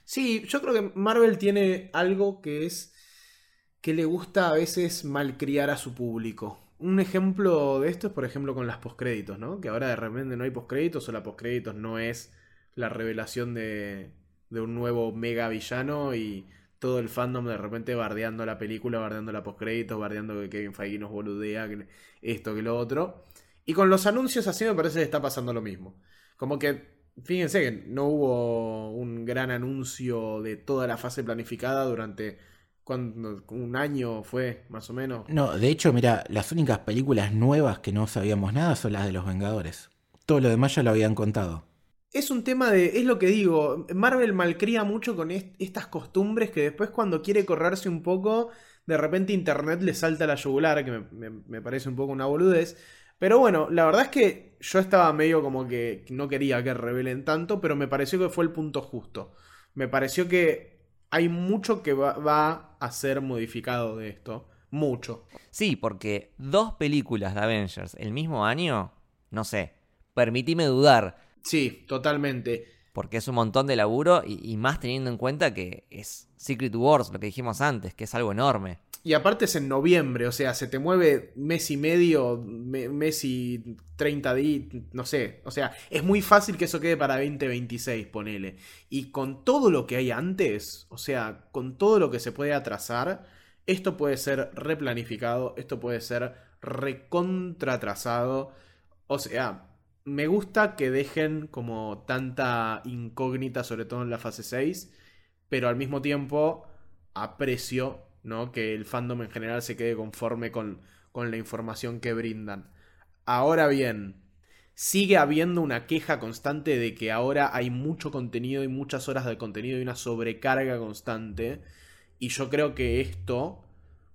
Sí, yo creo que Marvel tiene algo que es que le gusta a veces malcriar a su público un ejemplo de esto es, por ejemplo, con las postcréditos, ¿no? Que ahora de repente no hay postcréditos o la postcréditos no es la revelación de, un nuevo mega villano y todo el fandom de repente bardeando la película, bardeando la postcréditos, bardeando que Kevin Feige nos boludea, que esto, que lo otro. Y con los anuncios así me parece que está pasando lo mismo. Como que, fíjense que no hubo un gran anuncio de toda la fase planificada durante cuando, un año fue, más o menos. No, de hecho, mira, las únicas películas nuevas que no sabíamos nada son las de los Vengadores. Todo lo demás ya lo habían contado. Es un tema de, es lo que digo, Marvel malcría mucho con estas costumbres que después cuando quiere correrse un poco, de repente Internet le salta la yugular, que me, parece un poco una boludez. Pero bueno, la verdad es que yo estaba medio como que no quería que revelen tanto, pero me pareció que fue el punto justo. Me pareció que hay mucho que va, a ser modificado de esto. Mucho. Sí, porque dos películas de Avengers el mismo año, no sé, permitime dudar. Sí, totalmente. Porque es un montón de laburo y, y más teniendo en cuenta que es Secret Wars, lo que dijimos antes, que es algo enorme. Y aparte es en noviembre, o sea, se te mueve mes y medio, mes y 30 días, no sé. O sea, es muy fácil que eso quede para 2026, ponele. Y con todo lo que hay antes, o sea, con todo lo que se puede atrasar, esto puede ser replanificado, esto puede ser recontratrasado. O sea, me gusta que dejen como tanta incógnita, sobre todo en la fase 6, pero al mismo tiempo aprecio ¿no? Que el fandom en general se quede conforme con, con la información que brindan. Ahora bien, sigue habiendo una queja constante de que ahora hay mucho contenido y muchas horas de contenido y una sobrecarga constante. Y yo creo que esto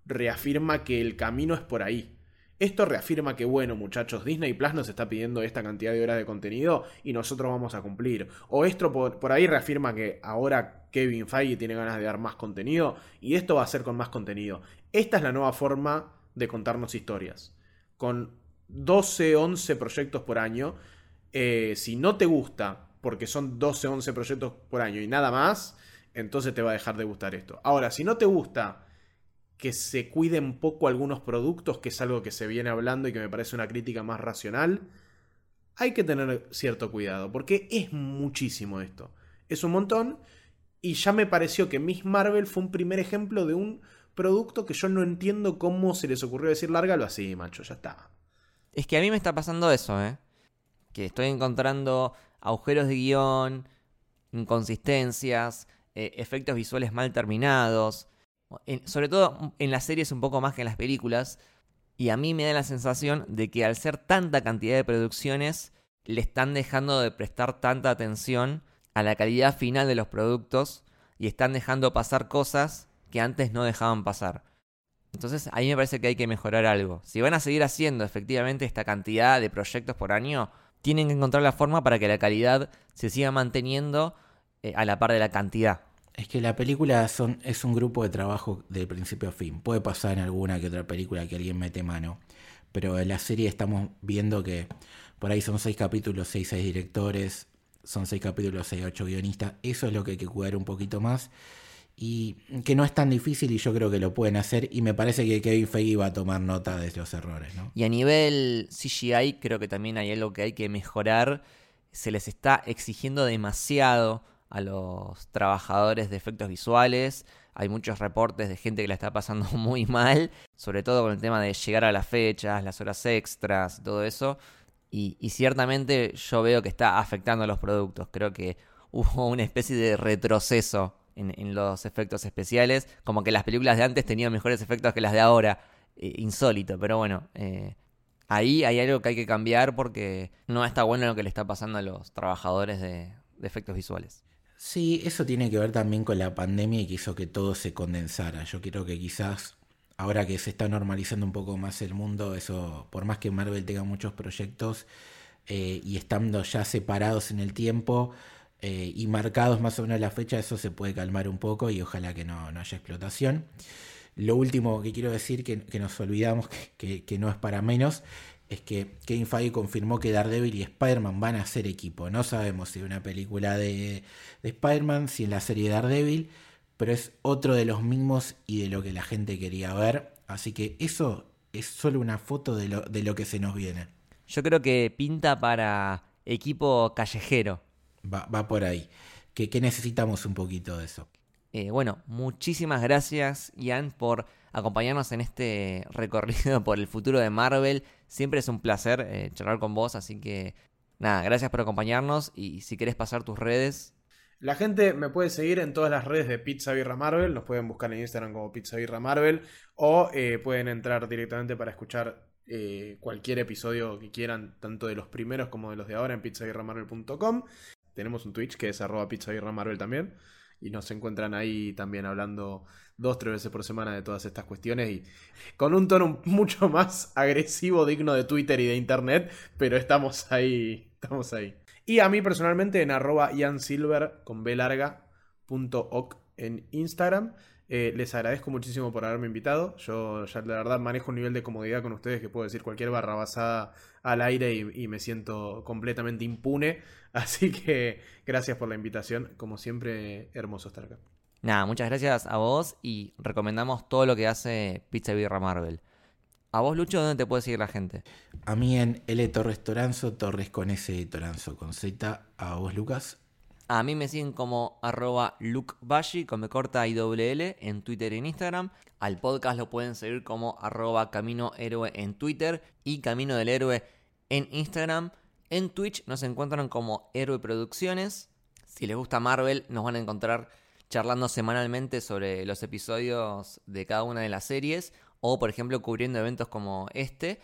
reafirma que el camino es por ahí. Esto reafirma que, bueno, muchachos, Disney Plus nos está pidiendo esta cantidad de horas de contenido y nosotros vamos a cumplir. O esto por, por, ahí reafirma que ahora Kevin Feige tiene ganas de dar más contenido y esto va a ser con más contenido. Esta es la nueva forma de contarnos historias. Con 12, 11 proyectos por año Eh, si no te gusta, porque son 12, 11 proyectos por año y nada más, entonces te va a dejar de gustar esto. Ahora, si no te gusta que se cuiden poco algunos productos, que es algo que se viene hablando y que me parece una crítica más racional, hay que tener cierto cuidado, porque es muchísimo esto. Es un montón, y ya me pareció que Miss Marvel fue un primer ejemplo de un producto que yo no entiendo cómo se les ocurrió decir lárgalo así, macho, ya está. Es que a mí me está pasando eso, ¿eh? Que estoy encontrando agujeros de guion, inconsistencias, eh, efectos visuales mal terminados. Sobre todo en las series un poco más que en las películas. Y a mí me da la sensación de que al ser tanta cantidad de producciones, le están dejando de prestar tanta atención a la calidad final de los productos y están dejando pasar cosas que antes no dejaban pasar. Entonces a mí me parece que hay que mejorar algo. Si van a seguir haciendo efectivamente esta cantidad de proyectos por año, tienen que encontrar la forma para que la calidad se siga manteniendo eh, a la par de la cantidad. Es que la película son, es un grupo de trabajo de principio a fin. Puede pasar en alguna que otra película que alguien mete mano. Pero en la serie estamos viendo que por ahí son seis capítulos, seis, seis directores. Son seis capítulos, seis, ocho guionistas. Eso es lo que hay que cuidar un poquito más. Y que no es tan difícil y yo creo que lo pueden hacer. Y me parece que Kevin Feige va a tomar nota de los errores. Y a nivel CGI creo que también hay algo que hay que mejorar. Se les está exigiendo demasiado a los trabajadores de efectos visuales. Hay muchos reportes de gente que la está pasando muy mal, sobre todo con el tema de llegar a las fechas, las horas extras todo eso. Y, ciertamente yo veo que está afectando a los productos. Creo que hubo una especie de retroceso en, en los efectos especiales, como que las películas de antes tenían mejores efectos que las de ahora. Eh, insólito, pero bueno, eh, ahí hay algo que hay que cambiar porque no está bueno lo que le está pasando a los trabajadores de, de efectos visuales. Sí, eso tiene que ver también con la pandemia y que hizo que todo se condensara. Yo creo que quizás ahora que se está normalizando un poco más el mundo, eso, por más que Marvel tenga muchos proyectos eh, y estando ya separados en el tiempo eh, y marcados más o menos la fecha, eso se puede calmar un poco y ojalá que no, no haya explotación. Lo último que quiero decir, que, nos olvidamos, que no es para menos, es que Kevin Feige confirmó que Daredevil y Spider-Man van a ser equipo. No sabemos si una película de, de Spider-Man, si en la serie Daredevil, pero es otro de los mismos y de lo que la gente quería ver. Así que eso es solo una foto de lo, de lo que se nos viene. Yo creo que pinta para equipo callejero. Va, va por ahí. Que, que necesitamos un poquito de eso. Eh, bueno, muchísimas gracias, Ian, por acompañarnos en este recorrido por el futuro de Marvel. Siempre es un placer eh, charlar con vos, así que nada, gracias por acompañarnos y si querés pasar tus redes. La gente me puede seguir en todas las redes de Pizza Birra Marvel, nos pueden buscar en Instagram como Pizza Birra Marvel o eh, pueden entrar directamente para escuchar eh, cualquier episodio que quieran, tanto de los primeros como de los de ahora en pizzabirramarvel.com. Tenemos un Twitch que es arroba Pizza Birra Marvel también y nos encuentran ahí también hablando dos, tres veces por semana de todas estas cuestiones y con un tono mucho más agresivo, digno de Twitter y de Internet, pero estamos ahí, estamos ahí. Y a mí personalmente en arroba iansilver con B larga punto oc en Instagram. Eh, les agradezco muchísimo por haberme invitado. Yo ya la verdad manejo un nivel de comodidad con ustedes que puedo decir cualquier barra basada al aire y, y, me siento completamente impune. Así que gracias por la invitación. Como siempre, hermoso estar acá. Nada, muchas gracias a vos y recomendamos todo lo que hace Pizza Birra Marvel. A vos, Lucho, ¿dónde te puede seguir la gente? A mí en L Torres Toranzo, Torres con S Toranzo con Z. A vos, Lucas. A mí me siguen como arroba lukebashi con me corta y en Twitter y en Instagram. Al podcast lo pueden seguir como arroba camino héroe en Twitter y camino del héroe en Instagram. En Twitch nos encuentran como Héroe Producciones. Si les gusta Marvel, nos van a encontrar charlando semanalmente sobre los episodios de cada una de las series o, por ejemplo, cubriendo eventos como este.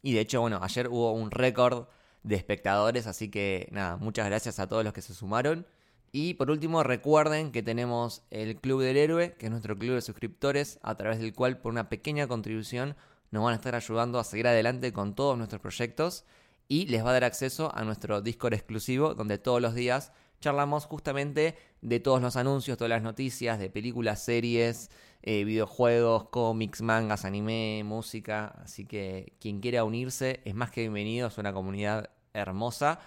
Y de hecho, bueno, ayer hubo un récord de espectadores, así que nada, muchas gracias a todos los que se sumaron. Y por último, recuerden que tenemos el Club del Héroe, que es nuestro club de suscriptores, a través del cual por una pequeña contribución nos van a estar ayudando a seguir adelante con todos nuestros proyectos y les va a dar acceso a nuestro Discord exclusivo, donde todos los días charlamos justamente de todos los anuncios, todas las noticias de películas, series, eh, videojuegos, cómics, mangas, anime, música. Así que quien quiera unirse es más que bienvenido, es una comunidad hermosa.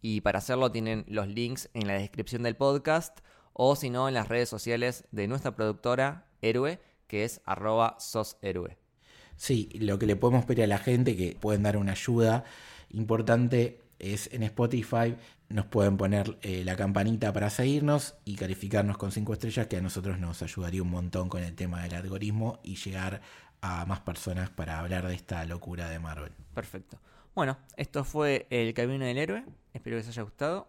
Y para hacerlo tienen los links en la descripción del podcast o si no en las redes sociales de nuestra productora Héroe, que es arroba soshéroe. Sí, lo que le podemos pedir a la gente que pueden dar una ayuda importante es en Spotify nos pueden poner eh, la campanita para seguirnos y calificarnos con 5 estrellas que a nosotros nos ayudaría un montón con el tema del algoritmo y llegar a más personas para hablar de esta locura de Marvel. Perfecto. Bueno, esto fue El Camino del Héroe. Espero que les haya gustado